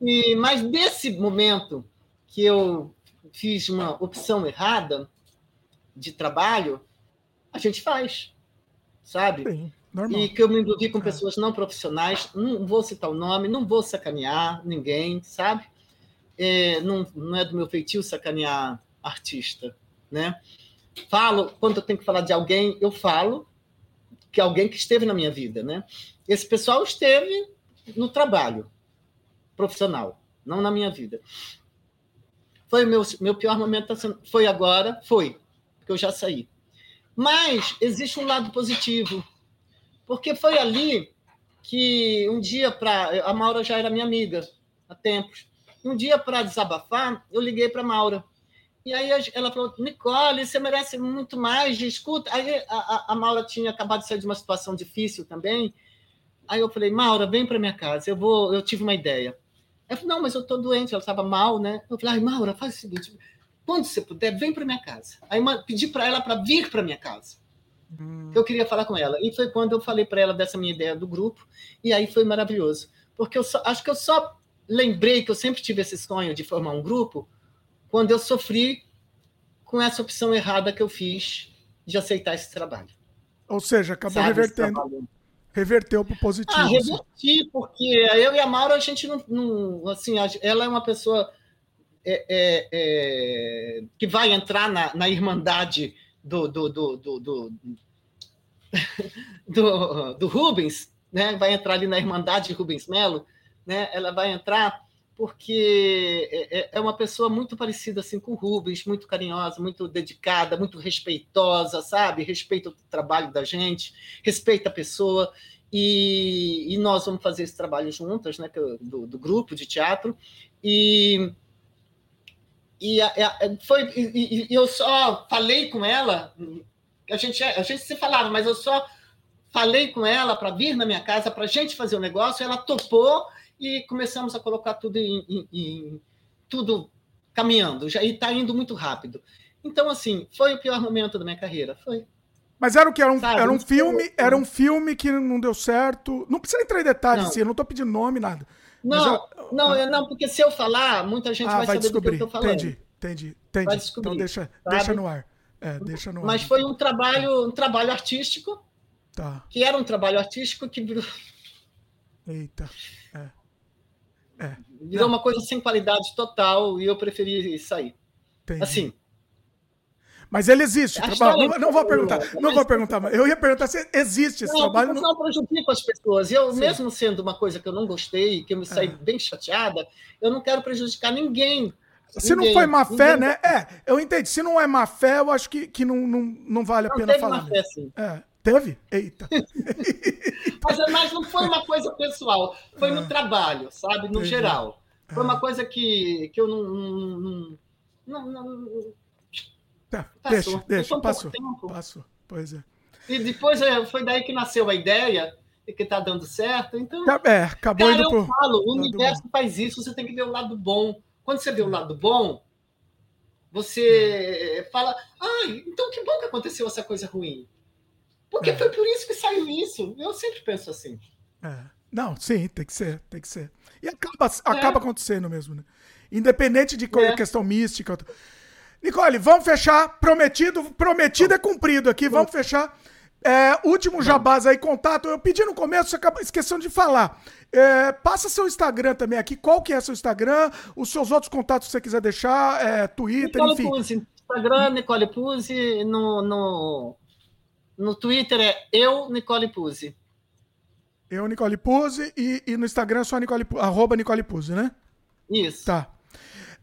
S2: E, mas desse momento que eu fiz uma opção errada de trabalho, a gente faz, sabe? Sim. Normal. E que eu me envolvi com é. pessoas não profissionais, não vou citar o nome, não vou sacanear ninguém, sabe? É, não, não é do meu feitio sacanear artista, né? Falo, quando eu tenho que falar de alguém, eu falo que alguém que esteve na minha vida, né? Esse pessoal esteve no trabalho profissional, não na minha vida. Foi meu, meu pior momento, tá foi agora, foi, porque eu já saí. Mas existe um lado positivo, porque foi ali que um dia para a Maura já era minha amiga há tempos. Um dia para desabafar, eu liguei para a Maura. E aí ela falou: Nicole, você merece muito mais, escuta. Aí a, a, Maura tinha acabado de sair de uma situação difícil também. Aí eu falei: Maura, vem para minha casa. Eu vou. Eu tive uma ideia. Ela falou, não, mas eu estou doente, ela estava mal, né? Eu falei, ai, Maura, faz o seguinte, quando você puder, vem para minha casa. Aí pedi para ela para vir para minha casa. Hum. Eu queria falar com ela. E foi quando eu falei para ela dessa minha ideia do grupo, e aí foi maravilhoso. Porque eu só, acho que eu só lembrei que eu sempre tive esse sonho de formar um grupo quando eu sofri com essa opção errada que eu fiz de aceitar esse trabalho.
S1: Ou seja, acabou Sabe, revertendo reverteu para o positivo. Ah,
S2: assim. reverti, assim. porque eu e a Maura, a gente não. não assim, ela é uma pessoa é, é, é, que vai entrar na, na irmandade do, do, do, do, do, do, do Rubens, né? vai entrar ali na irmandade Rubens Melo, né? ela vai entrar porque é, é, é uma pessoa muito parecida assim com o Rubens, muito carinhosa, muito dedicada, muito respeitosa, sabe? Respeita o trabalho da gente, respeita a pessoa. E, e nós vamos fazer esse trabalho juntas, né? Do, do grupo de teatro. E, e foi e, e, eu só falei com ela. A gente, a gente se falava, mas eu só falei com ela para vir na minha casa para a gente fazer o negócio. Ela topou e começamos a colocar tudo em, em, em tudo caminhando, já e está indo muito rápido. Então, assim, foi o pior momento da minha carreira, foi.
S1: Mas era o que? Era um, Sabe, era um filme, era um filme que não deu certo. Não precisa entrar em detalhes, não. assim, eu não estou pedindo nome, nada.
S2: Não, eu, não, eu, não, porque se eu falar, muita gente ah, vai, vai, saber descobrir. do que eu estou falando.
S1: Entendi, entendi, entendi. Então deixa, deixa no ar. É, deixa no
S2: Mas foi um trabalho, um trabalho artístico.
S1: Tá.
S2: Que era um trabalho artístico que.
S1: Eita. É.
S2: É. Virou uma coisa sem qualidade total e eu preferi sair. Entendi. Assim.
S1: Mas ele existe. Trabalho. Não, não, vou perguntar. Mas... Não vou perguntar. Eu ia perguntar se existe esse não, trabalho.
S2: Não, não prejudica as pessoas. Eu, Sim. mesmo sendo uma coisa que eu não gostei, que eu me saí é. bem chateada, eu não quero prejudicar ninguém.
S1: Se ninguém, não foi má fé, né? É, eu entendi. Se não é má fé, eu acho que, que não, não, não vale a pena falar. Má fé, sim. É. Teve? Eita.
S2: mas, mas não foi uma coisa pessoal, foi no ah. trabalho, sabe? No Entendi. geral. Foi uma ah. coisa que, que eu não. não, não, não
S1: tá, passou. Deixa, deixa, passou. Passou, pois é.
S2: E depois é, foi daí que nasceu a ideia e que está dando certo. Então,
S1: é, acabou cara,
S2: indo eu falo, o universo bom. faz isso, você tem que ver o lado bom. Quando você vê o lado bom, você fala, ah, então que bom que aconteceu essa coisa ruim. Porque é. foi por isso que saiu isso. Eu sempre penso assim.
S1: É. Não, sim, tem que ser, tem que ser. E acaba, acaba é. acontecendo mesmo, né? Independente de é. questão mística. Nicole, vamos fechar. Prometido, prometido é cumprido aqui. Vamos fechar. É, último jabás aí, contato. Eu pedi no começo, você acabou esquecendo de falar. É, passa seu Instagram também aqui. Qual que é seu Instagram? Os seus outros contatos que você quiser deixar, é, Twitter,
S2: Nicole
S1: enfim.
S2: Puzzi. Instagram, Nicole Puzzi. No, no, no Twitter é eu, Nicole Puzzi.
S1: Eu, Nicole Puzzi, e, e no Instagram é só Nicole, arroba Nicole Puzzi, né?
S2: Isso.
S1: Tá.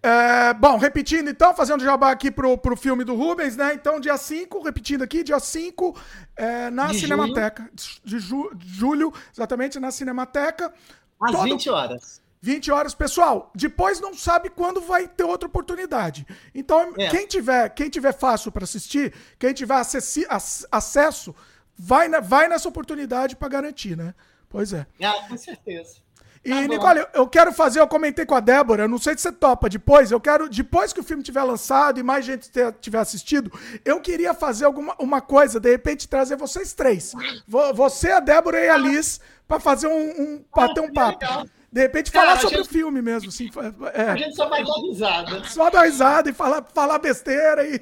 S1: É, bom, repetindo então, fazendo jabá aqui pro, pro filme do Rubens, né? Então, dia 5, repetindo aqui, dia 5, é, na de Cinemateca. Julho. De, ju, de julho, exatamente, na Cinemateca.
S2: Às Todo... 20 horas.
S1: 20 horas. Pessoal, depois não sabe quando vai ter outra oportunidade. Então, é. quem tiver quem tiver fácil para assistir, quem tiver acessi, acesso, vai, na, vai nessa oportunidade para garantir, né? Pois é.
S2: Ah, com certeza.
S1: E, tá Nicole, eu quero fazer, eu comentei com a Débora, não sei se você topa depois, eu quero, depois que o filme tiver lançado e mais gente ter, tiver assistido, eu queria fazer alguma uma coisa, de repente trazer vocês três. Você, a Débora e a Liz, para fazer um, um ter um papo. De repente Cara, falar sobre gente... o filme mesmo. Assim,
S2: é. A gente só vai dar risada.
S1: Só dar risada e falar, falar besteira e,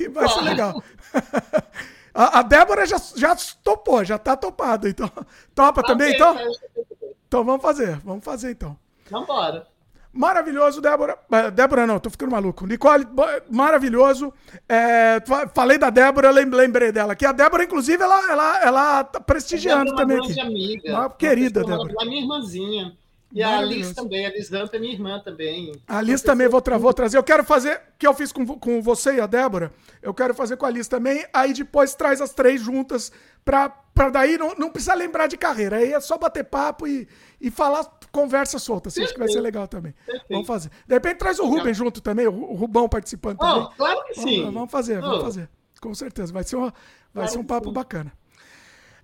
S1: e vai ser legal. A, a, Débora já, já topou, já tá topada. Então, topa ah, também, então? Então vamos fazer, vamos fazer então.
S2: Vambora.
S1: Maravilhoso, Débora. É, Débora não, tô ficando maluco. Nicole, maravilhoso. É, falei da Débora, lembrei dela. Que a Débora, inclusive, ela, ela, ela tá prestigiando
S2: é
S1: também.
S2: Aqui. Amiga,
S1: uma querida, Débora.
S2: Minha irmãzinha. E a Alice também, a Lisanta é minha irmã também.
S1: A Alice também vou, tra vou trazer. Eu quero fazer, que eu fiz com, com você e a Débora, eu quero fazer com a Alice também. Aí depois traz as três juntas, pra, pra daí não, não precisa lembrar de carreira. Aí é só bater papo e, e falar conversa solta. Assim, acho que vai ser legal também. Perfeito. Vamos fazer. De repente traz o Rubem junto também, o Rubão participando oh, também.
S2: Claro que sim.
S1: Vamos, vamos fazer, oh. vamos fazer. Com certeza. Vai ser, uma, vai claro ser um papo bacana.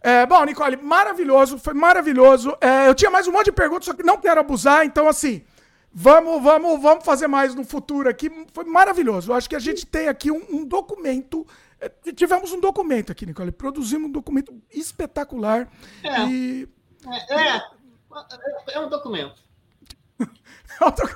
S1: É, bom, Nicole, maravilhoso, foi maravilhoso. É, eu tinha mais um monte de perguntas, só que não quero abusar, então assim, vamos, vamos, vamos fazer mais no futuro aqui. Foi maravilhoso. Eu acho que a gente tem aqui um, um documento. É, tivemos um documento aqui, Nicole. Produzimos um documento espetacular.
S2: É.
S1: E...
S2: É, é, é um documento.
S1: não, tô,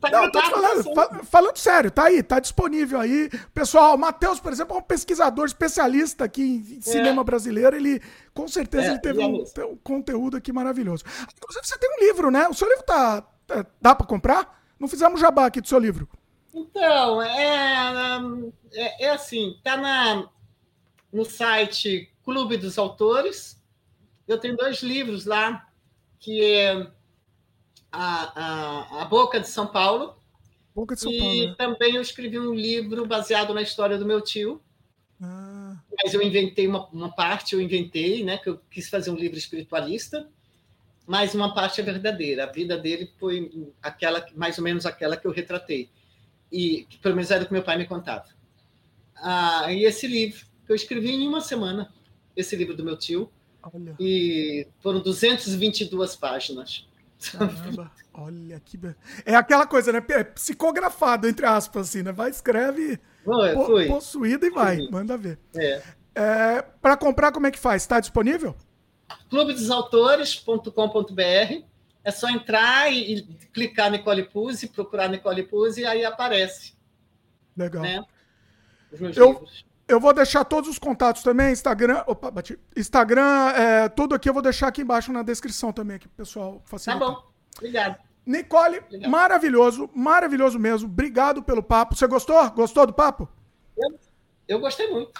S1: tá não, tô falando, falando sério, tá aí, tá disponível aí. Pessoal, o Matheus, por exemplo, é um pesquisador especialista aqui em é. cinema brasileiro. Ele, com certeza, é, ele teve um, um, conteúdo aqui maravilhoso. Inclusive, você tem um livro, né? O seu livro tá. tá dá para comprar? Não fizemos jabá aqui do seu livro.
S2: Então, é, é, é assim, tá na, no site Clube dos Autores. Eu tenho dois livros lá, que é a, a, a Boca de São Paulo.
S1: Boca de São
S2: e
S1: Paulo. E
S2: né? também eu escrevi um livro baseado na história do meu tio. Ah. Mas eu inventei uma, uma parte, eu inventei, né? Que eu quis fazer um livro espiritualista, mas uma parte é verdadeira. A vida dele foi aquela, mais ou menos aquela que eu retratei. E que pelo menos era o que meu pai me contava. Ah, e esse livro que eu escrevi em uma semana, esse livro do meu tio, Olha. e foram 222 páginas.
S1: Caramba, olha que. É aquela coisa, né? É psicografado, entre aspas, assim, né? Vai, escreve.
S2: Po foi.
S1: Possuído e vai, manda ver.
S2: É.
S1: é Para comprar, como é que faz? Está disponível?
S2: clubedosautores.com.br é só entrar e, e, clicar Nicole Puzzi, procurar Nicole Puzzi e aí aparece.
S1: Legal. Né? Os meus eu, livros. Eu vou deixar todos os contatos também, Instagram, opa, bati, Instagram, é, tudo aqui eu vou deixar aqui embaixo na descrição também, aqui, pessoal
S2: facilitar. Tá bom, obrigado.
S1: Nicole, Obrigado. maravilhoso, maravilhoso mesmo. Obrigado pelo papo. Você gostou? Gostou do papo?
S2: Eu, eu gostou muito.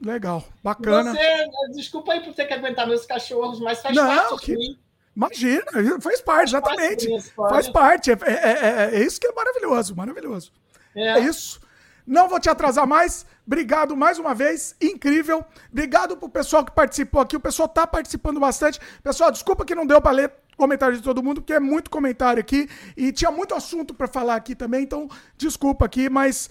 S1: Legal, bacana.
S2: Você, desculpa aí por ter que aguentar meus cachorros, mas faz Não, parte que... de mim.
S1: Imagina, faz parte, exatamente. Faz parte. É, é, é, é, isso que é maravilhoso, maravilhoso. É, é isso. Não vou te atrasar mais. Obrigado mais uma vez, incrível. Obrigado pro pessoal que participou aqui. O pessoal tá participando bastante. Pessoal, desculpa que não deu para ler comentário de todo mundo, porque é muito comentário aqui e tinha muito assunto para falar aqui também, então desculpa aqui, mas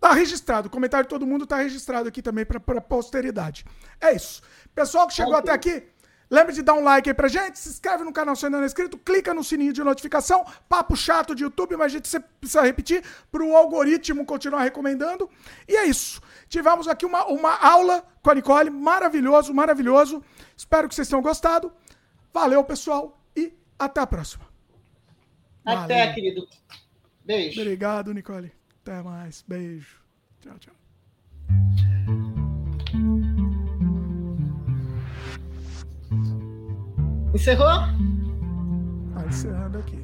S1: tá registrado. O comentário de todo mundo tá registrado aqui também para posteridade. É isso. Pessoal que chegou até aqui, Lembre de dar um like aí pra gente, se inscreve no canal se ainda não é inscrito, clica no sininho de notificação. Papo chato de YouTube, mas a gente precisa repetir para o algoritmo continuar recomendando. E é isso. Tivemos aqui uma, uma aula com a Nicole, maravilhoso, maravilhoso. Espero que vocês tenham gostado. Valeu, pessoal, e até a próxima.
S2: Até, Valeu. querido. Beijo.
S1: Obrigado, Nicole. Até mais. Beijo. Tchau, tchau.
S2: Encerrou?
S1: Tá encerrando aqui.